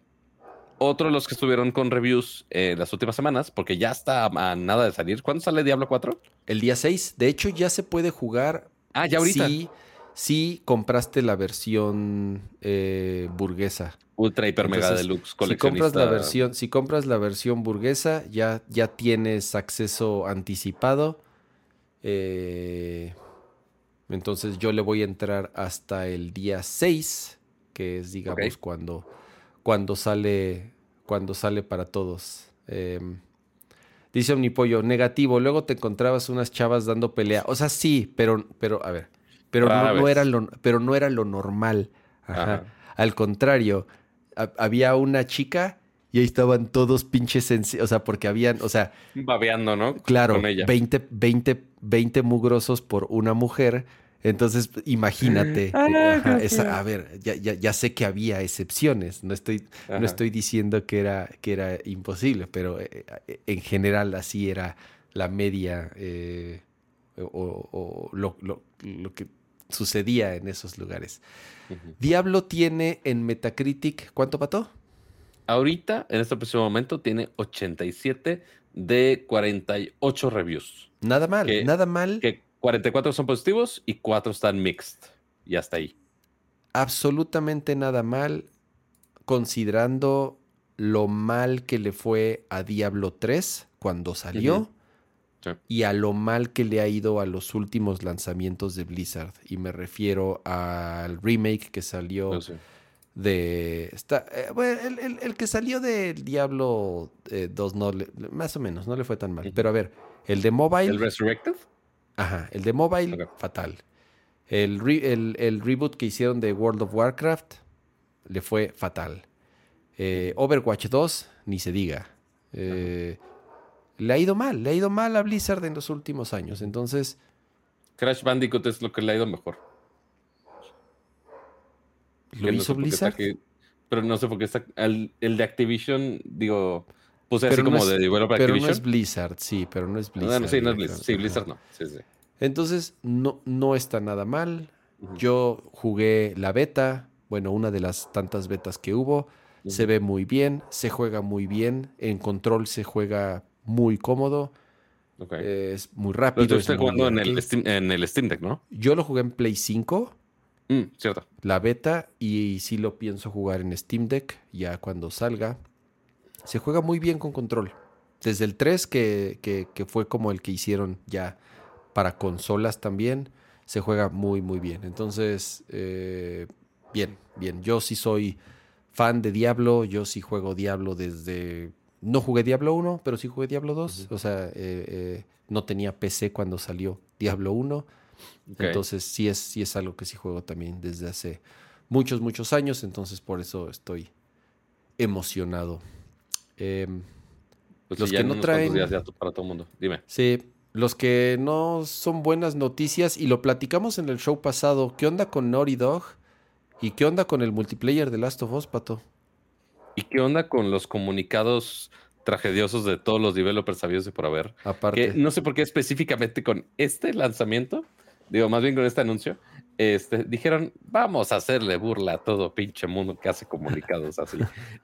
S1: otro de los que estuvieron con reviews eh, las últimas semanas, porque ya está a nada de salir. ¿Cuándo sale Diablo 4?
S2: El día 6. De hecho, ya se puede jugar.
S1: Ah, ya ahorita.
S2: Si, compraste la versión eh, burguesa.
S1: Ultra, hiper, mega deluxe,
S2: Si compras la versión, si compras la versión burguesa, ya, ya tienes acceso anticipado. Eh, entonces yo le voy a entrar hasta el día 6, que es, digamos, cuando, cuando sale cuando sale para todos. Em, dice Omnipollo, negativo. Luego te encontrabas unas chavas dando pelea. O sea, sí, pero, pero a ver, pero, no, era, lo, pero no era lo normal. Al contrario, había una chica y ahí estaban todos pinches, o sea, porque habían, o sea...
S1: Babeando, ¿no?
S2: Claro, Con ella. 20, 20, 20 mugrosos por una mujer entonces, imagínate. Ah, a ver, ya, ya, sé que había excepciones. No estoy, no estoy diciendo que era, que era imposible, pero eh, eh, en general así era la media eh, o, lo, que sucedía en esos lugares. Diablo tiene en Metacritic, ¿cuánto pató?
S1: Ahorita, en este preciso momento, tiene 87 de 48 reviews.
S2: Nada mal, nada mal.
S1: 44 son positivos y 4 están mixed. Y hasta ahí.
S2: Absolutamente nada mal, considerando lo mal que le fue a Diablo 3 cuando salió. Y a lo mal que le ha ido a los últimos lanzamientos de Blizzard. Y me refiero al remake que salió oh, de. Está, eh, el, que salió de Diablo 2, eh, más o menos, no le fue tan mal. Pero a ver, el de mobile.
S1: ¿El Resurrected?
S2: Ajá, el de mobile, fatal. El, el, reboot que hicieron de World of Warcraft le fue fatal. Eh, Overwatch 2, ni se diga. Eh, le ha ido mal, le ha ido mal a Blizzard en los últimos años. Entonces.
S1: Crash Bandicoot es lo que le ha ido mejor.
S2: ¿Lo hizo Blizzard?
S1: pero no sé por qué está. El, de Activision, digo. Puse así como de developer
S2: Pero no es Blizzard, sí, pero no es Blizzard.
S1: No, sí, no es Blizzard. Sí, Blizzard no. Sí, sí.
S2: Entonces, no, no está nada mal. Yo jugué la beta, bueno, una de las tantas betas que hubo. Se ve muy bien, se juega muy bien. En control se juega muy cómodo. es muy rápido.
S1: Pero tú estás jugando en el, Steam, en el, Steam, Deck, ¿no?
S2: Yo lo jugué en Play 5.
S1: Mm, cierto.
S2: La beta y sí lo pienso jugar en Steam Deck ya cuando salga. Se juega muy bien con control. Desde el 3, que, que, fue como el que hicieron ya para consolas también, se juega muy, muy bien. Entonces, eh, bien, bien. Yo sí soy fan de Diablo. Yo sí juego Diablo desde. No jugué Diablo 1, pero sí jugué Diablo 2. O sea, eh, eh, no tenía PC cuando salió Diablo 1. Entonces sí es, sí es algo que sí juego también desde hace muchos, muchos años. Entonces por eso estoy emocionado. Em,
S1: pues los que no traen. para todo mundo. Dime.
S2: Sí, los que no son buenas noticias, y lo platicamos en el show pasado. ¿Qué onda con Naughty Dog? ¿Y qué onda con el multiplayer de Last of Us, Pato?
S1: ¿Y qué onda con los comunicados tragediosos de todos los developers sabidos de por haber? Aparte. no sé por qué específicamente con este lanzamiento, digo, más bien con este anuncio, este, dijeron, vamos a hacerle burla a todo pinche mundo que hace comunicados así.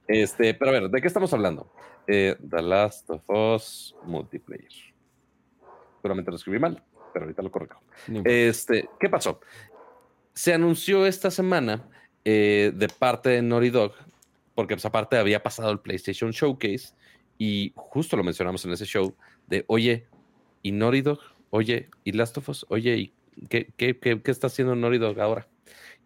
S1: este, pero a ver, ¿de qué estamos hablando? Eh, The Last of Us Multiplayer. Seguramente lo escribí mal, pero ahorita lo corrijo. Este, ¿qué pasó? Se anunció esta semana eh, de parte de Naughty Dog, porque pues aparte había pasado el PlayStation Showcase y justo lo mencionamos en ese show de, oye, ¿y Naughty Dog? Oye, ¿y Last of Us? Oye, ¿y ¿Qué, está haciendo Naughty Dog ahora?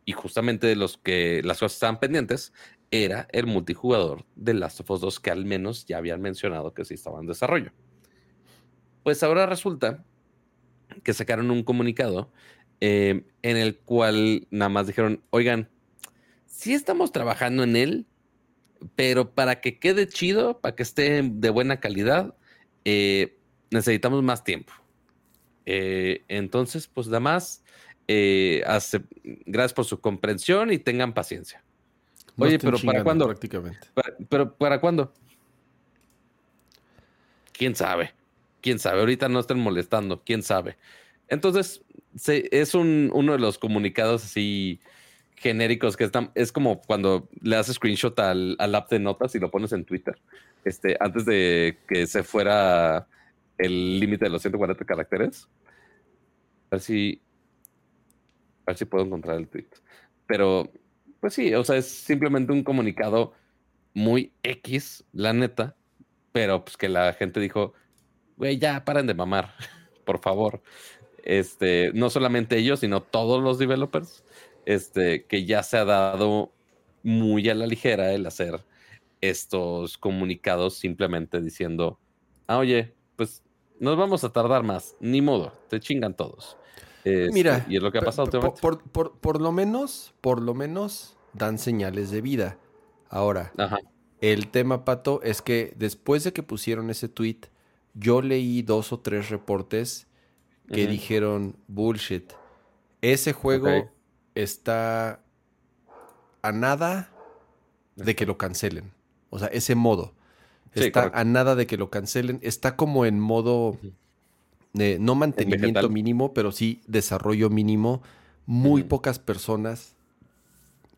S1: Y justamente los que las cosas estaban pendientes era el multijugador de Last of Us 2 que al menos ya habían mencionado que sí estaba en desarrollo. Pues ahora resulta que sacaron un comunicado eh, en el cual nada más dijeron, oigan, sí estamos trabajando en él, pero para que quede chido, para que esté de buena calidad, eh, necesitamos más tiempo. Eh, entonces, pues nada más, eh, gracias por su comprensión y tengan paciencia. Oye, pero ¿para cuándo?
S2: Prácticamente.
S1: pero ¿para cuándo? ¿Quién sabe? ¿Quién sabe? Ahorita no estén molestando, ¿quién sabe? Entonces, es uno de los comunicados así genéricos que están, es como cuando le haces screenshot al, al, app de notas y lo pones en Twitter, este, antes de que se fuera el límite de los 140 caracteres. A ver si. A ver si puedo encontrar el tweet. Pero, pues sí, o sea, es simplemente un comunicado muy X, la neta. Pero pues que la gente dijo, güey, ya paren de mamar, por favor. Este, no solamente ellos, sino todos los developers, este, que ya se ha dado muy a la ligera el hacer estos comunicados simplemente diciendo, ah, oye, pues nos vamos a tardar más, ni modo, te chingan todos.
S2: Este, Mira,
S1: y es lo que ha pasado.
S2: Por, por, por, lo menos, por lo menos dan señales de vida. Ahora, el tema, Pato, es que después de que pusieron ese tweet, yo leí dos o tres reportes que dijeron bullshit. Ese juego está a nada de que lo cancelen. O sea, ese modo. Está a nada de que lo cancelen. Está como en modo, de no mantenimiento mínimo, pero sí desarrollo mínimo. Muy pocas personas.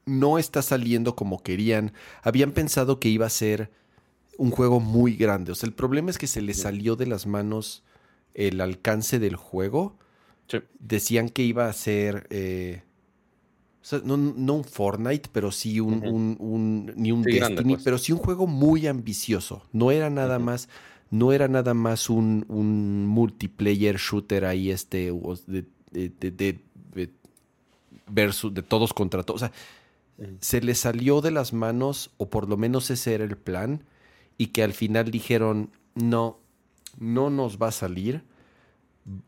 S2: No está saliendo como querían. Habían pensado que iba a ser un juego muy grande. O sea, el problema es que se le salió de las manos el alcance del juego. Decían que iba a ser eh, no, un Fortnite, pero sí un, ni un Destiny, pues. pero sí un juego muy ambicioso. No era nada más, no era nada más un, multiplayer shooter ahí, este, de, versus, de todos contra todos. O sea, se le salió de las manos, o por lo menos ese era el plan, y que al final dijeron, no, no nos va a salir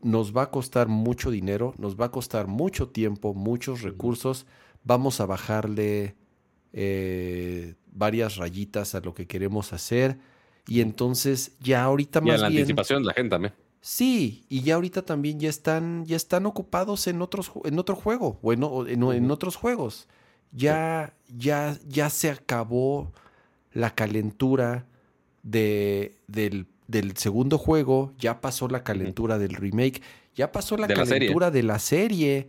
S2: nos va a costar mucho dinero, nos va a costar mucho tiempo, muchos recursos. Vamos a bajarle eh, varias rayitas a lo que queremos hacer. Y entonces ya ahorita más.
S1: Y la anticipación de la gente también.
S2: Sí, y ya ahorita también ya están, ya están ocupados en otros, en otro juego, bueno, en, en otros juegos. Ya, ya, ya se acabó la calentura de, del del segundo juego, ya pasó la calentura del remake, ya pasó la calentura de la serie.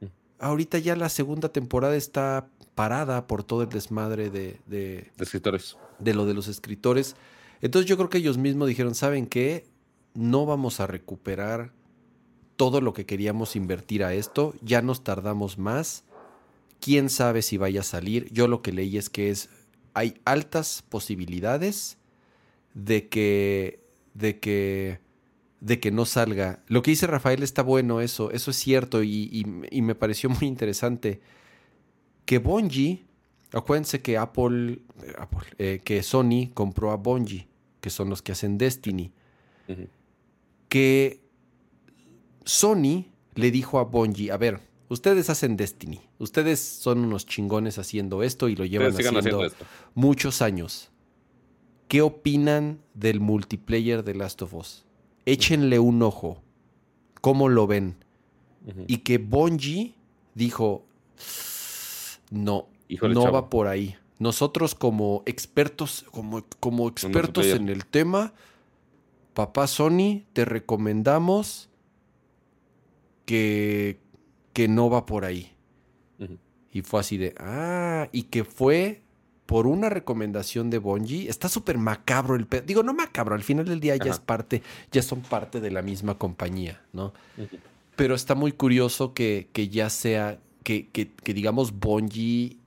S2: Mm. Ahorita ya la segunda temporada está parada por todo el desmadre de, de,
S1: escritores.
S2: De lo de los escritores. Entonces yo creo que ellos mismos dijeron, ¿saben qué? No vamos a recuperar todo lo que queríamos invertir a esto, ya nos tardamos más. ¿Quién sabe si vaya a salir? Yo lo que leí es que es hay altas posibilidades de que, de que, de que no salga. Lo que dice Rafael está bueno, eso, eso es cierto y, me pareció muy interesante. Que Bungie acuérdense que Apple, eh, Apple, eh, que Sony compró a Bungie, que son los que hacen Destiny. Que Sony le dijo a Bungie, a ver, ustedes hacen Destiny, ustedes son unos chingones haciendo esto y lo llevan haciendo, muchos años. ¿Qué opinan del multiplayer de Last of Us? Échenle un ojo. ¿Cómo lo ven? Y que Bungie dijo, no, no va por ahí. Nosotros como expertos, como, como expertos en el tema, papá Sony, te recomendamos que, que no va por ahí. Y fue así de, ah, y que fue por una recomendación de Bungie. Está súper macabro el pedo. Digo, no macabro, al final del día ya es parte, ya son parte de la misma compañía, ¿no? Pero está muy curioso que, que ya sea, que, que, que digamos, Bungie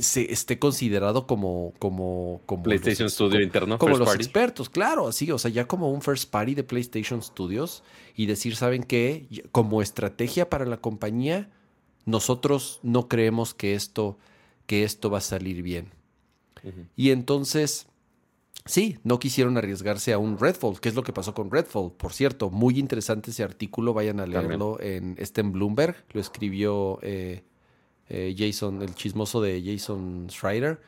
S2: se esté considerado como como, como
S1: PlayStation Studio interno
S2: como los expertos claro así o sea ya como un first party de PlayStation Studios y decir saben qué como estrategia para la compañía nosotros no creemos que esto que esto va a salir bien y entonces sí no quisieron arriesgarse a un Redfall que es lo que pasó con Redfall por cierto muy interesante ese artículo vayan a leerlo en este en Bloomberg lo escribió eh, eh, Jason, el chismoso de Jason Schreider.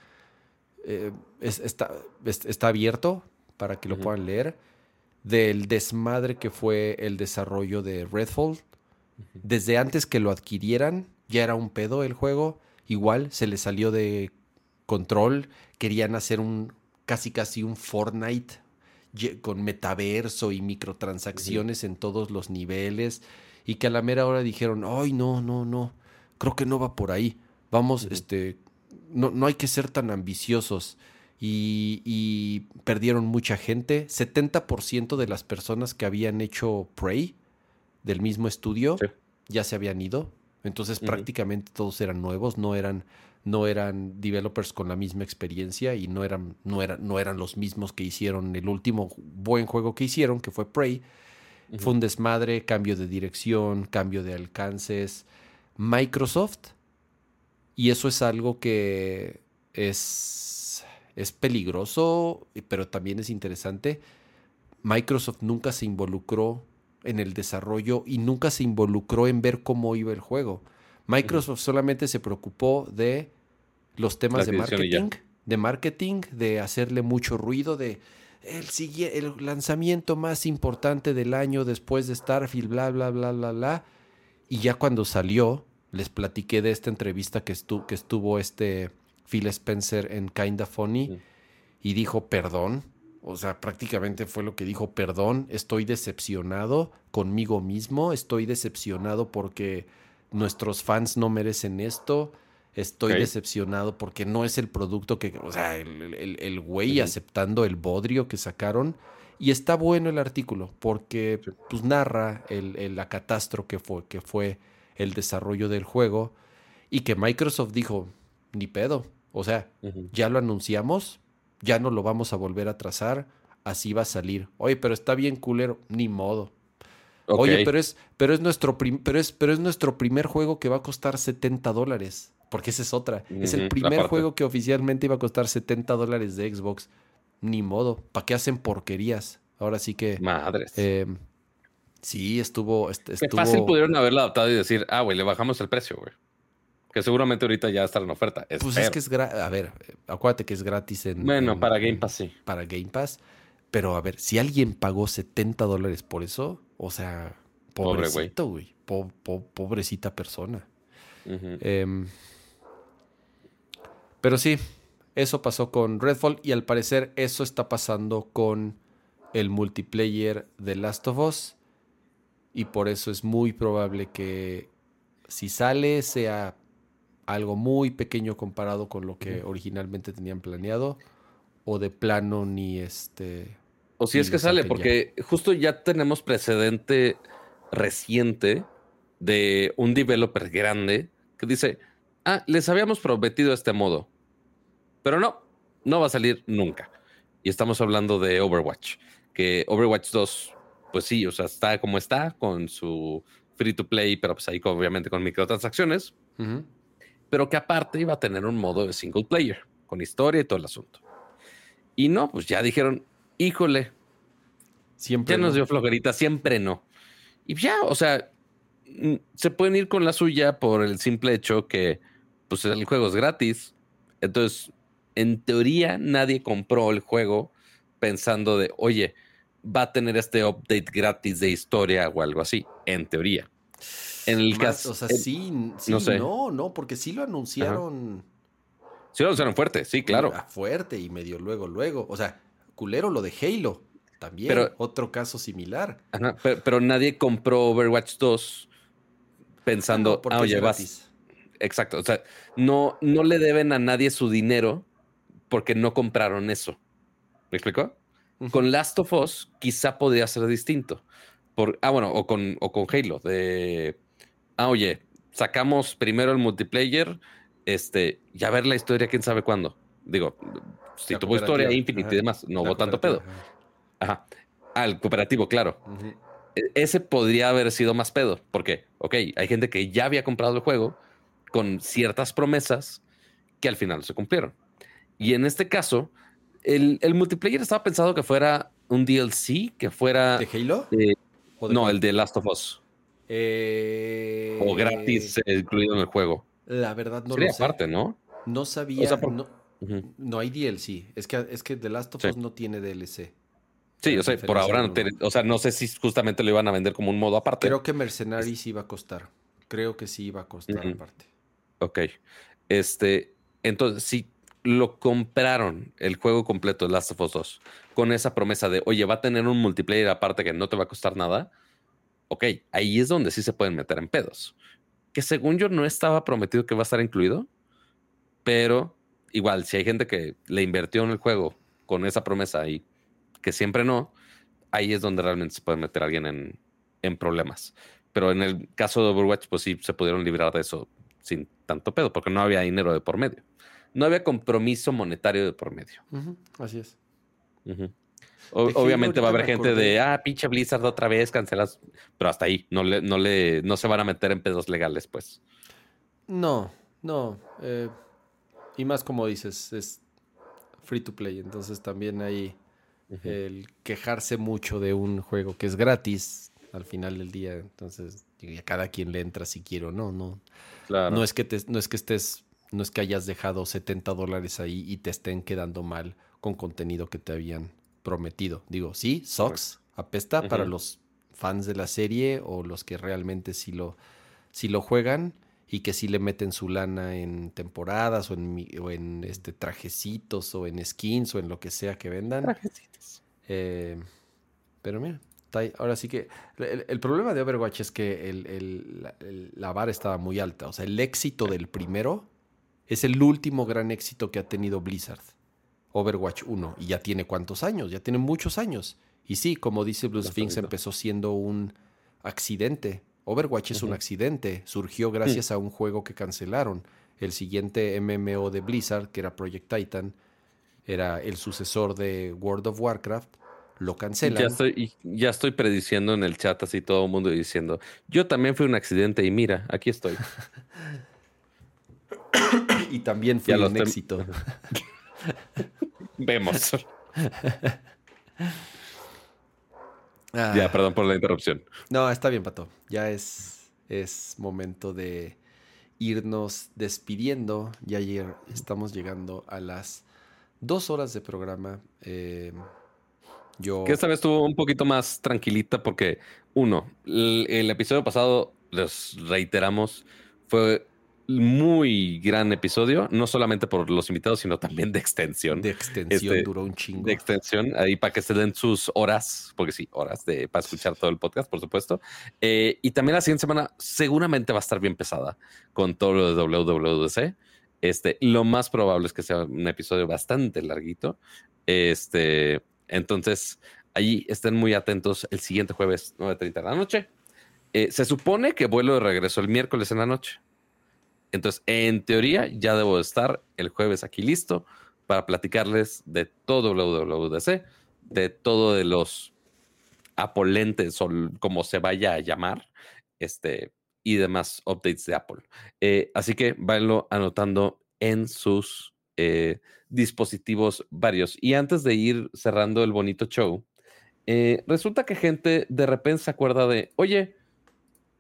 S2: Eh, está, está, abierto para que lo puedan leer. Del desmadre que fue el desarrollo de Redfall. Desde antes que lo adquirieran, ya era un pedo el juego. Igual se le salió de control. Querían hacer un casi casi un Fortnite con metaverso y microtransacciones en todos los niveles. Y que a la mera hora dijeron, ay, no, no, no creo que no va por ahí. Vamos, este, no, no, hay que ser tan ambiciosos. Y, perdieron mucha gente. 70% de las personas que habían hecho Prey del mismo estudio ya se habían ido. Entonces prácticamente todos eran nuevos, no eran, no eran developers con la misma experiencia y no eran, no, eran, no eran los mismos que hicieron el último buen juego que hicieron, que fue Prey. Fue un desmadre, cambio de dirección, cambio de alcances. Microsoft. Y eso es algo que es, es peligroso, pero también es interesante. Microsoft nunca se involucró en el desarrollo y nunca se involucró en ver cómo iba el juego. Microsoft solamente se preocupó de los temas de marketing, de marketing, de hacerle mucho ruido, de el, el lanzamiento más importante del año después de Starfield, bla, bla, bla, bla, bla. Y ya cuando salió, les platiqué de esta entrevista que, que estuvo este Phil Spencer en Kinda Funny y dijo perdón. O sea, prácticamente fue lo que dijo, perdón, estoy decepcionado conmigo mismo, estoy decepcionado porque nuestros fans no merecen esto, estoy decepcionado porque no es el producto que, o sea, el, güey aceptando el bodrio que sacaron. Y está bueno el artículo porque pues, narra el, la catástrofe que fue, que fue el desarrollo del juego y que Microsoft dijo, ni pedo, o sea, ya lo anunciamos, ya no lo vamos a volver a trazar, así va a salir. Oye, pero está bien culero, ni modo. Oye, pero es, pero es nuestro pero es, pero es nuestro primer juego que va a costar 70 dólares. Porque esa es otra. Es el primer juego que oficialmente iba a costar 70 dólares de Xbox. Ni modo. ¿Para qué hacen porquerías? Ahora sí que.
S1: Madres.
S2: Eh, Sí, estuvo. estuvo...
S1: Qué fácil pudieron haberlo adaptado y decir, ah, güey, le bajamos el precio, güey. Que seguramente ahorita ya está en oferta.
S2: Pues es que es gratis. A ver, acuérdate que es gratis en.
S1: Bueno, para Game Pass sí.
S2: Para Game Pass. Pero a ver, si alguien pagó 70 dólares por eso, o sea, pobrecito, güey. pobrecita persona. Em, pero sí, eso pasó con Redfall y al parecer eso está pasando con el multiplayer de Last of Us y por eso es muy probable que si sale sea algo muy pequeño comparado con lo que originalmente tenían planeado o de plano ni este
S1: o si es que sale porque justo ya tenemos precedente reciente de un developer grande que dice, "Ah, les habíamos prometido este modo." Pero no, no va a salir nunca. Y estamos hablando de Overwatch, que Overwatch 2 pues sí, o sea, está como está, con su free to play, pero pues ahí obviamente con microtransacciones. Pero que aparte iba a tener un modo de single player, con historia y todo el asunto. Y no, pues ya dijeron, híjole, siempre ya nos dio flojerita, siempre no. Y ya, o sea, mm, se pueden ir con la suya por el simple hecho que pues el juego es gratis. Entonces, en teoría, nadie compró el juego pensando de, oye, va a tener este update gratis de historia o algo así, en teoría.
S2: En el caso. O sea, sí, no, sé. no, no, porque sí lo anunciaron.
S1: Sí lo anunciaron fuerte, sí, claro.
S2: Fuerte y medio luego, luego. O sea, culero lo de Halo. También, pero, otro caso similar.
S1: pero, nadie compró Overwatch 2 pensando, ah, oye, vas. Exacto. O sea, no, no le deben a nadie su dinero porque no compraron eso. ¿Me explicó? Con Last of Us quizá podría ser distinto. Por, ah, bueno, o con, o con Halo. De, ah, oye, sacamos primero el multiplayer, este, ya ver la historia, quién sabe cuándo. Digo, si tuvo historia Infinite y demás, no hubo tanto pedo. Ajá. Al cooperativo, claro. E, ese podría haber sido más pedo, porque, ok, hay gente que ya había comprado el juego con ciertas promesas que al final se cumplieron. Y en este caso, el, multiplayer estaba pensado que fuera un DLC, que fuera...
S2: ¿De Halo?
S1: No, el de Last of Us. Eh, o gratis eh, incluido en el juego.
S2: La verdad no
S1: lo sé. aparte, ¿no?
S2: No sabía. no, hay DLC. Es que, es que The Last of Us no tiene DLC.
S1: Sí, o sea, por ahora no tiene, o sea, no sé si justamente lo iban a vender como un modo aparte.
S2: Creo que Mercenaries iba a costar. Creo que sí iba a costar aparte.
S1: Ok. Este, entonces, si lo compraron el juego completo de Last of Us 2 con esa promesa de, oye, va a tener un multiplayer aparte que no te va a costar nada, ok, ahí es donde sí se pueden meter en pedos. Que según yo no estaba prometido que va a estar incluido, pero igual, si hay gente que le invirtió en el juego con esa promesa y que siempre no, ahí es donde realmente se puede meter alguien en, en problemas. Pero en el caso de Overwatch, pues sí se pudieron librar de eso sin tanto pedo, porque no había dinero de por medio. No había compromiso monetario de por medio.
S2: Así es.
S1: obviamente va a haber gente de, ah, pinche Blizzard otra vez, cancelas, pero hasta ahí, no, le, no, le, no se van a meter en pedos legales, pues.
S2: No, no. Eh, y más como dices, es free to play, entonces también hay el quejarse mucho de un juego que es gratis al final del día, entonces a cada quien le entra si quiere o no, no. No es que no es que estés, no es que hayas dejado 70 dólares ahí y te estén quedando mal con contenido que te habían prometido. Digo, sí, Sox, apesta para los fans de la serie o los que realmente sí lo, lo juegan y que sí le meten su lana en temporadas o en, o en este trajecitos o en skins o en lo que sea que vendan. Trajecitos. Eh, pero mira, Ahora sí que el, problema de Overwatch es que la, vara estaba muy alta. O sea, el éxito del primero es el último gran éxito que ha tenido Blizzard. Overwatch 1. Y ya tiene cuántos años, ya tiene muchos años. Y sí, como dice Blue Sphinx, empezó siendo un accidente. Overwatch es un accidente. Surgió gracias a un juego que cancelaron. El siguiente MMO de Blizzard, que era Project Titan, era el sucesor de World of Warcraft lo cancelan.
S1: Ya estoy, ya estoy prediciendo en el chat así todo el mundo diciendo, yo también fui un accidente y mira, aquí estoy.
S2: y también fui un éxito.
S1: Vemos. Ya, ah. perdón por la interrupción.
S2: No, está bien, Pato. Ya es, es momento de irnos despidiendo. Ya ayer estamos llegando a las dos horas de programa. Eh,
S1: que esta vez estuvo un poquito más tranquilita porque, uno, el, episodio pasado, les reiteramos, fue muy gran episodio, no solamente por los invitados, sino también de extensión.
S2: De extensión, este, duró un chingo.
S1: De extensión, ahí para que se den sus horas, porque sí, horas de, para escuchar todo el podcast, por supuesto. Eh, y también la siguiente semana seguramente va a estar bien pesada con todo lo de WWDC. Este, lo más probable es que sea un episodio bastante larguito. Este, entonces, ahí estén muy atentos el siguiente jueves, 9.30 de la noche. Eh, se supone que vuelo de regreso el miércoles en la noche. Entonces, en teoría, ya debo estar el jueves aquí listo para platicarles de todo WWDC, de todo de los apolentes o como se vaya a llamar, este, y demás updates de Apple. Eh, así que váyanlo anotando en sus eh, dispositivos varios. Y antes de ir cerrando el bonito show, eh, resulta que gente de repente se acuerda de, oye,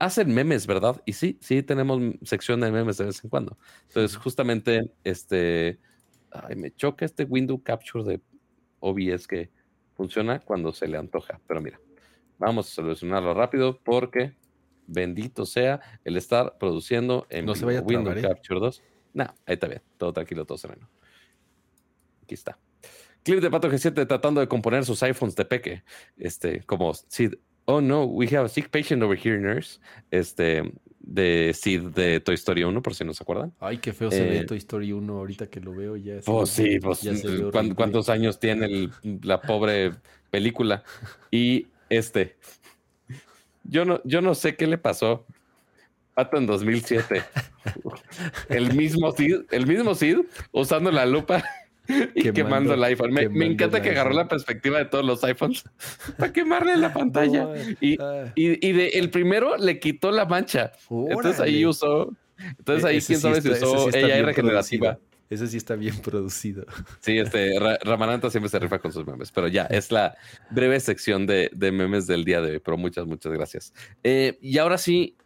S1: hacen memes, ¿verdad? Y sí, sí tenemos sección de memes de vez en cuando. Entonces, justamente, este, ay, me choca este window capture de OBS que funciona cuando se le antoja. Pero mira, vamos a solucionarlo rápido porque bendito sea el estar produciendo en
S2: no se vaya
S1: Windows ¿eh? Capture 2. No, ahí está bien, todo tranquilo, todo sereno. Aquí está. Clip de Pato G7 tratando de componer sus iPhones de peque. Este, como Sid. Oh no, we have a sick patient over here, nurse. Este, de Sid de Toy Story 1, por si no se acuerdan.
S2: Ay, qué feo se ve eh, Toy Story 1 ahorita que lo veo ya.
S1: Pues sí, pues ¿cuántos años tiene la pobre película? Y este, yo no, yo no sé qué le pasó. Pato en 2007. el mismo Sid, el mismo Sid usando la lupa y quemando, el iPhone. Me, encanta que agarró la perspectiva de todos los iPhones para quemarle la pantalla. y, y, de, el primero le quitó la mancha. Entonces ahí usó. Entonces ahí, quién sabe si usó AI regenerativa.
S2: Ese sí está bien producido.
S1: Sí, este Ramananta siempre se rifa con sus memes, pero ya es la breve sección de, de memes del día de hoy. Pero muchas, muchas gracias. Eh, y ahora sí,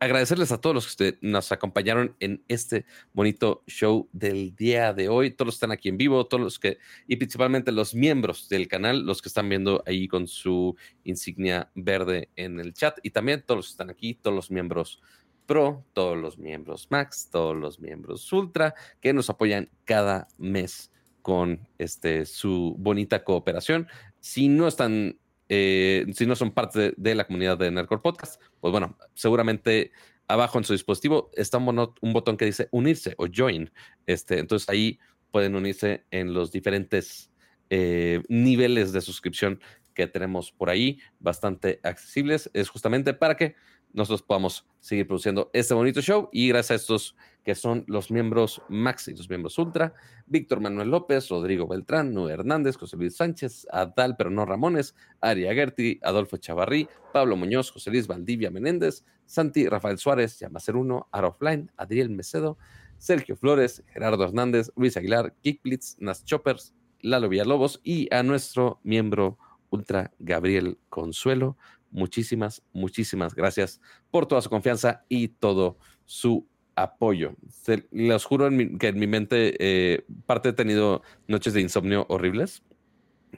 S1: agradecerles a todos los que nos acompañaron en este bonito show del día de hoy. Todos los que están aquí en vivo, todos los que, y principalmente los miembros del canal, los que están viendo ahí con su insignia verde en el chat, y también todos los que están aquí, todos los miembros Pro, todos los miembros Max, todos los miembros Ultra, que nos apoyan cada mes con este, su bonita cooperación. Si no están eh, si no son parte de, la comunidad de Nerdcore Podcast, pues bueno, seguramente abajo en su dispositivo está un, botón que dice unirse o join. Este, entonces ahí pueden unirse en los diferentes eh, niveles de suscripción que tenemos por ahí, bastante accesibles. Es justamente para que nosotros podamos seguir produciendo este bonito show y gracias a estos que son los miembros Max y los miembros Ultra, Víctor Manuel López, Rodrigo Beltrán, Noé Hernández, José Luis Sánchez, Adal pero no Ramones, Aria Gerti, Adolfo Chavarrí, Pablo Muñoz, José Luis Valdivia Menéndez, Santi Rafael Suárez, Yamacer Uno, Arofline, Adriel Mecedo, Sergio Flores, Gerardo Hernández, Luis Aguilar, Kickblitz, Nas Choppers, Lalo Villalobos y a nuestro miembro Ultra Gabriel Consuelo. Muchísimas, muchísimas gracias por toda su confianza y todo su apoyo. Se, les juro que en mi mente, eh, parte he tenido noches de insomnio horribles,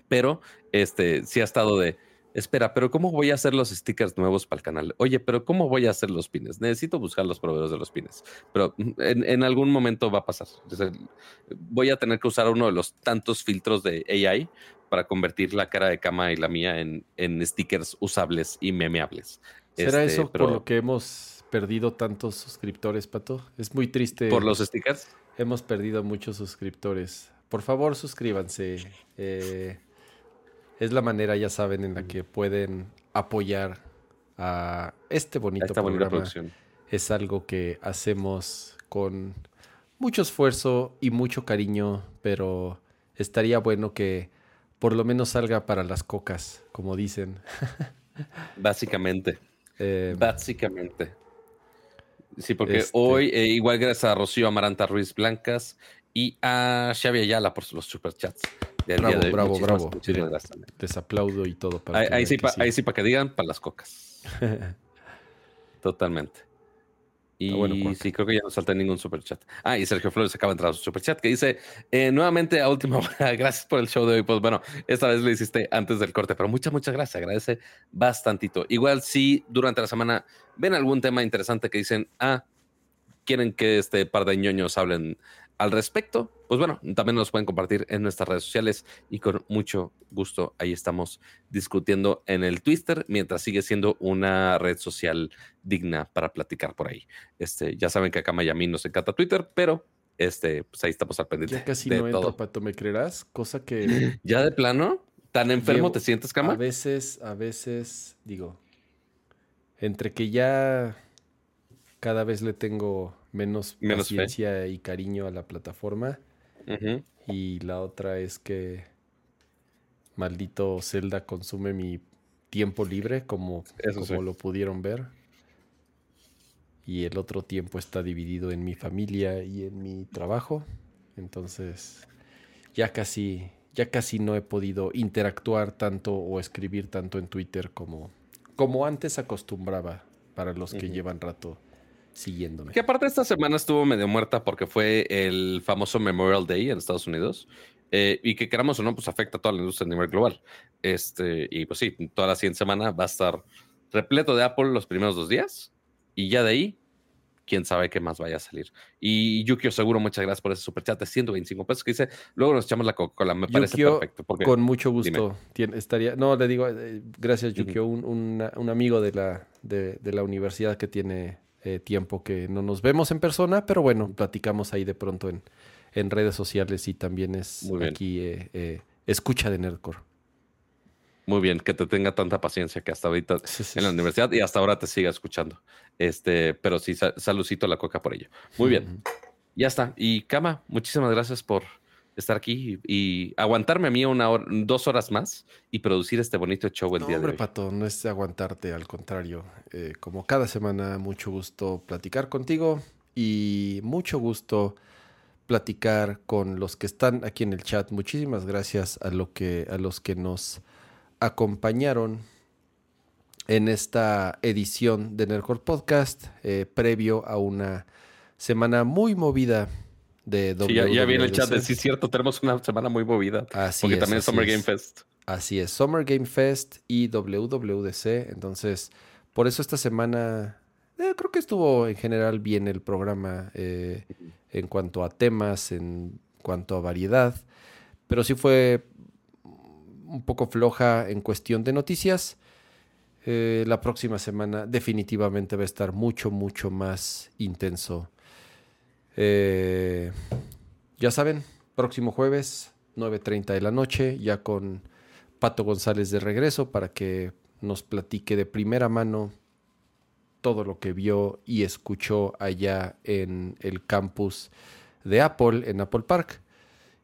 S1: pero este sí ha estado de, espera, pero ¿cómo voy a hacer los stickers nuevos para el canal? Oye, pero ¿cómo voy a hacer los pines? Necesito buscar los proveedores de los pines, pero en, algún momento va a pasar. voy a tener que usar uno de los tantos filtros de AI para convertir la cara de cama y la mía en, en stickers usables y memeables.
S2: ¿Será este, eso por lo que hemos perdido tantos suscriptores, Pato? Es muy triste.
S1: ¿Por los stickers?
S2: Hemos perdido muchos suscriptores. Por favor, suscríbanse. Eh, es la manera, ya saben, en la que pueden apoyar a este bonito programa. Es algo que hacemos con mucho esfuerzo y mucho cariño, pero estaría bueno que por lo menos salga para las cocas, como dicen.
S1: Básicamente. Eh, Básicamente. Sí, porque este hoy, eh, igual gracias a Rocío Amaranta Ruiz Blancas y a Xavi Ayala por los superchats.
S2: Bravo, bravo, bravo. Les aplaudo y todo.
S1: Para ahí, sí, ahí sí, para que digan, para las cocas. Totalmente. Y sí, creo que ya no salta ningún superchat. Ah, y Sergio Flores acaba de entrar a su superchat que dice: eh, Nuevamente a última hora, gracias por el show de hoy. Pues bueno, esta vez lo hiciste antes del corte, pero muchas, muchas gracias. Agradece bastantito. Igual, si durante la semana ven algún tema interesante que dicen, ah, quieren que este par de ñoños hablen al respecto, pues bueno, también nos pueden compartir en nuestras redes sociales y con mucho gusto ahí estamos discutiendo en el Twitter mientras sigue siendo una red social digna para platicar por ahí. Este, ya saben que acá Miami nos encanta Twitter, pero este, pues ahí estamos al pendiente.
S2: Ya casi no entro, Pato, ¿me creerás? Cosa que...
S1: ¿Ya de plano? ¿Tan enfermo te sientes, Cama?
S2: A veces, a veces, digo, entre que ya cada vez le tengo menos, paciencia y cariño a la plataforma. Y la otra es que maldito Zelda consume mi tiempo libre, como, como lo pudieron ver. y el otro tiempo está dividido en mi familia y en mi trabajo. Entonces, ya casi, ya casi no he podido interactuar tanto o escribir tanto en Twitter como, como antes acostumbraba para los que llevan rato siguiéndome.
S1: Que aparte esta semana estuvo medio muerta porque fue el famoso Memorial Day en Estados Unidos. Eh, y que queramos o no, pues afecta a toda la industria a nivel global. Este, y pues sí, toda la siguiente semana va a estar repleto de Apple los primeros dos días. Y ya de ahí, quién sabe qué más vaya a salir. Y Yukio, seguro, muchas gracias por ese superchat de 125 pesos que dice, luego nos echamos la Coca-Cola, me parece perfecto.
S2: con mucho gusto. estaría, no, le digo, eh, gracias Yukio, un, un, amigo de la, de, de la universidad que tiene eh, tiempo que no nos vemos en persona, pero bueno, platicamos ahí de pronto en, en redes sociales y también es aquí eh, eh, escucha de Nerdcore.
S1: Muy bien, que te tenga tanta paciencia que hasta ahorita en la universidad y hasta ahora te siga escuchando. Este, pero sí, saludcito a la coca por ello. Muy bien. Ya está. Y Cama, muchísimas gracias por estar aquí y, aguantarme a mí una hora, dos horas más y producir este bonito show el día de hoy.
S2: Pato, no es aguantarte, al contrario. Eh, como cada semana, mucho gusto platicar contigo y mucho gusto platicar con los que están aquí en el chat. Muchísimas gracias a, lo que, a los que nos acompañaron en esta edición de Nerdcore Podcast, eh, previo a una semana muy movida de
S1: sí, ya, viene el chat de sí, cierto, tenemos una semana muy movida. Así porque también es Summer Game Fest.
S2: Así es, Summer Game Fest y WWDC. Entonces, por eso esta semana eh, creo que estuvo en general bien el programa eh, en cuanto a temas, en cuanto a variedad, pero sí fue un poco floja en cuestión de noticias. Eh, la próxima semana definitivamente va a estar mucho, mucho más intenso. Ya saben, próximo jueves, 9.30 de la noche, ya con Pato González de regreso para que nos platique de primera mano todo lo que vio y escuchó allá en el campus de Apple, en Apple Park.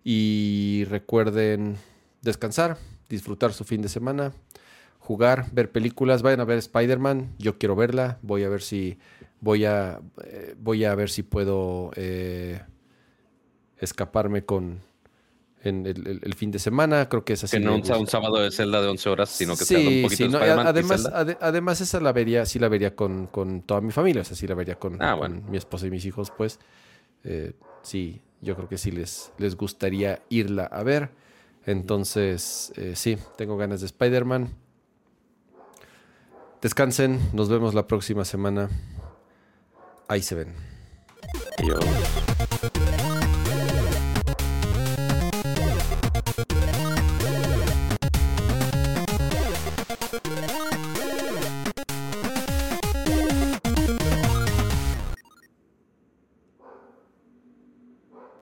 S2: Y recuerden descansar, disfrutar su fin de semana, jugar, ver películas. Vayan a ver Spider-Man. Yo quiero verla. Voy a ver si voy a eh, voy a ver si puedo eh, escaparme con en el, fin de semana, creo que es así.
S1: Que no un, sábado de celda de 11 horas, sino que sea un poquito
S2: sí, además, además esa la vería, sí la vería con, con, toda mi familia, o sea, sí la vería con, ah, mi esposa y mis hijos, pues eh, sí, yo creo que sí les, les gustaría irla a ver. Entonces, eh, sí, tengo ganas de Spider-Man. Descansen, nos vemos la próxima semana. Ahí se ven.